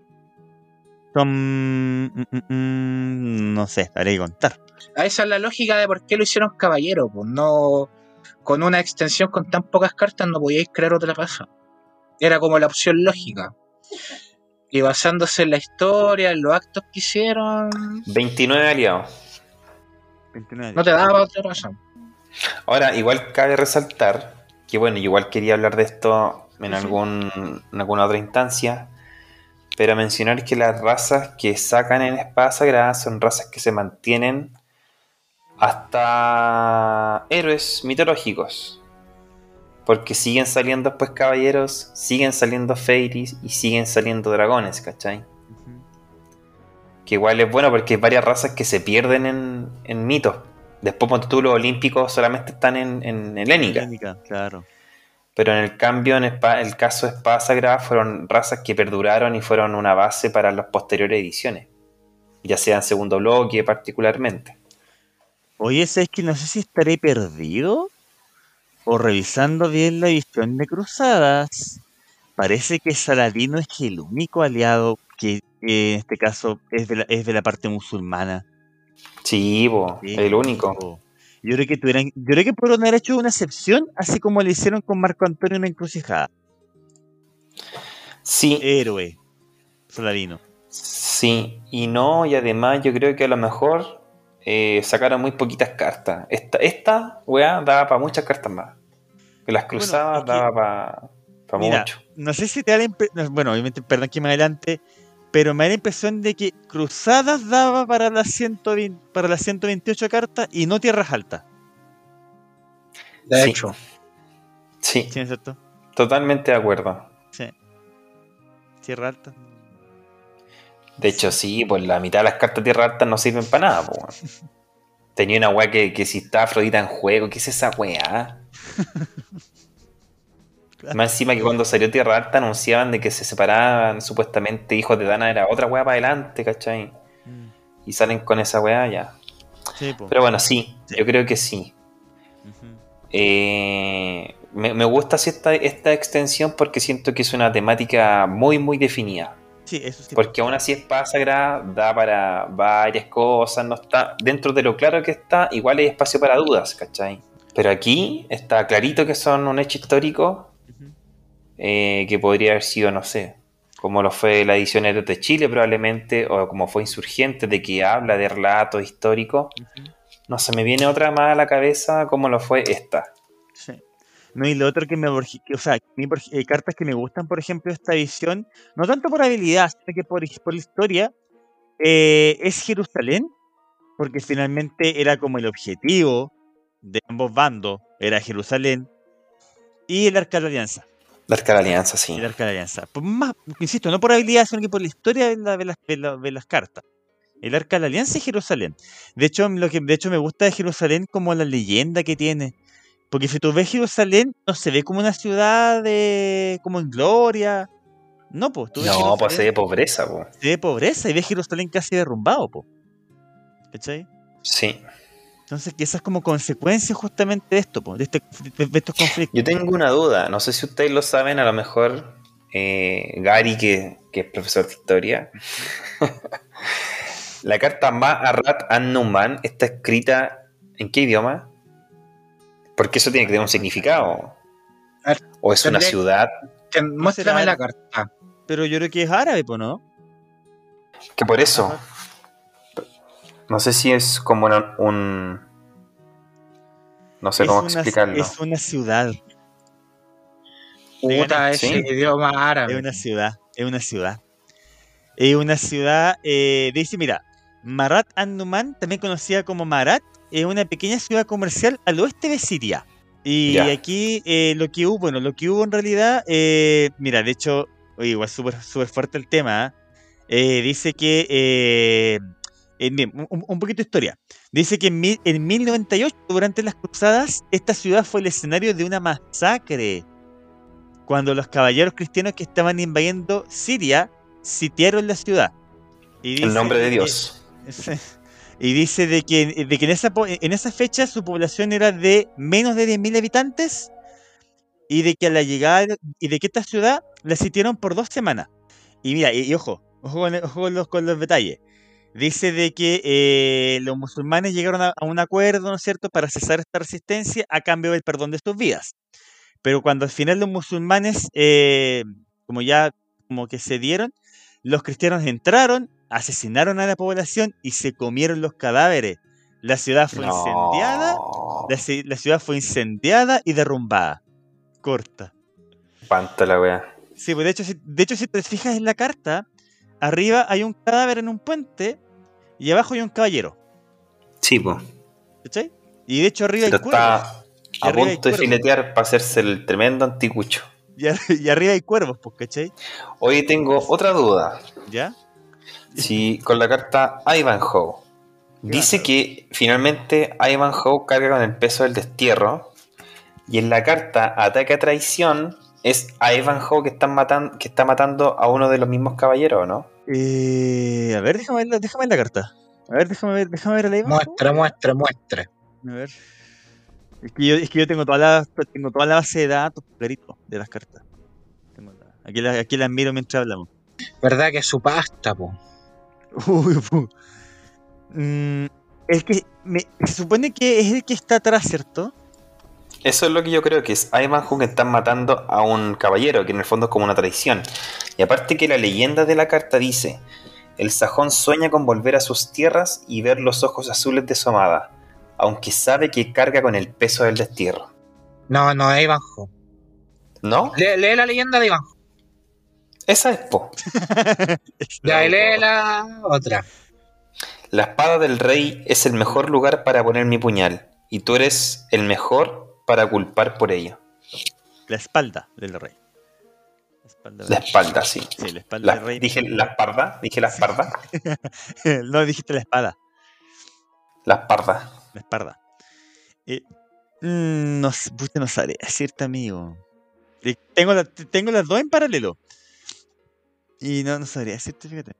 Son. mm, mm, mm, no sé, haré que contar. A esa es la lógica de por qué lo hicieron caballero. Pues no. Con una extensión con tan pocas cartas no podíais crear otra cosa. Era como la opción lógica. Y basándose en la historia, en los actos que hicieron, 29 aliados. 29. no te daba otra cosa. Ahora, igual cabe resaltar que, bueno, igual quería hablar de esto en, algún, en alguna otra instancia, pero mencionar que las razas que sacan en Espada Sagrada son razas que se mantienen hasta héroes mitológicos. Porque siguen saliendo pues caballeros, siguen saliendo fairies y siguen saliendo dragones, ¿cachai? Que igual es bueno porque hay varias razas que se pierden en, en mitos. Después, cuando tú los olímpicos solamente están en, en helénica. Helénica, claro. Pero en el cambio, en el caso de Espada Sagrada, fueron razas que perduraron y fueron una base para las posteriores ediciones. Ya sea en segundo bloque, particularmente. Oye, ¿sabes que no sé si estaré perdido? O revisando bien la edición de Cruzadas, parece que Saladino es el único aliado que eh, en este caso es de la, es de la parte musulmana. Sí, po, Sí, el único. Yo creo que tuvieran, yo creo que pudieron haber hecho una excepción, así como le hicieron con Marco Antonio en la encrucijada. Sí, Héroe. Saladino. sí. Y no, y además yo creo que a lo mejor eh, sacaron muy poquitas cartas. Esta, esta weá daba para muchas cartas más. Que las cruzadas que- daba para Mira, mucho. No sé si te da la impresión, bueno, obviamente, perdón que me adelante, pero me da la impresión de que Cruzadas daba para las 120, para las 128 cartas y no Tierras Altas. De Sí. hecho, Sí, ¿Sí, no es cierto? totalmente de acuerdo. Sí. Tierra Alta. De hecho, sí, pues la mitad de las cartas de tierra alta no sirven para nada, po, weón. Tenía una weá que, que si está Afrodita en juego, ¿qué es esa weá? (laughs) Claro. Más encima que cuando salió Tierra Alta anunciaban de que se separaban, supuestamente hijos de Dana era otra weá para adelante, ¿cachai? Y salen con esa weá ya. Sí. Pero bueno, sí, Sí. yo creo que sí. Eh, me, me gusta así esta, esta extensión porque siento que es una temática muy, muy definida. Sí, eso sí. Porque aún así Espada Sagrada da para varias cosas, no está dentro de lo claro que está, igual hay espacio para dudas, ¿cachai? Pero aquí está clarito que son un hecho histórico. Eh, que podría haber sido, no sé, como lo fue la edición de Chile probablemente, o como fue Insurgente, de que habla de relatos históricos. Ujú. No se me viene otra más a la cabeza como lo fue esta. Sí. No, y lo otro que me. O sea, ej- eh, cartas que me gustan, por ejemplo, esta edición, no tanto por habilidad, sino que por, por la historia, eh, es Jerusalén, porque finalmente era como el objetivo de ambos bandos, era Jerusalén, y el Arca de la Alianza. La Arca de la Alianza, sí. El Arca de la Alianza. Por más, insisto, no por habilidad, sino que por la historia de, la- de las, de la- de las cartas. El Arca de la Alianza y Jerusalén. De hecho, lo que de hecho me gusta de Jerusalén como la leyenda que tiene. Porque si tú ves Jerusalén, no se ve como una ciudad de, como en gloria. No, pues tú ves No, pues se ve pobreza, po. se ve pobreza y ves Jerusalén casi derrumbado, po. ¿Cachai? Sí. Entonces, que esa es como consecuencia justamente de esto, po, de, este, de, de estos conflictos. Yo tengo una duda, no sé si ustedes lo saben, a lo mejor eh, Gary, que, que es profesor de historia. (laughs) la carta Ma'arat an-Numan está escrita en qué idioma? Porque eso tiene que tener un significado. O es una ciudad que- muéstrame la carta. Pero yo creo que es árabe, ¿no? que por eso. No sé si es como una- un. No sé Es cómo una- explicarlo. Es una ciudad. Puta, ese Sí. idioma Es árabe. una ciudad, es una ciudad. Es una ciudad, eh, dice, mira, Marat an-Numan, también conocida como Marat, es una pequeña ciudad comercial al oeste de Siria. Y aquí eh, lo que hubo, bueno, lo que hubo en realidad, eh, mira, de hecho, oye, igual súper fuerte el tema, ¿ah? Eh, dice que, bien, un, un poquito de historia. Dice que en, mil- en 1098, durante las cruzadas, esta ciudad fue el escenario de una masacre cuando los caballeros cristianos que estaban invadiendo Siria sitiaron la ciudad. Y El nombre de que- Dios. (laughs) y dice de que, de que en, esa, en esa fecha su población era de menos de 10.000 habitantes y de que a la llegada y de que esta ciudad la sitiaron por dos semanas. Y mira, y, y ojo, ojo, con, ojo con los, con los detalles. Dice de que eh, los musulmanes llegaron a, a un acuerdo, ¿no es cierto?, para cesar esta resistencia a cambio del perdón de sus vidas. Pero cuando al final los musulmanes, eh, como ya como que se dieron, los cristianos entraron, asesinaron a la población y se comieron los cadáveres. La ciudad fue incendiada, la, la ciudad fue incendiada y derrumbada. Corta. Espanto la wea. Sí, pues de hecho, si, de hecho, si te fijas en la carta, arriba hay un cadáver en un puente y abajo hay un caballero. Sí, pues. ¿Cachai? Y de hecho arriba hay cuervos. está a punto de filetear para hacerse el tremendo anticucho. Y, ar- y arriba hay cuervos, pues, ¿cachai? Hoy tengo otra duda. ¿Ya? Si con la carta Ivanhoe dice Claro. que finalmente Ivanhoe carga con el peso del destierro y en la carta Ataque a traición es Ivanhoe que, están matan- que está matando a uno de los mismos caballeros, ¿no? Eh, a ver, déjame ver, la- déjame ver la carta. A ver, déjame ver, déjame ver la imagen. Muestra, muestra, muestra. A ver. Es que yo, es que yo tengo toda la tengo toda la base de datos clarito de las cartas. Tengo la- aquí, la- aquí las miro mientras hablamos. ¿Verdad que es su pasta, po? Uy, pu. Mm, el que me- se supone que es el que está atrás, ¿cierto? Eso es lo que yo creo que es Ivanhoe que están matando a un caballero, que en el fondo es como una traición. Y aparte que la leyenda de la carta dice, el sajón sueña con volver a sus tierras y ver los ojos azules de su amada, aunque sabe que carga con el peso del destierro. No, no es Ivanhoe. ¿No? Lee, lee la leyenda de Ivanhoe. Esa es Po. (laughs) Ya, y lee la otra. La espada del rey es el mejor lugar para poner mi puñal, y tú eres el mejor para culpar por ello. La espalda del rey. La espalda, La del- espalda, sí. Sí, la espalda La- del rey. dije la espalda, dije la espalda, (laughs) no, dijiste la espada. la espalda. La espalda. Eh, mm, no, pucha, no sabría decirte, amigo. Eh, Tengo, la- tengo las dos en paralelo. Y no, no sabría decirte, fíjate.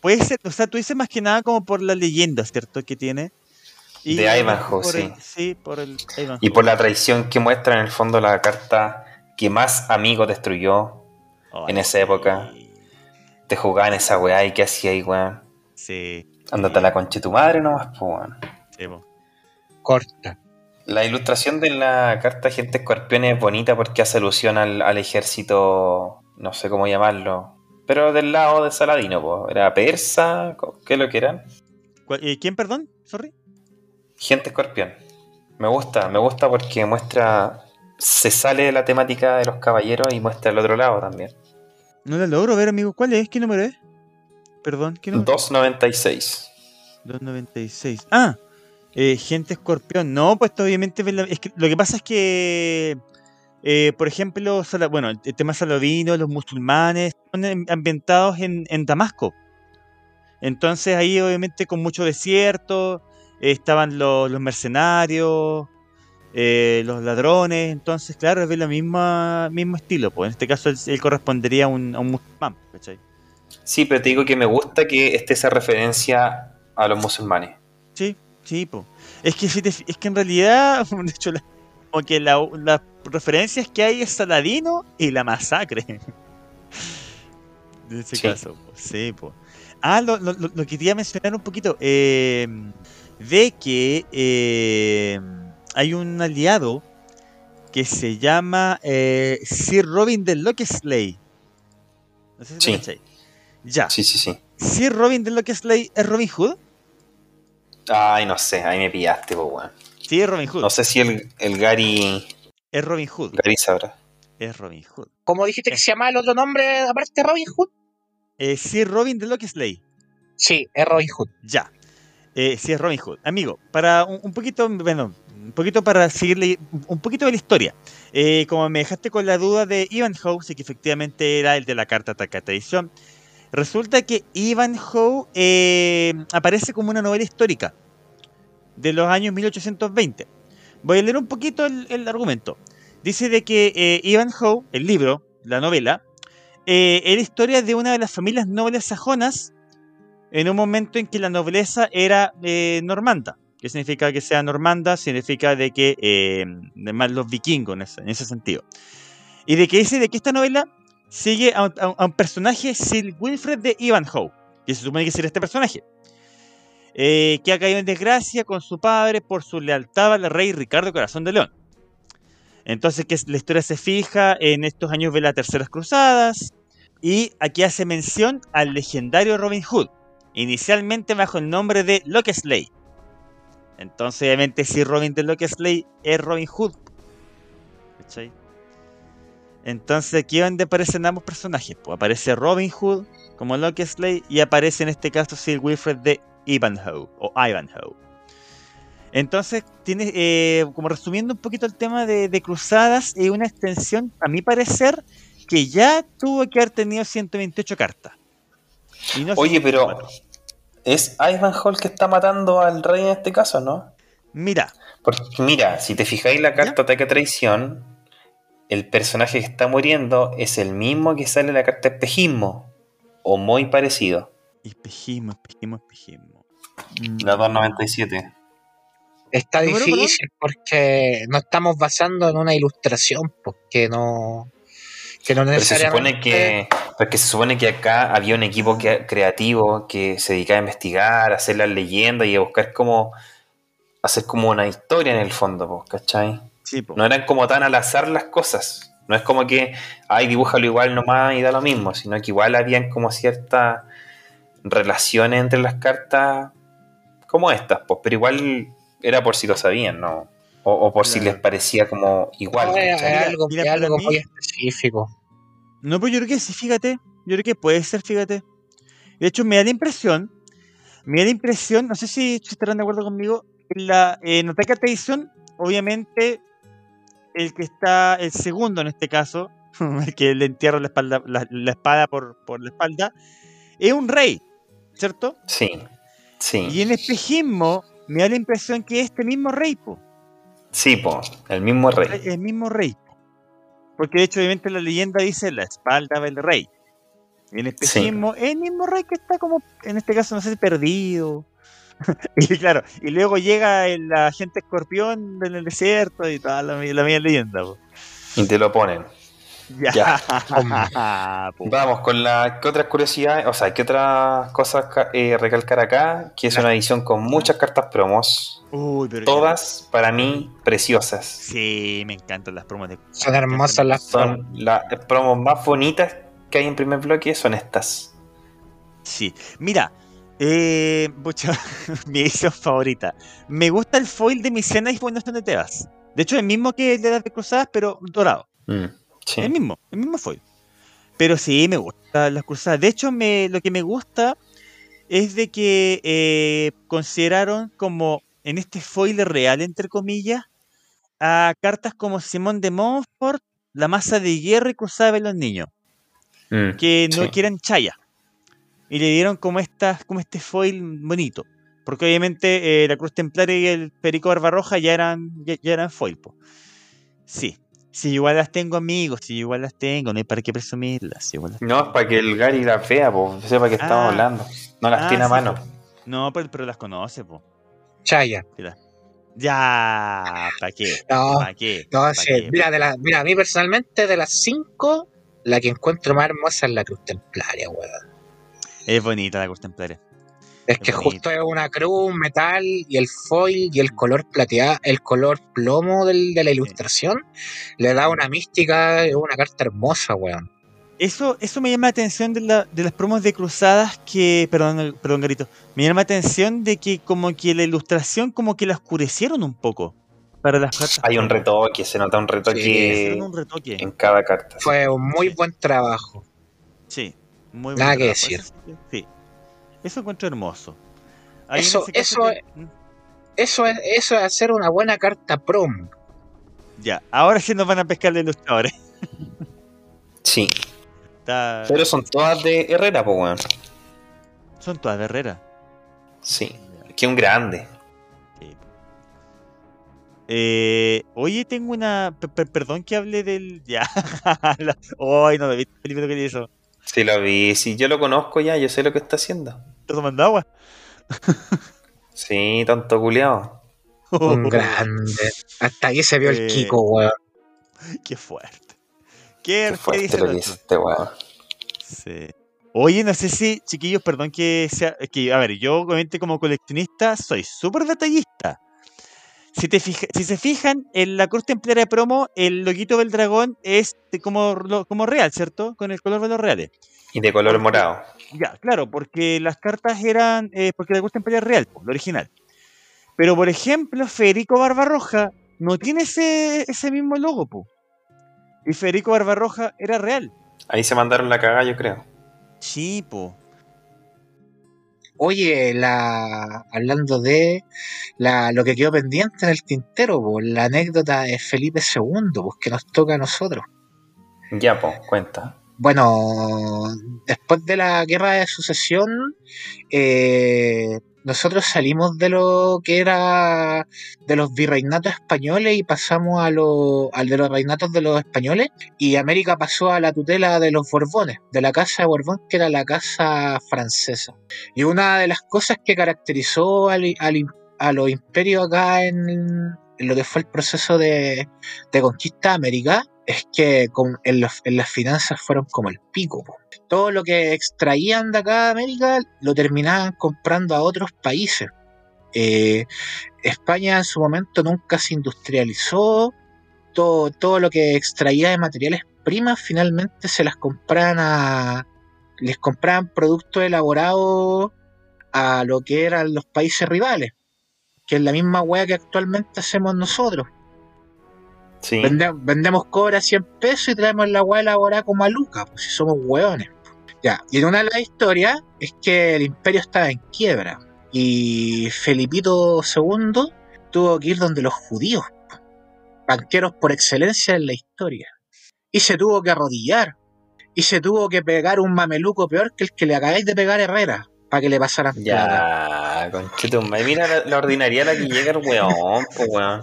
Puede ser, o sea, tú dices más que nada como por la leyenda, ¿cierto? Que tiene. De Ivanhoe, sí. el- sí, por el Ivanhoe. Y por la traición que muestra en el fondo la carta que más amigos destruyó, en esa época. sí, te jugaba en esa weá y qué hacía ahí, weón. Sí, Ándate a la concha de tu madre nomás, pues, weón. sí, po. Corta. La ilustración de la carta Gente Escorpión es bonita porque hace alusión al, al ejército, no sé cómo llamarlo, pero del lado de Saladino, pues. Era persa, ¿qué es lo que eran? ¿Cuál- eh, ¿Quién, perdón? Sorry. Gente Escorpión. Me gusta, me gusta porque muestra, se sale de la temática de los caballeros y muestra el otro lado también. No la logro ver, amigo. ¿Cuál es? ¿Qué número es? Perdón, ¿qué número? 296. 296. Ah, eh, gente escorpión. No, pues obviamente es que lo que pasa es que, eh, por ejemplo, bueno, el tema saladino, los musulmanes, son am- ambientados en, en Damasco. Entonces ahí obviamente con mucho desierto, estaban los, los mercenarios, eh, los ladrones, entonces claro, es el misma, mismo estilo. Pues en este caso él, él correspondería a un, a un musulmán, ¿cachai? Sí, pero te digo que me gusta que esté esa referencia a los musulmanes. Sí, sí, po. Es que, es que en realidad, (laughs) de hecho, la- como que la- las referencias que hay es Saladino y la masacre. (laughs) En ese Sí. caso, po. sí, po. Ah, lo, lo, lo- lo que quería mencionar un poquito, eh, de que eh, hay un aliado que se llama eh, Sir Robin de Locksley. No sé si Sí. Ya. Sí, sí, sí. Sir Robin de Locksley es Robin Hood. Ay, no sé, ahí me pillaste, pues, weón. Sí, es Robin Hood. No sé si el, el Gary, Es Robin Hood. Gary sabrá. Es Robin Hood. ¿Cómo dijiste que se llama el otro nombre aparte de Robin Hood? Eh, Sir Robin de Locksley. Sí, es Robin Hood. Ya. Eh, sí, es Robin Hood. Amigo, para un, poquito, bueno, un poquito para seguirle un poquito de la historia. Eh, como me dejaste con la duda de Ivanhoe, sí que efectivamente era el de la carta Ataca a Traición. Resulta que Ivanhoe eh, aparece como una novela histórica de los años 1820. Voy a leer un poquito el, el argumento. Dice de que eh, Ivanhoe, el libro, la novela, eh, era historia de una de las familias nobles sajonas en un momento en que la nobleza era eh, normanda, ¿Qué significa que sea normanda? Significa de que eh, de más los vikingos en ese, en ese sentido. Y de que dice de que esta novela sigue a un, personaje, Sir Wilfred de Ivanhoe, que se supone que sería este personaje, eh, que ha caído en desgracia con su padre por su lealtad al rey Ricardo Corazón de León. Entonces, que la historia se fija en estos años de las Terceras Cruzadas, y aquí hace mención al legendario Robin Hood, inicialmente bajo el nombre de Locksley. Entonces, obviamente, si Robin de Locksley es Robin Hood. ¿Cachai? Entonces, aquí es donde aparecen ambos personajes. Pues aparece Robin Hood como Locksley y aparece en este caso Sir Wilfred de Ivanhoe o Ivanhoe. Entonces, tiene, eh, como resumiendo un poquito el tema de, de Cruzadas, es una extensión, a mi parecer, que ya tuvo que haber tenido 128 cartas. No Oye, pero 104. Es Ivanhoe el que está matando al rey en este caso, ¿no? Mira, Porque mira, si te fijáis la carta ataque a traición, el personaje que está muriendo es el mismo que sale en la carta espejismo, o muy parecido, espejismo, espejismo, espejismo. la 297. Está ¿Número, difícil porque nos estamos basando en una ilustración, porque no. Que no Pero se necesariamente. supone que, porque se supone que acá había un equipo que- creativo que se dedicaba a investigar, a hacer las leyendas y a buscar cómo hacer como una historia en el fondo, pues, ¿cachai? Sí, po. No eran como tan al azar las cosas. No es como que, ay, dibújalo igual nomás y da lo mismo, sino que igual habían como ciertas relaciones entre las cartas como estas, pues, pero igual era por si lo sabían, ¿no? O, o por si les parecía como igual. No, es, algo, mira, es para algo mí- muy específico. No, pues yo creo que sí, fíjate. Yo creo que puede ser, fíjate. De hecho, me da la impresión, me da la impresión, no sé si, estarán de acuerdo conmigo, en la en Ataque a Traición, obviamente, el que está, el segundo en este caso, (laughs) el que le entierra la, espalda, la, la espada por, por la espalda, es un rey, ¿cierto? Sí, sí. Y en espejismo me da la impresión que es este mismo rey, po. Sí, po, el mismo rey. el mismo rey. Porque de hecho, obviamente, la leyenda dice la espalda del rey. Y en espejismo, es el mismo rey que está como, en este caso, no sé si perdido. (laughs) y claro, y luego llega el agente escorpión en el desierto y toda la, la misma leyenda. po. Y te lo ponen. Ya. (laughs) Vamos con la. ¿Qué otras curiosidades? O sea, ¿qué otras cosas eh, recalcar acá? Que es una edición con muchas cartas promos. Uy, pero Todas, para mí, preciosas. Sí, me encantan las promos de. Son hermosas las promos. Son las promos más bonitas que hay en primer bloque, son estas. Sí, mira, eh, (laughs) mi edición favorita. Me gusta el foil de Micena y Fundación de Tebas. De hecho, el mismo que el de las de Cruzadas, pero dorado. Mm, sí. El mismo, el mismo foil. Pero sí, me gustan las Cruzadas. De hecho, me, lo que me gusta es de que eh, consideraron como en este foil real, entre comillas, a cartas como Simón de Montfort, la masa de guerra y Cruzada de los niños Mm, que no sí. quieran chaya. Y le dieron como estas, como este foil bonito. Porque obviamente eh, la Cruz Templaria y el Perico Barbarroja ya eran, ya, ya eran foil. po. Sí. Si igual las tengo amigos, si igual las tengo, no hay para qué presumirlas. si igual las- No, es para que el Gary las vea, pues, sepa que estamos Ah. hablando. No las Ah, tiene a sí, mano. po. No, pero, pero las conoce, po. Chaya. Ya, ¿para qué? (laughs) No, ¿Para qué? no ¿Pa' sí. qué? Mira, de la, mira, a mí personalmente, de las cinco, la que encuentro más hermosa es la cruz templaria, weón. Es bonita la Cruz Templaria. Es que justo es una cruz, metal, y el foil y el color plateado, el color plomo del, de la ilustración, le da una mística, es una carta hermosa, weón. Eso, eso me llama la atención de, la- de las promos de cruzadas que. Perdón, perdón, Garito. Me llama la atención de que como que la ilustración como que la oscurecieron un poco. Para las cartas. Hay un retoque, se nota un retoque un en cada carta. Fue un muy Sí. buen trabajo. Sí, muy Nada buen que trabajo. decir. Que- sí. Eso encuentro hermoso. Ahí Eso- eso que- es- Eso es, eso es hacer una buena carta promo. Ya, ahora sí nos van a pescar de ilustradores. Sí. Está- Pero son todas de Herrera, pues, weón. Son todas de Herrera. Sí. Que un grande. Sí. Eh, oye, tengo una. per- per- perdón que hable del. Ya. (laughs) La- Ay, no me viste el libro que hizo. Sí, lo vi. Sí, yo lo conozco ya, yo sé lo que está haciendo. ¿Está tomando agua? Sí, tonto culiao. Un grande. Hasta ahí se vio el Kiko, weón. Qué fuerte. ¿Qué, Qué fuerte dice lo que este weón. Sí. Oye, no sé si, chiquillos, perdón que sea. es Que, a ver, yo obviamente como coleccionista soy súper detallista. Si, te fija- si se fijan, en la cruz templaria de promo, el loguito del dragón es de como, lo- como real, ¿cierto? Con el color de los reales. Y de color morado. Ya, claro, porque las cartas eran. eh, porque la cruz templaria es real, po, lo original. Pero, por ejemplo, Federico Barbarroja no tiene ese, ese mismo logo, po. Y Federico Barbarroja era real. Ahí se mandaron la cagada, yo creo. Sí, po. Oye, la hablando de la, lo que quedó pendiente en el tintero, po, la anécdota de Felipe II, pues que nos toca a nosotros. Ya, po, cuenta. Bueno, después de la guerra de sucesión, eh, nosotros salimos de lo que era de los virreinatos españoles y pasamos a lo, al de los reinatos de los españoles y América pasó a la tutela de los Borbones, de la casa de Borbón que era la casa francesa. Y una de las cosas que caracterizó al, al a los imperios acá en, en lo que fue el proceso de, de conquista de América es que con- en, las finanzas fueron como el pico. Todo lo que extraían de acá de América lo terminaban comprando a otros países. Eh, España en su momento nunca se industrializó. Todo, todo lo que extraía de materiales primas finalmente se las compraban a. les compraban productos elaborados a lo que eran los países rivales. Que es la misma weá que actualmente hacemos nosotros. Vendemos cobre a 100 pesos y traemos la weá elaborada como a Luca, pues si somos hueones. Ya, y en una de las historias es que el imperio estaba en quiebra y Felipito II tuvo que ir donde los judíos, po, banqueros por excelencia en la historia, y se tuvo que arrodillar y se tuvo que pegar un mameluco peor que el que le acabáis de pegar a Herrera para que le pasaran plata. Ya, conchetumare. Mira la, la ordinaria a la que llega el weón, po, weón.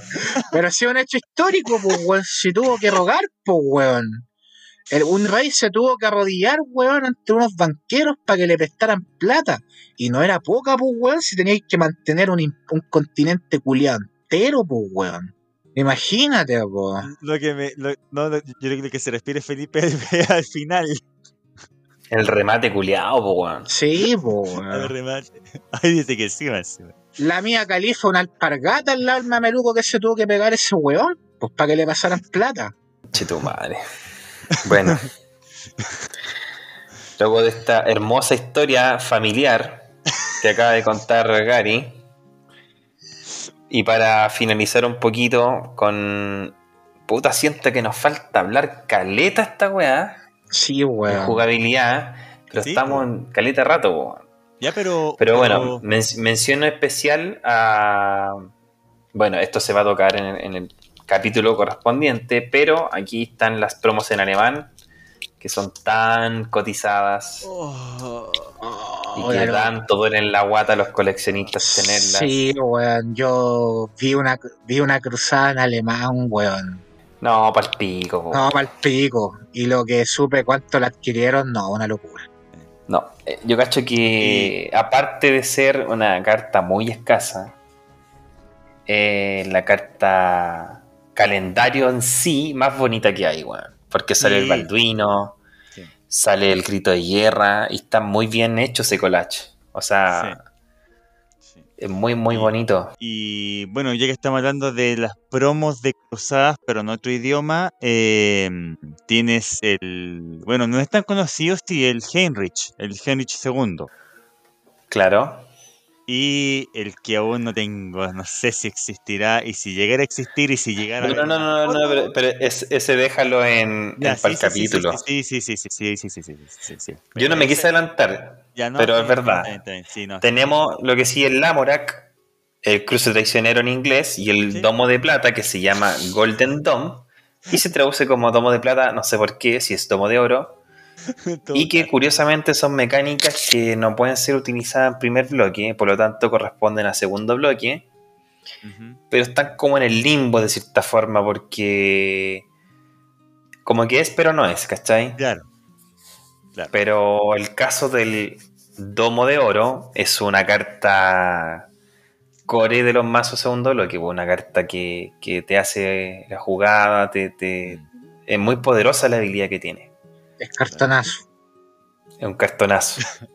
Pero ha sido un hecho histórico, pues, weón. Se tuvo que rogar, pues, weón. El- un rey se tuvo que arrodillar, weón, ante unos banqueros para que le prestaran plata. Y no era poca, pues, weón, si teníais que mantener un, un continente culiado entero, pues, weón. Imagínate, pues. Lo que me. lo- no, lo- yo creo que se refiere Felipe (laughs) al final. El remate culiao, po, weón. Sí, Al weón. remate. (laughs) Ahí dice que sí, más. La mía califa, una alpargata al lado del mameluco que se tuvo que pegar ese weón, pues, para que le pasaran plata. Che tu madre. Bueno. (laughs) Luego de esta hermosa historia familiar que acaba de contar Gary. Y para finalizar un poquito con. Puta, siento que nos falta hablar caleta esta weá. Sí, De weón. jugabilidad. Pero Sí, estamos en caleta rato, po. Ya, pero. Pero bueno, men- menciono especial a. Bueno, esto se va a tocar en, en el capítulo correspondiente, pero aquí están las promos en alemán, que son tan cotizadas Oh, y Oh, que la- tanto duelen la guata a los coleccionistas tenerlas. Sí, weón. Yo vi una, vi una cruzada en alemán, weón. No, pa'l pico. No, para el pico. Y lo que supe cuánto la adquirieron, no, una locura. No, eh, yo cacho que aparte de ser una carta muy escasa, eh, la carta calendario en sí más bonita que hay, weón. Porque sale el. Balduino, Sí. sale el grito de guerra y está muy bien hecho ese collage. O sea, sí. Es muy, muy bonito. Y bueno, ya que estamos hablando de las promos de cruzadas, pero en otro idioma, eh, tienes el. Bueno, no es tan conocido, sí, el Heinrich, el Heinrich II. Claro. Y el que aún no tengo, no sé si existirá, y si llegara a existir, y si llegara No, a. no, no, no, no, pero, pero es- ese déjalo en, sí, sí, sí, sí, capítulo. Sí, sí, sí, sí, sí, sí, sí, sí, sí, sí, sí. Yo no me quise adelantar. ya no, pero es verdad. sí, Tenemos lo que sigue el Lamorak, el cruce traicionero en inglés, y el Sí. domo de plata que se llama Golden Dome, y se traduce como domo de plata, no sé por qué, si es domo de oro, (laughs) y que curiosamente son mecánicas que no pueden ser utilizadas en primer bloque, por lo tanto corresponden a segundo bloque, pero están como en el limbo de cierta forma, porque como que es, pero no es, ¿cachai? Claro. Claro. Pero el caso del Domo de Oro es una carta core de los mazos segundo bloque, pues, una carta que, que te hace la jugada, te, te- es muy poderosa la habilidad que tiene. Es cartonazo. Es un cartonazo, (laughs) como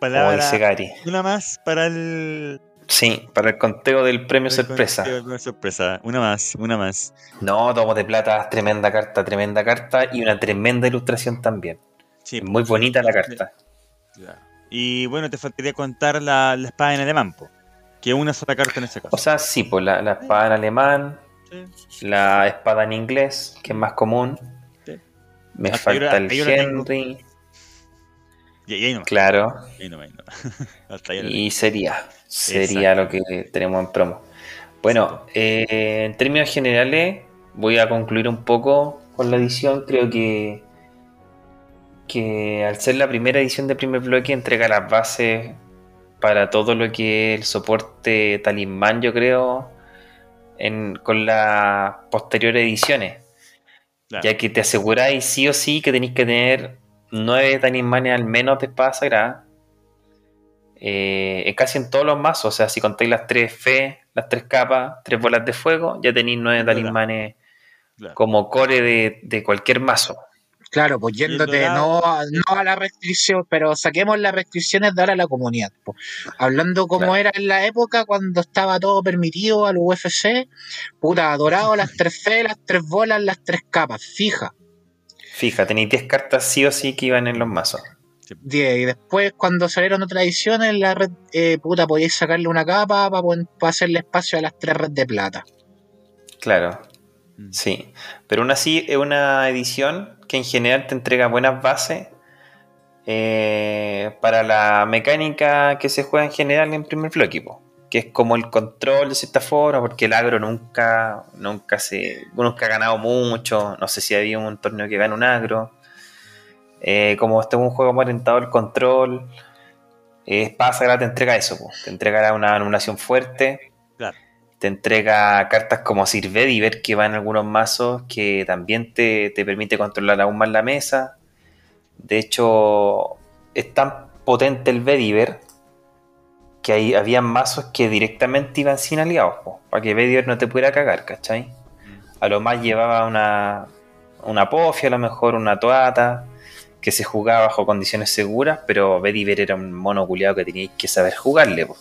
Palabra, dice Gary. una más para el. Sí, para el conteo del premio el sorpresa. conteo sorpresa. Una más, una más. No, Tomos de Plata, tremenda carta, tremenda carta y una tremenda ilustración también. Sí, Muy bonita la carta. Y bueno, te faltaría contar la, la espada en alemán, po, que es una sola carta en ese caso. O sea, sí, pues la, la espada en alemán, Sí. la espada en inglés, que es más común. Me yo falta el. Henry, Y, y ahí no, claro. ahí no, ahí no. (laughs) Hasta ahí no. Y sería, sería lo que tenemos en promo. Bueno, eh, en términos generales, voy a concluir un poco con la edición. Creo que, que al ser la primera edición de primer bloque, entrega las bases para todo lo que es el soporte talismán, yo creo, en, con las posteriores ediciones. Claro. Ya que te aseguráis sí o sí que tenéis que tener nueve talismanes al menos de espada sagrada. Eh, casi en todos los mazos, o sea, si contáis las tres fe, las tres capas, tres bolas de fuego, ya tenéis nueve talismanes Claro. como core de, de cualquier mazo. Claro, pues yéndote no, no a la restricción, pero saquemos las restricciones de ahora a la comunidad. po. Hablando como Claro. era en la época cuando estaba todo permitido a los UFC, puta, dorado, las tres fe, las tres bolas, las tres capas, fija. Fija, tenéis 10 cartas sí o sí que iban en los mazos. 10. Y después, cuando salieron otras ediciones, la red, eh, puta, podíais sacarle una capa para hacerle espacio a las tres redes de plata. Claro, Mm. sí. Pero aún así es una edición que en general te entrega buenas bases eh, para la mecánica que se juega en general en primer bloque, po, que es como el control de cierta forma, porque el agro nunca, nunca se, nunca ha ganado mucho, no sé si había un torneo que gane un agro. Eh, como este es un juego más orientado al control, eh, Sagrada te entrega eso, te entregará una anulación fuerte. Te entrega cartas como Sir Vediver que va en algunos mazos que también te, te permite controlar aún más la mesa. De hecho, es tan potente el Vediver que ahí había mazos que directamente iban sin aliados, po, para que Vediver no te pudiera cagar, ¿cachai? A lo más llevaba una, una pofia, a lo mejor una toata, que se jugaba bajo condiciones seguras, pero Vediver era un mono culiado que teníais que saber jugarle, po.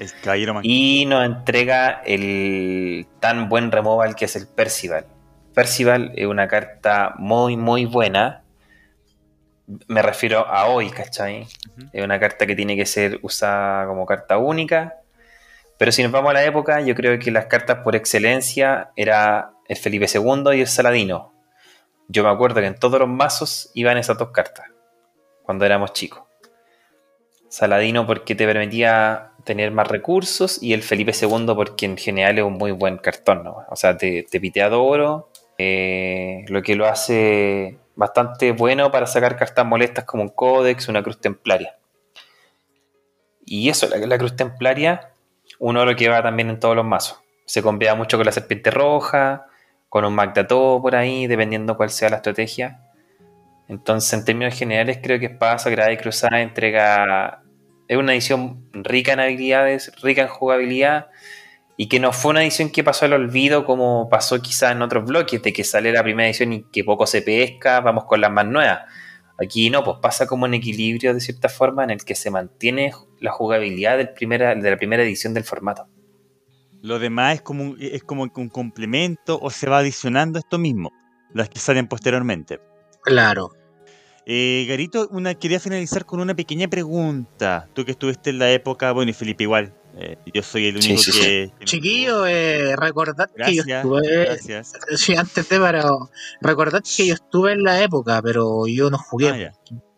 El caballero man- Y nos entrega el tan buen removal que es el Percival. Percival es una carta muy, muy buena. Me refiero a hoy, ¿cachai? Es una carta que tiene que ser usada como carta única. Pero si nos vamos a la época, yo creo que las cartas por excelencia era el Felipe II y el Saladino. Yo me acuerdo que en todos los mazos iban esas dos cartas, cuando éramos chicos. Saladino porque te permitía tener más recursos y el Felipe II porque en general es un muy buen cartón. O sea, te, te pitea de oro, eh, lo que lo hace bastante bueno para sacar cartas molestas como un Codex, una Cruz Templaria. Y eso, la, Cruz Templaria, un oro que va también en todos los mazos. Se combina mucho con la Serpiente Roja, con un Magdato por ahí, dependiendo cuál sea la estrategia. Entonces, en términos generales, creo que Espada Sagrada y Cruzada entrega. Es una edición rica en habilidades, rica en jugabilidad, y que no fue una edición que pasó al olvido como pasó quizás en otros bloques, de que sale la primera edición y que poco se pesca, vamos con las más nuevas. Aquí no, pues pasa como un equilibrio de cierta forma en el que se mantiene la jugabilidad del primera, de la primera edición del formato. Lo demás es como, un, es como un complemento o se va adicionando a esto mismo, las que salen posteriormente. Claro. Eh, Garito, una, quería finalizar con una pequeña pregunta. Tú que estuviste en la época, bueno, y Felipe igual. eh, yo soy el único sí, que, sí. que me- Chiquillo, eh, recordad que yo estuve. gracias. (laughs) Sí, antes de, pero recordad que yo estuve en la época, pero yo no jugué. Ah,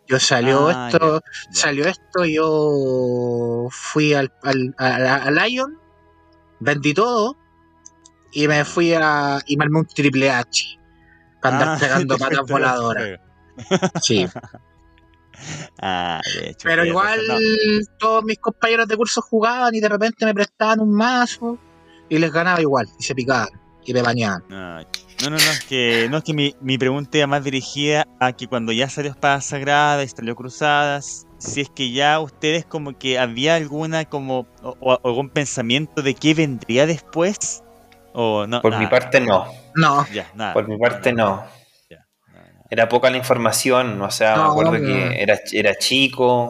Yo salió Ah, esto, ya. salió esto, yo fui al, al, a, a Lion, vendí todo y me fui a. y me armé un triple H. Para andar Ah, (laughs) pegando patas voladoras. Sí. (laughs) Ah, de hecho. Pero igual todos mis compañeros de curso jugaban y de repente me prestaban un mazo y les ganaba igual y se picaban. y me bañaban. No, no, no, es que, no, es que mi, mi pregunta iba más dirigida a que cuando ya salió Espada Sagrada y salió Cruzadas, si es que ya ustedes como que había alguna como, o, o algún pensamiento de qué vendría después, o no. Por mi parte no. No, Ya, nada. Por mi parte no. Era poca la información, o sea, me No, acuerdo no. que era, era chico.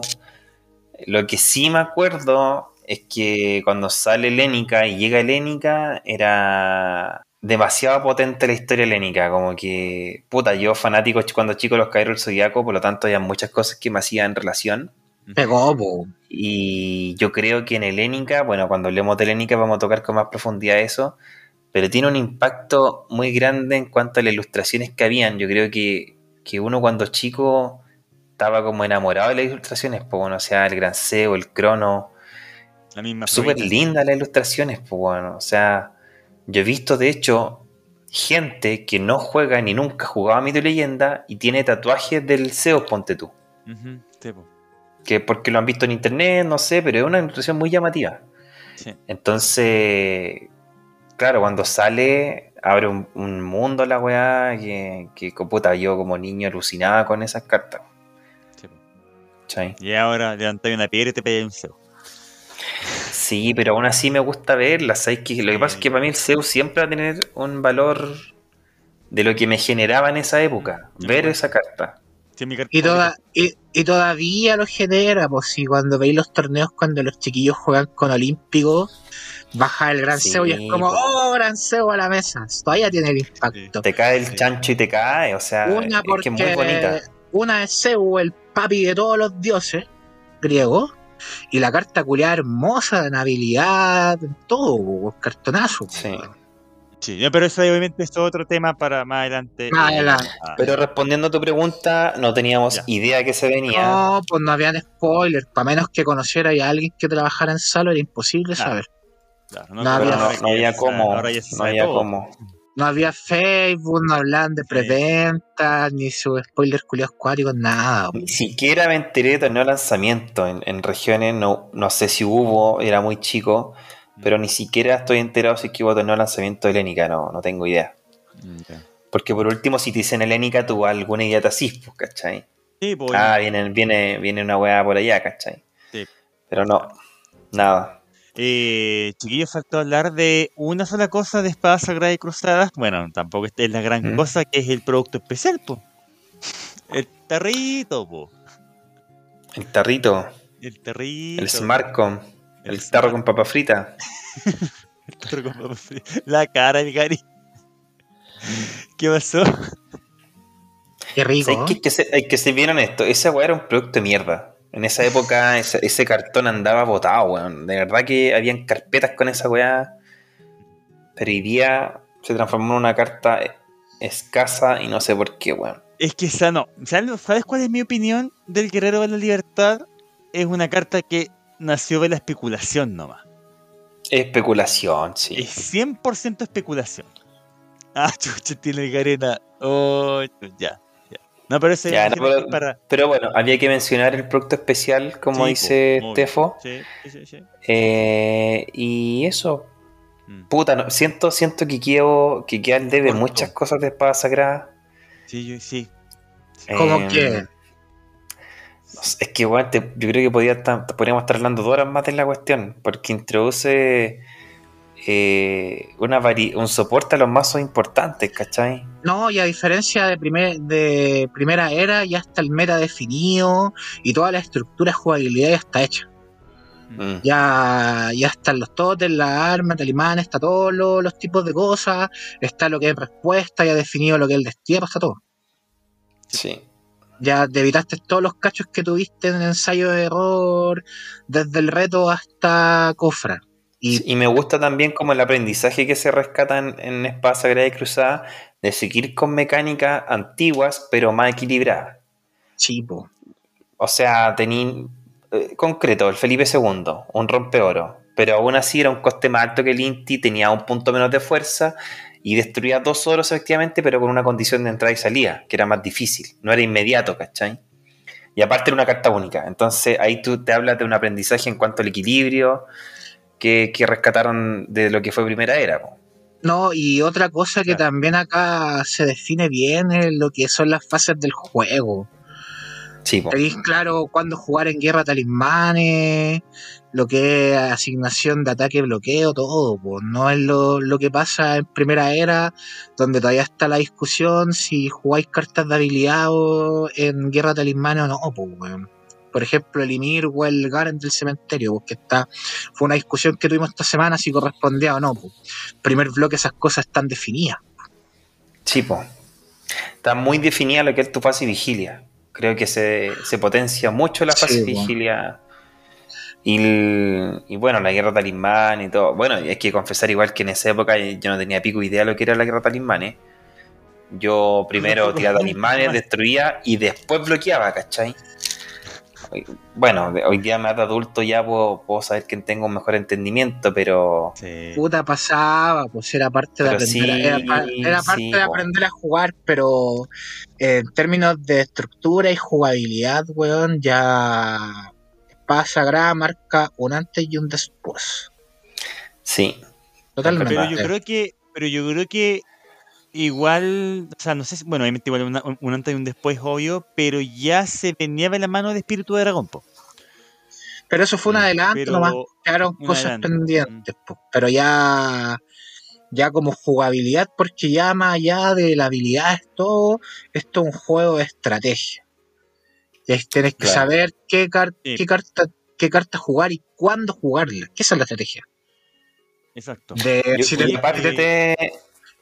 Lo que sí me acuerdo es que cuando sale Helénica y llega Helénica, era demasiado potente la historia helénica. Como que, puta, yo fanático cuando chico los Caballeros del Zodíaco, por lo tanto, había muchas cosas que me hacían relación. pegó, po. Y yo creo que en Helénica, bueno, cuando hablemos de Helénica vamos a tocar con más profundidad eso, pero tiene un impacto muy grande en cuanto a las ilustraciones que habían. Yo creo que, que uno cuando chico estaba como enamorado de las ilustraciones, pues bueno, o sea, el Gran Seo, el Crono, La misma súper lindas las ilustraciones, pues bueno, o sea, yo he visto de hecho gente que no juega ni nunca jugaba Mito y Leyenda y tiene tatuajes del Seo, ponte tú Ujú, sí, po, que porque lo han visto en internet, no sé, pero es una ilustración muy llamativa. sí. Entonces, claro, cuando sale, abre un, un mundo la weá que, que puta, yo como niño alucinaba con esas cartas. Y ahora levantáis una piedra y te pegáis un cebo. Sí, pero aún así me gusta verlas. ¿sabes? Que lo que pasa es que para mí el Zeus siempre va a tener un valor de lo que me generaba en esa época, ver bueno. esa carta. Sí, mi carta Y, toda, y, y todavía lo genera, pues si cuando veis los torneos cuando los chiquillos juegan con Olímpicos, baja el Gran Sí, Seo y es como, oh, Gran Seo a la mesa. Todavía tiene el impacto. Te cae el chancho y te cae, o sea, Una es que es muy porque bonita. una es Zeus, el papi de todos los dioses griegos, y la carta culiada hermosa, en habilidad, en todo, cartonazo. Sí. Sí, pero eso obviamente es otro tema para más adelante. Más adelante. ah, Pero respondiendo a tu pregunta, no teníamos Ya. idea que se venía. No, pues no habían spoilers, para menos que conociera a alguien que trabajara en Salo, era imposible Claro. saber. Claro, no había- no, no había cómo. ahora ya se No sabe había todo. cómo. No había Facebook, no hablaban de preventa, ni sus spoilers culiados cuáticos, nada. Ni siquiera me enteré de torneo de lanzamiento en, en regiones. No, no sé si hubo, era muy chico. Pero ni siquiera estoy enterado si es que hubo torneo de lanzamiento de Helénica. No, no tengo idea. Mm. Porque por último, si te dicen Helénica, tú alguna idea te asís, pues, ¿cachai? Sí, pues, Ah, viene, viene, viene una weá por allá, ¿cachai? Sí. Pero no, nada. Eh, chiquillos, faltó hablar de una sola cosa de Espada Sagrada y Cruzadas. Bueno, tampoco esta es la gran ¿Mm? cosa, que es el producto especial, po. El tarrito, po. El tarrito, El tarrito. el Smartcom, el, El tarro con papa frita. (laughs) el tarro con papas fritas. La cara del Gary. ¿Qué pasó? Qué rico. ¿Sabes qué? que, se, hay que ser bien honesto, esa weá era un producto de mierda. En esa época ese, ese cartón andaba botado, weón. De verdad que habían carpetas con esa weá. Pero hoy día se transformó en una carta escasa y no sé por qué, weón. Es que esa no. ¿Sabes cuál es mi opinión del Guerrero de la Libertad? Es una carta que nació de la especulación nomás. Especulación, sí. Es 100% especulación. Ah, (laughs) chucha, tiene el Garena. Oh, ya. No, pero ese Ya, ese no, pero- es para. Pero bueno, había que mencionar el producto especial, como Sí, dice po. Tefo. Sí, sí, sí, sí. Eh, y eso, Mm. puta, no, siento, siento que quiero que quedan debe Corto. muchas cosas de espada sagrada. Sí, yo- sí. ¿Cómo Eh, que? no sé, es que bueno, te- yo creo que podía estar- podríamos estar hablando dos horas más de la cuestión, porque introduce eh, una vari- un soporte a los mazos importantes, ¿cachai? No, y a diferencia de, primer, de primera era, ya está el meta definido y toda la estructura de jugabilidad ya está hecha. Mm. Ya, ya están los totems, las armas, talimanes, está todos los, los tipos de cosas, está lo que es respuesta, ya definido lo que es el destierro, está todo. Sí. Ya te evitaste todos los cachos que tuviste en el ensayo de error, desde el reto hasta cofra. Y Sí, Y me gusta también como el aprendizaje que se rescata en, en Espada Sagrada y Cruzada de seguir con mecánicas antiguas pero más equilibradas. chipo. O sea, tení eh, concreto, el Felipe II, un rompeoro, pero aún así era un coste más alto que el Inti, tenía un punto menos de fuerza y destruía dos oros efectivamente, pero con una condición de entrada y salida, que era más difícil, no era inmediato, ¿cachai? Y aparte era una carta única, entonces ahí tú te hablas de un aprendizaje en cuanto al equilibrio que, que rescataron de lo que fue primera era. po. No, y otra cosa que Claro. también acá se define bien es lo que son las fases del juego. Sí, po. Tenéis claro cuándo jugar en guerra talismanes, lo que es asignación de ataque, bloqueo, todo. Pues no es lo, lo que pasa en primera era, donde todavía está la discusión si jugáis cartas de habilidad o en guerra talismanes o no. Weón. Por ejemplo, el Ymir o el Garen del cementerio, porque está, fue una discusión que tuvimos esta semana si correspondía o no. Pues. Primer bloque, esas cosas están definidas. Sí, po. Está muy definida lo que es tu fase vigilia. Creo que se, se potencia mucho la fase Sí, po. vigilia. Y, el- y bueno, la guerra talismán y todo. Bueno, hay que confesar igual que en esa época yo no tenía pico idea de lo que era la guerra talismanes. Yo primero (laughs) tiraba talismanes, destruía y después bloqueaba, ¿cachai? Hoy- Bueno, hoy día más de adulto ya puedo, puedo saber que tengo un mejor entendimiento, pero Sí. puta pasaba, pues era parte de Pero aprender, sí, era, pa- era parte sí, de aprender a jugar, pero eh, en términos de estructura y jugabilidad, weón, ya Espada Sagrada marca un antes y un después. sí. Totalmente. Pero yo creo que, pero yo creo que igual, o sea, no sé si, bueno, obviamente igual una- un, un antes y un después, obvio, pero ya se venía de la mano de Espíritu de Dragón, po. Pero eso fue un adelanto, pero nomás quedaron cosas adelanto, pendientes, po. pero ya ya como jugabilidad, porque ya más allá de la habilidad es todo, esto es un juego de estrategia. Y ahí tienes que Claro. saber qué, car- Sí. qué carta qué carta jugar y cuándo jugarla. Que esa es la estrategia. Exacto. De, Yo, si te-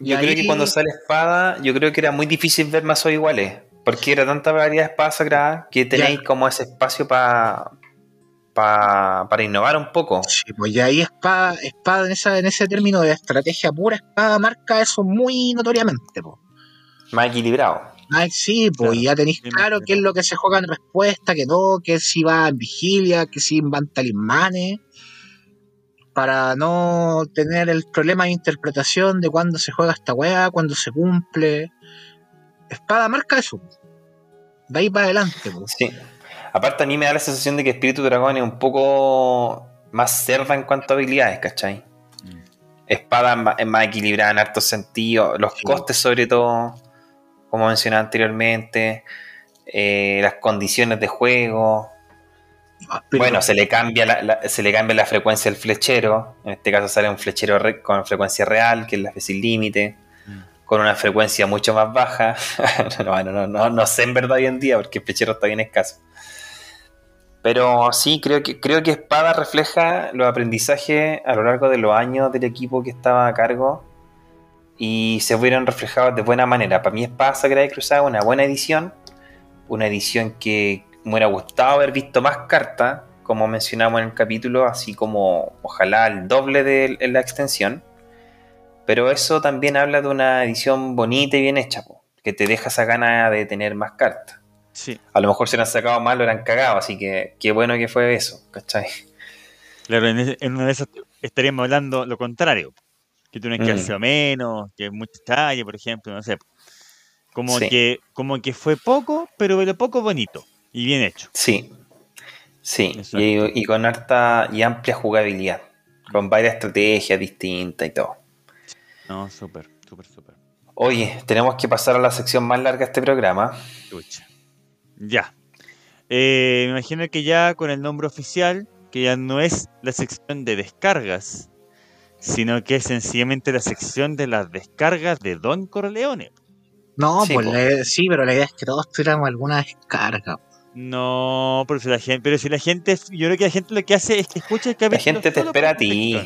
yo creo que cuando sale espada, yo creo que era muy difícil ver mazos iguales. Porque era tanta variedad de espadas sagradas que tenéis como ese espacio para para innovar un poco. Sí, pues y ahí espada, espada en, esa, en ese término de estrategia pura, espada marca eso muy notoriamente. po. Más equilibrado. Ay, sí, pues Claro, ya tenéis claro qué es lo que se juega en respuesta, que no, que si va en vigilia, que si van talismanes, para no tener el problema de interpretación de cuándo se juega esta weá, cuándo se cumple. Espada marca eso. De ahí para adelante, pues. Sí. Aparte a mí me da la sensación de que Espíritu Dragón es un poco más cerda en cuanto a habilidades, ¿cachai? Mm. Espada es más- es más equilibrada en hartos sentidos. Los Sí. costes sobre todo, como mencionaba anteriormente. eh, las condiciones de juego. Pero- Bueno, se le cambia la, la- se le cambia la frecuencia del flechero. En este caso sale un flechero re- con frecuencia real, que es la sin límite, Mm. con una frecuencia mucho más baja. (laughs) no, bueno, no, no, no sé en verdad hoy en día, porque el flechero está bien escaso. Pero sí, creo que, creo que Espada refleja los aprendizajes a lo largo de los años del equipo que estaba a cargo y se vieron reflejados de buena manera. Para mí Espada Sagrada y Cruzada es una buena edición, una edición que me hubiera gustado haber visto más cartas, como mencionamos en el capítulo, así como ojalá el doble de la extensión. Pero eso también habla de una edición bonita y bien hecha, po, que te deja esa gana de tener más cartas. Sí, A lo mejor si hubieran sacado mal lo hubieran cagado, así que qué bueno que fue eso, ¿cachai? claro, en, ese- en una de esas estaríamos hablando lo contrario. Que tú no Mm. que hacer menos, que mucha calle, por ejemplo, no sé. Como Sí. que como que fue poco, pero de lo poco bonito y bien hecho. Sí, sí, y, y con harta y amplia jugabilidad, con varias estrategias distintas y todo. No, súper, súper, súper. Oye, tenemos que pasar a la sección más larga de este programa. Ya. Eh, me imagino que ya con el nombre oficial, que ya no es la sección de descargas, sino que es sencillamente la sección de las descargas de Don Corleone. No, Sí, pues sí, pero la idea es que todos tuviéramos alguna descarga. No, pero si la gente, pero si la gente, yo creo que la gente lo que hace es que escucha el capítulo. gente te espera a ti.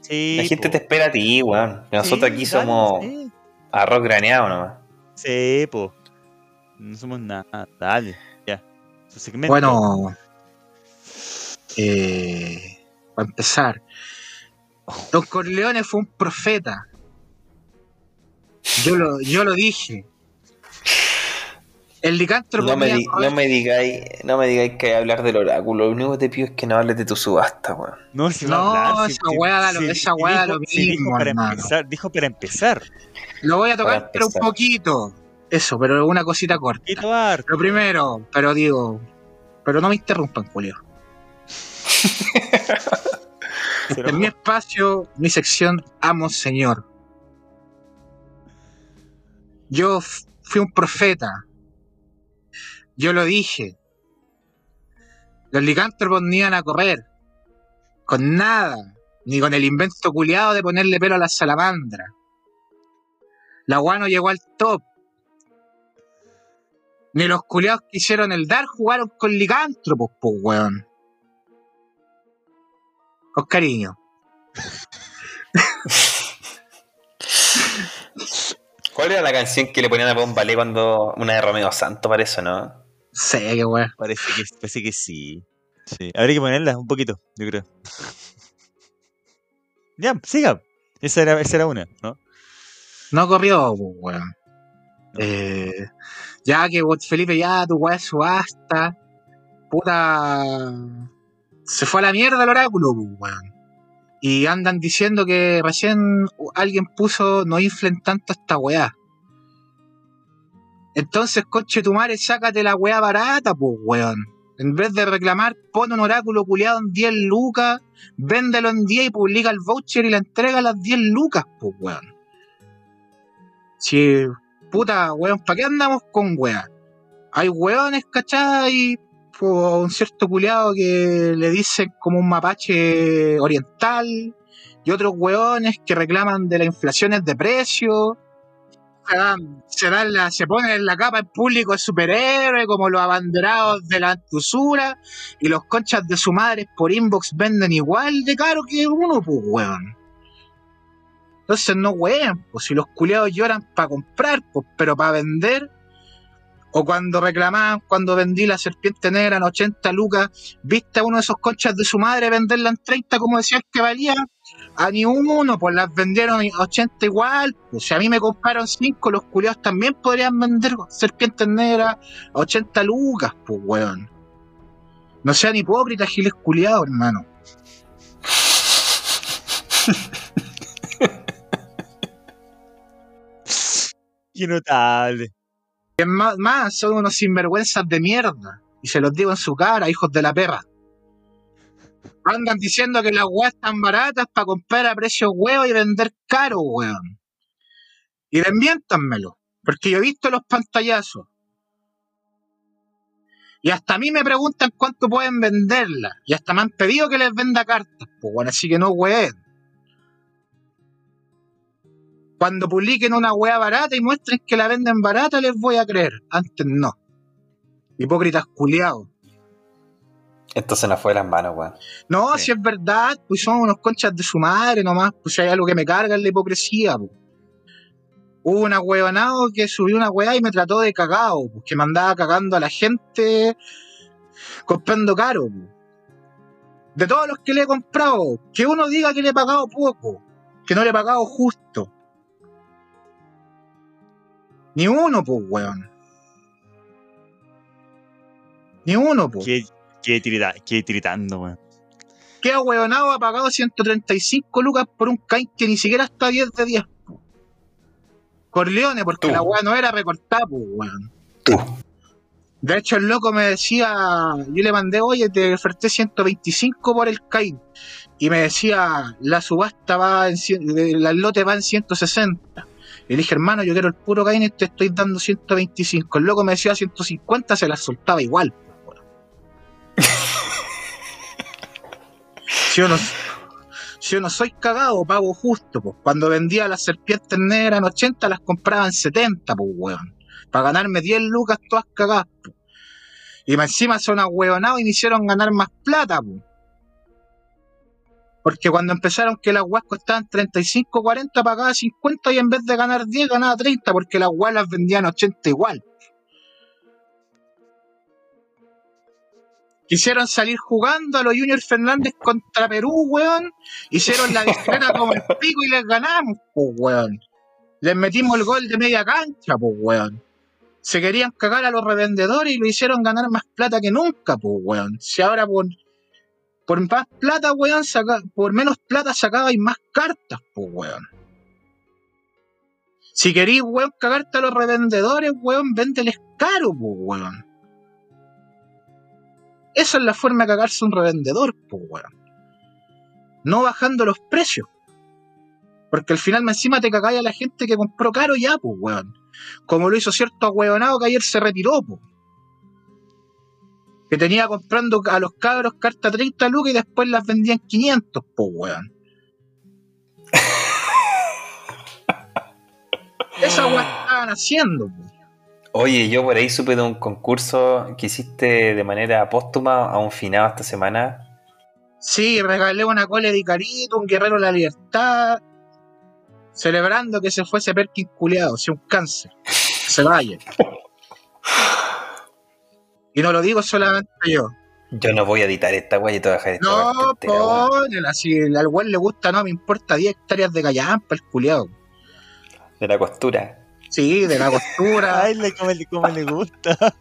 Sí, La gente po. te espera a ti, weón. Nosotros Sí, aquí dale, somos Sí, arroz graneado nomás. sí, po. No somos nada. Dale, ya. Su. Bueno, eh, para empezar, Don Corleone fue un profeta. Yo lo, yo lo dije. El licántropo No me, di- no me digáis, no me digáis que hay que hablar del oráculo. Lo único que te pido es que no hables de tu subasta, weón. No, si No, hablar, esa weá da lo- si- esa weá lo mismo, para empezar, dijo para empezar. Lo voy a tocar, pero un poquito. Eso, pero una cosita corta. Lo primero, pero digo, pero no me interrumpan, Julio. (laughs) En mi espacio, mi sección, amo señor. Yo fui un profeta. Yo lo dije. Los licántropos no iban a correr. Con nada. Ni con el invento culiado de ponerle pelo a la salamandra. La guano llegó al top. Ni los culiados que hicieron el dar jugaron con licántropos, pues weón. Con cariño. ¿Cuál era la canción que le ponían a Bombalé cuando una de Romeo Santo, parece, no? Sé que weón. Parece que, parece que sí. sí. Habría que ponerla un poquito, yo creo. ya, siga. Esa era, esa era una, ¿no? No corrió, weón. Eh, ya que Felipe, ya tu weá es subasta. Puta. Se fue a la mierda el oráculo, weón. Y andan diciendo que recién alguien puso no inflen tanto esta weá. Entonces, coche tu madre, sácate la weá barata, pues, weón. En vez de reclamar, pon un oráculo culiado en 10 lucas, véndelo en 10 y publica el voucher y la entrega a las 10 lucas, pues, weón. Si, puta, weón, ¿para qué andamos con weá? Hay weones, ¿cachai? Por un cierto culiado que le dicen como un mapache oriental, y otros weones que reclaman de las inflaciones de precios. Se, dan- se, dan la, se ponen en la capa en público de superhéroe, como los abanderados de la antusura, y los conchas de su madre por inbox venden igual de caro que uno, pues, weón. Entonces no weón, pues si los culiados lloran para comprar, pues, pero para vender. O cuando reclamaban, cuando vendí la serpiente negra en 80 lucas, viste a uno de esos conchas de su madre venderla en 30 como decían que valía. A ni uno, pues las vendieron a 80 igual. Pues si a mí me compraron 5, los culiados también podrían vender serpientes negras a 80 lucas, pues weón. No sean hipócritas, giles culiados, hermano. (laughs) Qué notable. Es más, más, son unos sinvergüenzas de mierda. Y se los digo en su cara, hijos de la perra. Andan diciendo que las weas están baratas para comprar a precio huevo y vender caro, weón. Y desmiéntanmelo, porque yo he visto los pantallazos. Y hasta a mí me preguntan cuánto pueden venderla. Y hasta me han pedido que les venda cartas. Pues bueno, así que no ween. Cuando publiquen una wea barata y muestren que la venden barata, les voy a creer. Antes no. Hipócritas culiados. Esto se nos fue de las manos, weón. No, Sí. si es verdad, pues son unos conchas de su madre nomás. Pues si hay algo que me carga es la hipocresía, pues. Hubo una huevonado que subió una weá y me trató de cagado, pues, que me andaba cagando a la gente comprando caro. pues. De todos los que le he comprado, que uno diga que le he pagado poco, que no le he pagado justo. Ni uno, pues, weón. Ni uno, pues. Qué, qué, tirita- qué tiritando, weón. ¿Qué ahueonado ha pagado 135 lucas por un Kain que ni siquiera está 10 de 10? po? Corleone, porque Tú. la weá no era recortada, pues, weón. Tú. De hecho, el loco me decía, yo le mandé, oye, te oferté 125 por el Kain. Y me decía, la subasta va en, el lote va en 160. Y le dije, hermano, yo quiero el puro Kain y te estoy dando 125. El loco me decía 150, se la soltaba igual. Yo no, yo no soy cagado, pago justo. Pues. Cuando vendía las serpientes negras en 80, las compraba en 70, pues, weón. Para ganarme 10 lucas todas cagadas. po. Y encima son ahueonados y me hicieron ganar más plata, po. Porque cuando empezaron que las weas costaban 35, 40, pagaba 50 y en vez de ganar 10 ganaba 30 porque las weas las vendían 80 igual. Quisieron salir jugando a los Junior Fernández contra Perú, weón. Hicieron la discreta (laughs) como el pico y les ganamos, pues, weón. Les metimos el gol de media cancha, pues, weón. Se querían cagar a los revendedores y lo hicieron ganar más plata que nunca, pues, weón. Si ahora por, por más plata, weón, saca, por menos plata sacabais más cartas, pues, weón. Si queréis, weón, cagarte a los revendedores, weón, véndeles caro, pues, weón. Esa es la forma de cagarse un revendedor, pues, weón. No bajando los precios. Porque al final encima te cagáis a la gente que compró caro ya, pues, weón. Como lo hizo cierto ahueonado que ayer se retiró, pues. Que tenía comprando a los cabros carta 30 lucas y después las vendían 500, pues, weón. (laughs) Esa weón estaban haciendo, pues. Oye, yo por ahí supe de un concurso que hiciste de manera póstuma a un finado esta semana. Sí, regalé una cole de Carito, un guerrero de la libertad, celebrando que se fuese Perkin culeado, si un cáncer, que se vaya. (laughs) Y no lo digo solamente yo. Yo no voy a editar esta wey y te voy a dejar esta No, ponela, si al weón le gusta, no me importa 10 hectáreas de callampa, el culeado. De la costura. Sí, de la costura. Ay, le, como, le, como le gusta.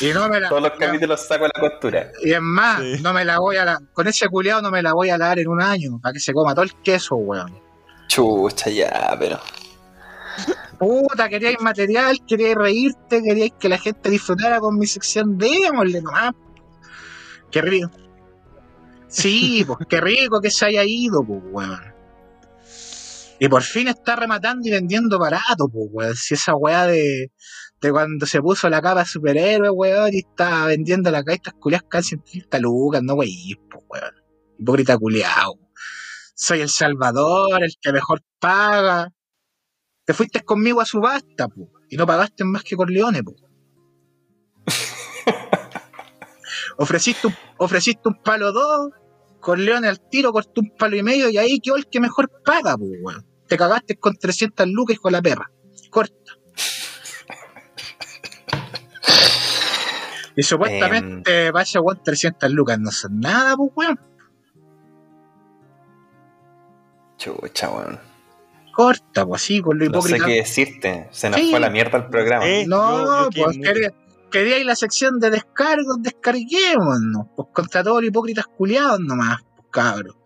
y no me la. Todos los capítulos saco a la costura. Y es más, Sí. no me la voy a la, con ese culeado no me la voy a dar en un año, para que se coma todo el queso, weón. Chucha, ya, pero. Puta, queríais material, queríais reírte, queríais que la gente disfrutara con mi sección, démosle nomás. Qué rico. Sí, pues qué rico que se haya ido, pues, weón. Y por fin está rematando y vendiendo barato, pues, weón. Si esa weá de, de cuando se puso la capa de superhéroe, weón, y está vendiendo la estas culiadas casi en 30 lucas, no, wey, pues, weón. Hipócrita culiao. Soy el Salvador, el que mejor paga. Te fuiste conmigo a subasta, po, y no pagaste más que Corleone, po. (laughs) ofreciste, un, ofreciste un palo dos, Corleone al tiro cortó un palo y medio y ahí quedó el que mejor paga, po, weón. Te cagaste con 300 lucas con la perra. Corta. Y supuestamente para ese weón 300 lucas no son nada, pues weón. Chucha, weón. Corta, pues así, con lo No sé hipócrita. qué decirte. Se nos Sí. fue la mierda el programa. Sí. No, Yo- yo pues quería, ir la sección de descargos, descarguémonos, pues contra todos los hipócritas culiados nomás, pues cabros.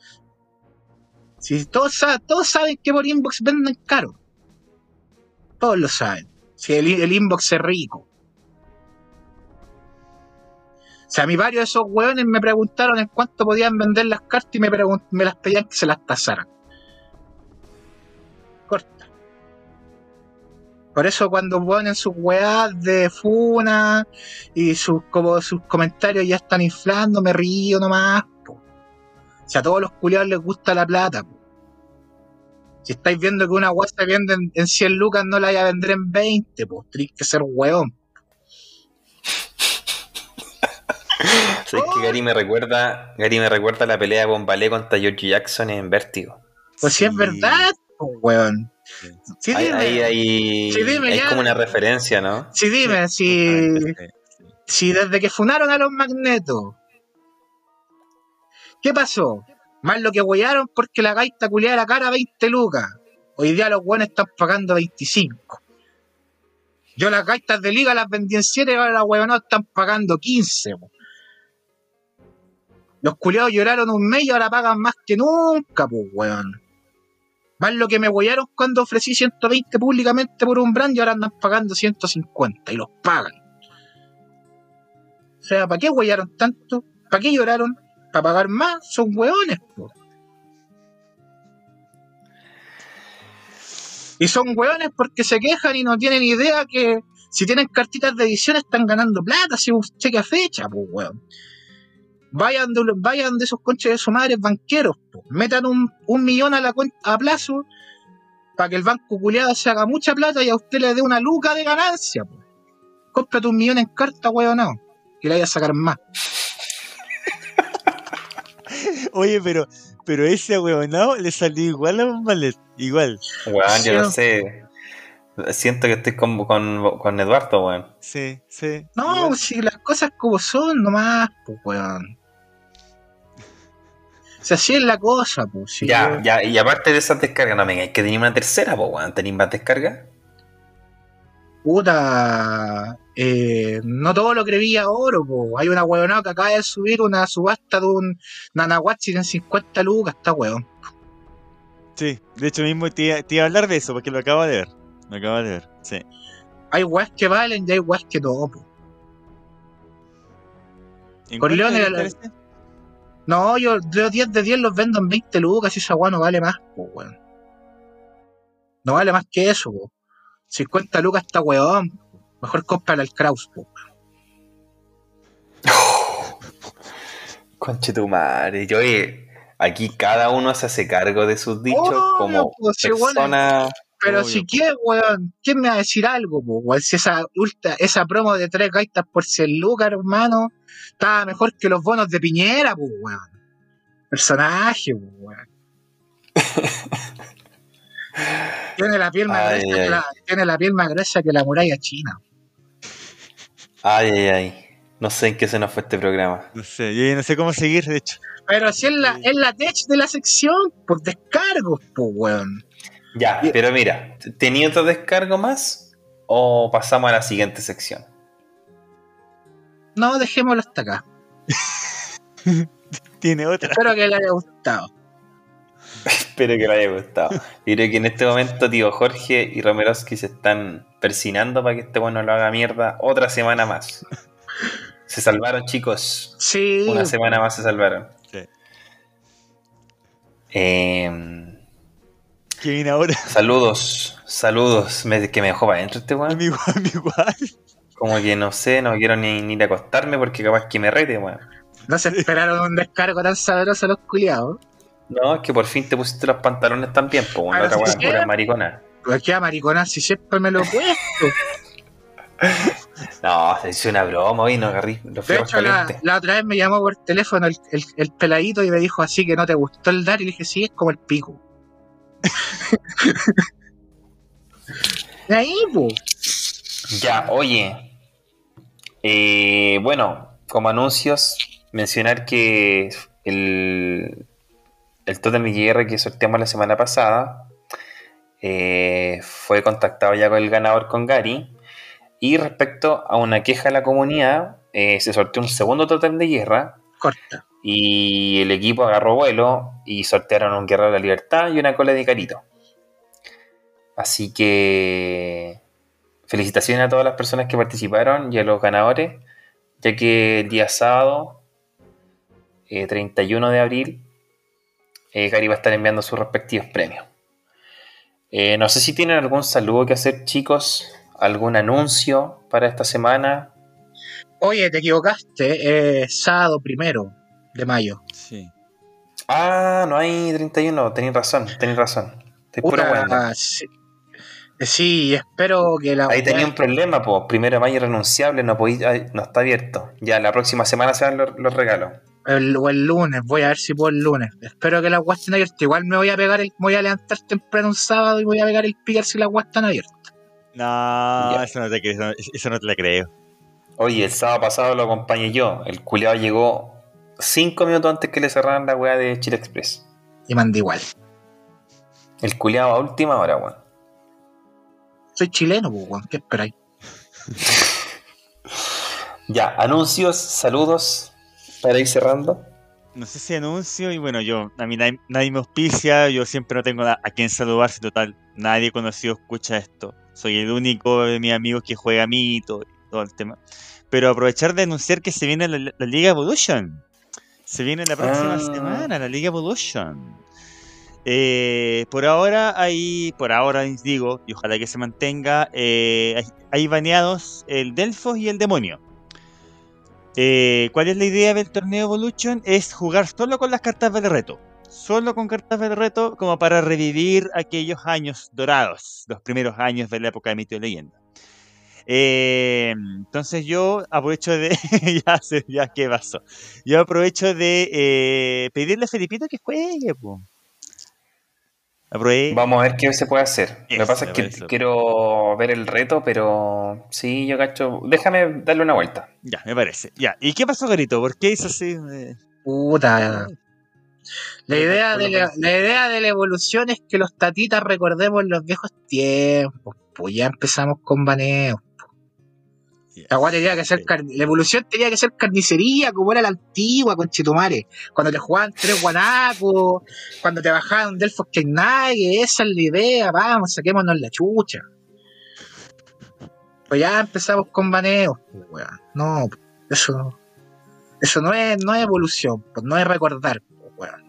Si todos, todos saben que por inbox venden caro. Todos lo saben. Si el, inbox es rico. O sea, a mí varios de esos hueones me preguntaron en cuánto podían vender las cartas y me, me las pedían que se las tasaran. Por eso cuando ponen sus weas de funa y sus, como sus comentarios ya están inflando, me río nomás. po. O sea, a todos los culiados les gusta la plata. po. Si estáis viendo que una wea se vende en, en 100 lucas, no la vaya a vender en 20, pues tenéis que ser weón. (laughs) ¿Sabes que Gary me recuerda, Gary me recuerda la pelea de Bombalé contra George Jackson en Vértigo? Pues si es Sí. verdad, weón. Sí, dime, ahí, ahí- Sí, dime hay ya. como una referencia, ¿no? sí, dime, si, si desde que funaron a los magnetos, ¿qué pasó? Más lo que huearon porque la gaita culiada la cara 20 lucas. Hoy día los buenos están pagando 25. Yo las gaitas de liga las vendí en 7 y ahora las hueonas están pagando 15. po. Los culiados lloraron un mes y ahora pagan más que nunca, pues weón. Más lo que me huearon cuando ofrecí 120 públicamente por un brand y ahora andan pagando 150 y los pagan. O sea, ¿para qué huearon tanto? ¿Para qué lloraron? ¿Para pagar más? Son hueones, po. Y son hueones porque se quejan y no tienen idea que si tienen cartitas de edición están ganando plata, si cheque a fecha, pues weón. Vayan de, vayan de esos conches de su madre banqueros, po. metan un, un millón a la cuenta a plazo para que el banco culiado se haga mucha plata y a usted le dé una luca de ganancia. Po. Cómprate un millón en carta, weón, no. Que le vaya a sacar más. (laughs) Oye, pero, pero ese huevonao le salió igual a Bombalet. Igual. Weón, yo no sé. Siento que estoy con, con, con Eduardo, weón. Sí, sí. No, igual. si las cosas como son nomás, pues weón. O sea, así es la cosa, pues. si Ya, yo- ya, y aparte de esas descargas, no me digáis que tenéis una tercera, po, weón. ¿Tenéis más descargas? Puta, eh, no todo lo creía oro, po. Hay una huevonada que acaba de subir una subasta de un Nanahuachi en 50 lucas, está huevón. Sí, de hecho mismo te iba, te iba a hablar de eso porque lo acabo de ver. Lo acabo de ver, sí. Hay weas que valen y hay weas que no, po. ¿En Corleone cuánto era la- te parece? No, yo, yo 10 de 10 los vendo en 20 lucas y esa wea no vale más, po, weón. No vale más que eso, po. 50 lucas está weón. Mejor cómprale al Kraus, po. (laughs) Conche tu madre. Yo, oye, aquí cada uno se hace cargo de sus dichos Obvio, como pues, bueno, persona. Pero Obvio. si quieres, weón, ¿quién me va a decir algo, po, weón? Si esa, ultra- esa promo de tres gaitas por 100 lucas, hermano, estaba mejor que los bonos de Piñera, pues, weón. Personaje, pues, weón. (laughs) tiene la piel más Ay, gruesa que la, tiene la piel más gruesa que la muralla china. Ay, ay, ay. No sé en qué se nos fue este programa. No sé, yo no sé cómo seguir, de hecho. Pero si es la, es la tech de la sección, por descargos, pues, weón. Ya, pero mira, ¿tenía otro descargo más? ¿O pasamos a la siguiente sección? No, dejémoslo hasta acá. (laughs) Tiene otra. Espero que le haya gustado. Espero que le haya gustado. Y creo que en este momento, tío Jorge y Romeroski se están persinando para que este bueno lo haga mierda otra semana más. Se salvaron, chicos. Sí, Una semana más se salvaron. Sí. Eh, ¿Qué viene ahora? saludos, saludos. Me- que me dejó para adentro este A weón. igual, (laughs) a igual. Como que no sé, no quiero ni, ni ir a acostarme porque capaz que me rete, weón. no se esperaron un descargo tan sabroso los culiados. No, es que por fin te pusiste los pantalones también, pues, Ah, la otra sí. pura maricona. Pues qué maricona si siempre me lo he puesto. No, se hizo una broma hoy, no agarrí los De hecho, la otra vez me llamó por teléfono el, el, el peladito y me dijo así que no te gustó el dar y le dije, sí, es como el pico. Ahí. Ya, oye. Eh, bueno, como anuncios, mencionar que el, el Totem IR que sorteamos la semana pasada eh, fue contactado ya con el ganador con Gary. Y respecto a una queja de la comunidad, eh, se sorteó un segundo Totem de guerra Corta. Y el equipo agarró vuelo y sortearon un Guerrero de la Libertad y una cola de Carito. Así que felicitaciones a todas las personas que participaron y a los ganadores, ya que el día sábado, eh, 31 de abril, eh, Gary va a estar enviando sus respectivos premios. Eh, no sé si tienen algún saludo que hacer, chicos, algún anuncio para esta semana. Oye, te equivocaste. Es sábado primero de mayo. Sí. Ah, no hay 31, tenéis razón, tenéis razón. Estoy puro Puta, weando. sí. Sí, espero que la. Ahí tenía un problema, pues. Primero de mayo irrenunciable, no, no está abierto. Ya, la próxima semana se dan los, los regalos. El, o el lunes, voy a ver si puedo el lunes. Espero que las guas estén abiertas. Igual me voy a pegar el. me Voy a levantar temprano un sábado y voy a pegar el picar si las guas están abiertas. No, Ya. eso no, te, creo, eso, eso no te la creo. Oye, el sábado pasado lo acompañé yo. El culiado llegó cinco minutos antes que le cerraran la weá de Chile Express. Y mandé igual. El culiado a última hora, weón. Soy chileno, weón. ¿Qué esperáis? (laughs) Ya, anuncios, saludos para ir cerrando. No sé si anuncio y bueno, yo, a mí nadie, nadie me auspicia, yo siempre no tengo a, a quien saludar, si total, nadie conocido escucha esto. Soy el único de mis amigos que juega mito y todo el tema. Pero aprovechar de anunciar que se viene la, la Liga Evolution. Se viene la próxima Ah. semana, la Liga Evolution. Eh, por ahora hay, por ahora les digo, y ojalá que se mantenga, eh, hay, hay baneados el Delfos y el Demonio. Eh, ¿Cuál es la idea del torneo Evolution? Es jugar solo con las cartas del reto. Solo con cartas del reto como para revivir aquellos años dorados, los primeros años de la época de Mito y Leyenda. Eh, entonces yo aprovecho de... (laughs) ya sé, ya qué pasó. Yo aprovecho de eh, pedirle a Felipito que juegue. po. Aprove- Vamos a ver qué se puede hacer. Lo que pasa es que quiero ver el reto, pero sí, yo cacho. Déjame darle una vuelta. Ya, me parece. Ya. ¿Y qué pasó, Garito? ¿Por qué hizo así? Puta. La idea, de la, la idea de la evolución es que los tatitas recordemos los viejos tiempos. Pues ya empezamos con baneo. La, tenía que ser car- la evolución tenía que ser carnicería, como era la antigua, con Chitumare. Cuando te jugaban tres guanacos, cuando te bajaban Delfos nadie, esa es la idea, vamos, saquémonos la chucha. Pues ya empezamos con baneos, pues, weón. No, eso, eso no es, no es evolución, pues no es recordar, pues, weón.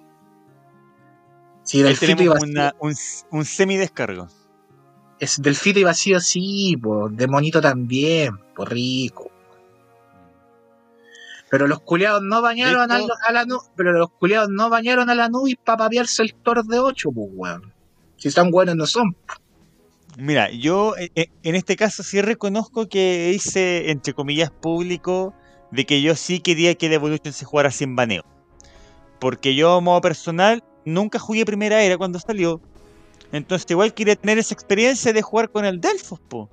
Si Ahí tenemos una- un, un semi-descargo. Es Delfito y vacío, sí, po. Demonito también, por rico. Pero los culiados no bañaron a, Esto- lo- a la nube. Pero los culiados no bañaron a la nube para papiarse el tor de 8, pues, weón. Si son buenos, no son. Mira, yo eh, eh, en este caso sí reconozco que hice, entre comillas, público de que yo sí quería que el Evolution se jugara sin baneo. Porque yo, a modo personal, nunca jugué primera era cuando salió. Entonces igual quería tener esa experiencia de jugar con el Delphos, po.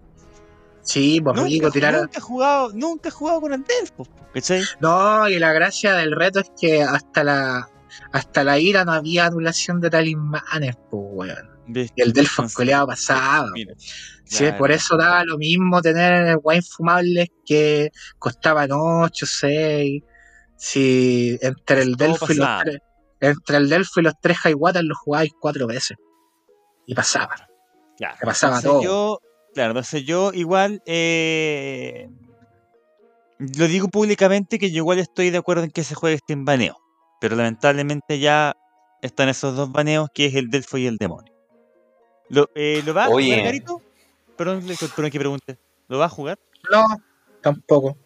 Sí, pues Nunca, tirar. nunca he jugado, nunca he jugado con el Delphos, po, ¿cachai? No, y la gracia del reto es que hasta la. Hasta la ira no había anulación de talismanes, pues, weón. Y el Delfos coleado pasaba. Mira, Sí, claro. por eso daba lo mismo tener wine fumables que costaban 8, 6. Si entre el Delfo y los tres, entre el Delfo y los tres Highwater los jugabais cuatro veces. Y pasaba. Ya, Te pasaba entonces todo. Yo, claro, entonces yo igual eh, lo digo públicamente que yo igual estoy de acuerdo en que se juegue sin baneo. Pero lamentablemente ya están esos dos baneos que es el Delfo y el demonio. ¿Lo, eh, ¿lo va a Oye. jugar, Garito? Perdón, que pregunte. ¿Lo va a jugar? No, tampoco.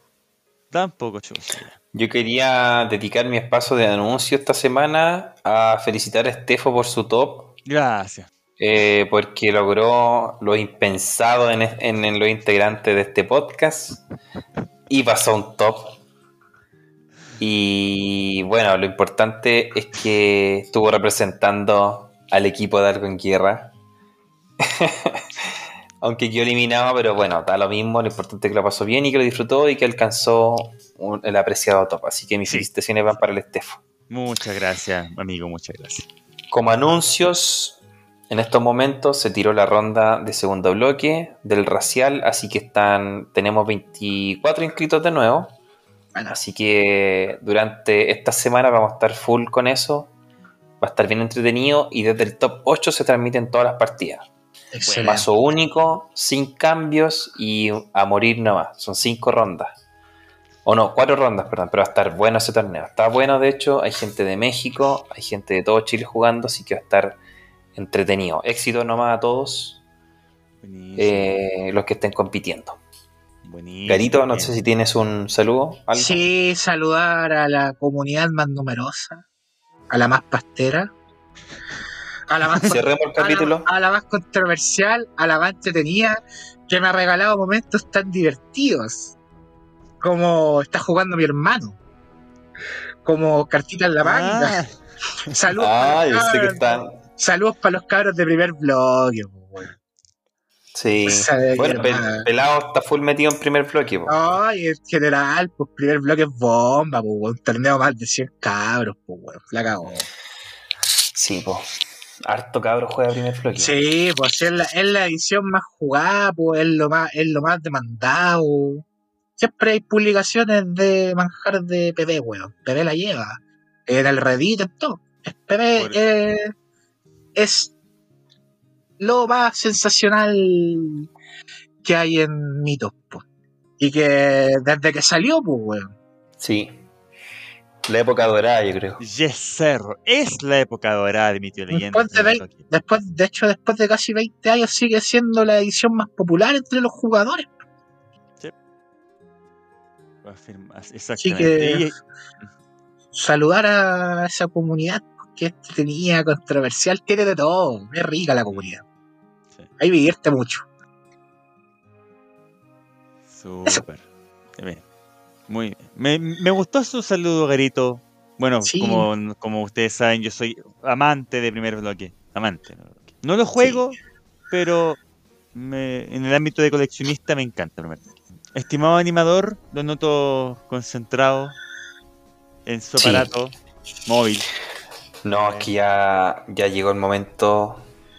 Tampoco, chucha. Yo quería dedicar mi espacio de anuncio esta semana a felicitar a Estefo por su top, Gracias. Eh, porque logró lo impensado en, en- en los integrantes de este podcast y pasó un top. Y bueno, lo importante es que estuvo representando al equipo de Algo en Guerra. (laughs) Aunque quedó eliminado, pero bueno, da lo mismo. Lo importante es que lo pasó bien y que lo disfrutó y que alcanzó un- el apreciado top. Así que mis Sí. felicitaciones van para el Estefo. Muchas gracias, amigo, muchas gracias. Como anuncios, en estos momentos se tiró la ronda de segundo bloque del racial, así que están tenemos 24 inscritos de nuevo. Bueno, Así que durante esta semana vamos a estar full con eso. Va a estar bien entretenido y desde el top 8 se transmiten todas las partidas. excelente. Paso único, sin cambios y a morir nomás. Son cinco rondas. O no, cuatro rondas, perdón, pero va a estar bueno ese torneo. Está bueno, de hecho, hay gente de México, hay gente de todo Chile jugando, así que va a estar entretenido. Éxito nomás a todos eh, los que estén compitiendo. buenísimo, Garito, no sé si tienes un saludo. ¿algo? Sí, saludar a la comunidad más numerosa, a la más pastera, a la más, (laughs) Cerremos el a la- capítulo. a la más controversial, a la más entretenida, que me ha regalado momentos tan divertidos, como está jugando mi hermano, como cartita en la manga. Ah, Saludos, Ah, yo sé que están. Saludos para los cabros de primer blog. Sí. Sabe Bueno, Pel-. Pelado está full metido en primer bloque. po. Ay, en general, pues primer bloque es bomba, pues, weón. un torneo más de 100 cabros, pues, weón. La cagó. Sí, po. Harto cabro juega primer bloque. Sí, pues es la, es la edición más jugada, pues es lo más, es lo más demandado. Siempre hay publicaciones de manjar de PB, weón. PB la lleva. En el Reddit, en todo. Es PB, eh, es lo más sensacional que hay en mitos. Y que desde que salió, pues, weón. Sí. La época dorada, yo creo. Yes, Cerro. Es la época dorada de mi tío leyenda. Después de, vei- después, de hecho, después de casi 20 años sigue siendo la edición más popular entre los jugadores. Exactamente. que- Y- saludar a esa comunidad que tenía controversial, tiene de todo, es rica la comunidad. Sí. Ahí divierte mucho. Súper. Muy bien. Me, me gustó su saludo, Garito. Bueno, Sí. como, como ustedes saben, yo soy amante de primer bloque. Amante. No lo juego, pero me- en el ámbito de coleccionista me encanta. primer bloque. Estimado animador, lo noto concentrado en su aparato móvil. No, es que ya, ya llegó el momento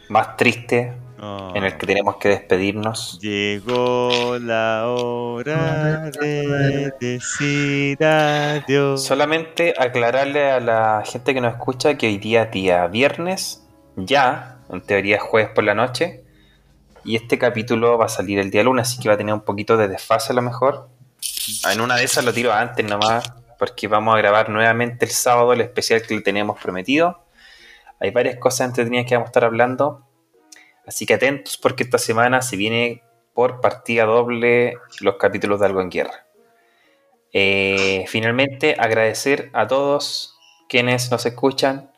más triste Oh. en el que tenemos que despedirnos. Llegó la hora de decir adiós. Solamente aclararle a la gente que nos escucha que hoy día es día viernes, ya, en teoría es jueves por la noche, y este capítulo va a salir el día lunes, así que va a tener un poquito de desfase a lo mejor. En una de esas lo tiro antes nomás, porque vamos a grabar nuevamente el sábado el especial que le teníamos prometido. Hay varias cosas entretenidas que vamos a estar hablando. Así que atentos porque esta semana se viene por partida doble los capítulos de Algo en Guerra. Eh, finalmente, agradecer a todos quienes nos escuchan,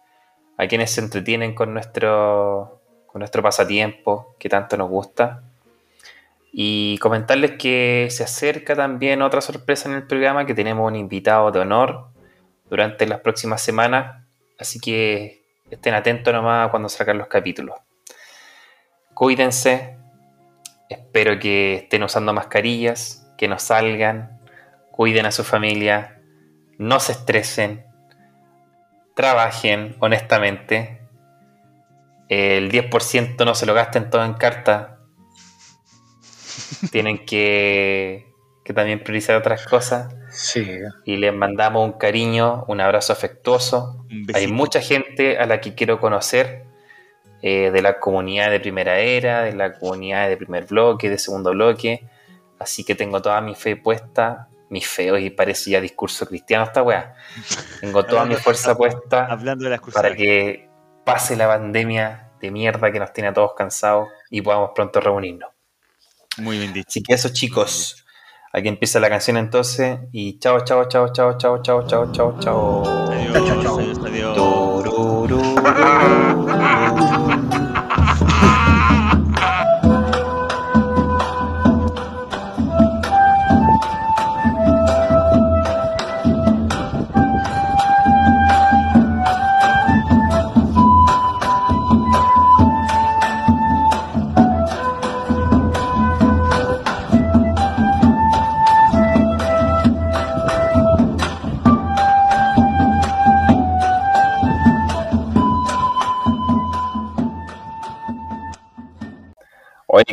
a quienes se entretienen con nuestro, con nuestro pasatiempo que tanto nos gusta. Y comentarles que se acerca también otra sorpresa en el programa, que tenemos un invitado de honor durante las próximas semanas. Así que estén atentos nomás cuando sacan los capítulos. Cuídense. Espero que estén usando mascarillas, que no salgan, cuiden a su familia, no se estresen, trabajen honestamente. El 10% no se lo gasten todo en carta. Tienen que, que también priorizar otras cosas. Sí. Y les mandamos un cariño, un abrazo afectuoso. Un Hay mucha gente a la que quiero conocer eh, de la comunidad de primera era, de la comunidad de primer bloque, de segundo bloque. Así que tengo toda mi fe puesta, mi fe, hoy parece ya discurso cristiano esta weá. Tengo toda mi fuerza puesta Hablando de las para que pase la pandemia de mierda que nos tiene a todos cansados y podamos pronto reunirnos. Muy bien dicho. Así que eso chicos, aquí empieza la canción entonces y chao, chao, chao, chao, chao, chao, chao, chao, chao. Adiós, Chao, chao. adiós,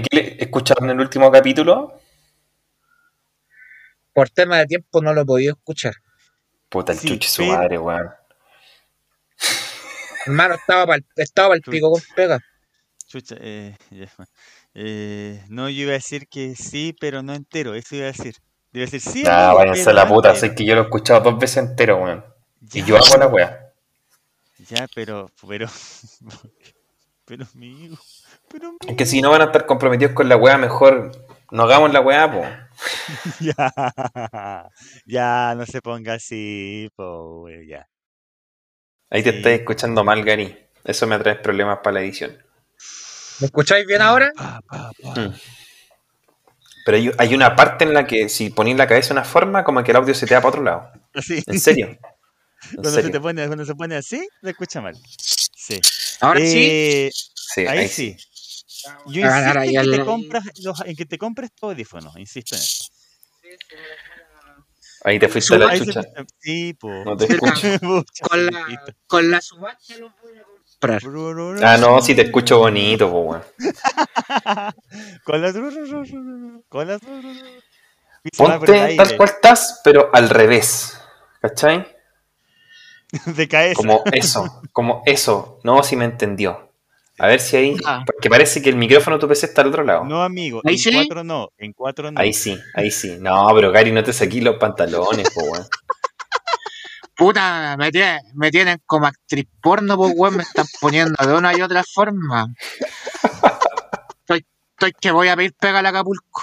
adiós. Tururú. Oye, ¿qué le- escucharon el último capítulo? Por tema de tiempo no lo he podido escuchar. Puta, el Sí, chuche su pero- madre, weón. (laughs) Hermano, estaba para estaba el pico con pega. Chucha, eh, ya. Eh, no, yo iba a decir que sí, pero no entero. Eso iba a decir. Iba a decir sí. Amigo, váyanse a la puta, entero. sé que yo lo he escuchado dos veces entero, weón. Y yo hago la weá. Ya, pero, pero, (laughs) pero, amigo, pero, Es que si no van a estar comprometidos con la weá, mejor no hagamos la weá, po. (laughs) ya, ya, no se ponga así, po, ya. Ahí te Sí. estáis escuchando mal, Gary. Eso me trae problemas para la edición. ¿Me escucháis bien ahora? Pa, pa, pa. Mm. Pero hay, hay una parte en la que si ponéis la cabeza de una forma, como que el audio se te va para otro lado. En serio. (laughs) En cuando se, te pone, cuando se pone así, se escucha mal. Sí. Ahora sí. Eh, Sí, ahí, ahí sí. sí. Yo insisto en que, te compras los, en que te compres tu audífono, insisto en eso. Ahí te fuiste a la chucha. Sí, po. No te escucho. Con la, con la subasta los voy a comprar. Ah, no, si te escucho bonito, po, weón. (laughs) Con las. Con el Ponte tal cual estás, pero al revés. ¿Cachai? (laughs) De cabeza. Como eso, como eso. No, si me entendió. A ver si ahí. Ah. Porque parece que el micrófono de tu PC está al otro lado. No, amigo. ¿Ahí en sí? cuatro no. En cuatro no. Ahí sí, ahí sí. No, pero Gary, no te saquís los pantalones, po, weón. Puta, me tienen, me tienen como actriz porno, pues weón, me están poniendo de una y otra forma. Estoy, estoy que voy a pedir pega al Acapulco.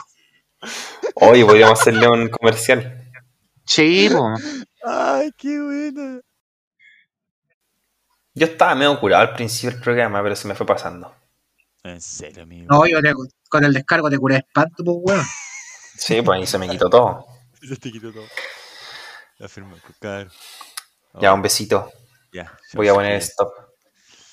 Oye, podríamos hacerle un comercial. Sí, pues. Ay, qué buena. Yo estaba medio curado al principio del programa, pero se me fue pasando. En serio, amigo. No, yo te- con el descargo te curé espanto, pues weón. Sí, pues ahí se me quitó todo. (laughs) Se te quitó todo. La firma, claro. Ya, un besito. Ya. Voy a poner stop.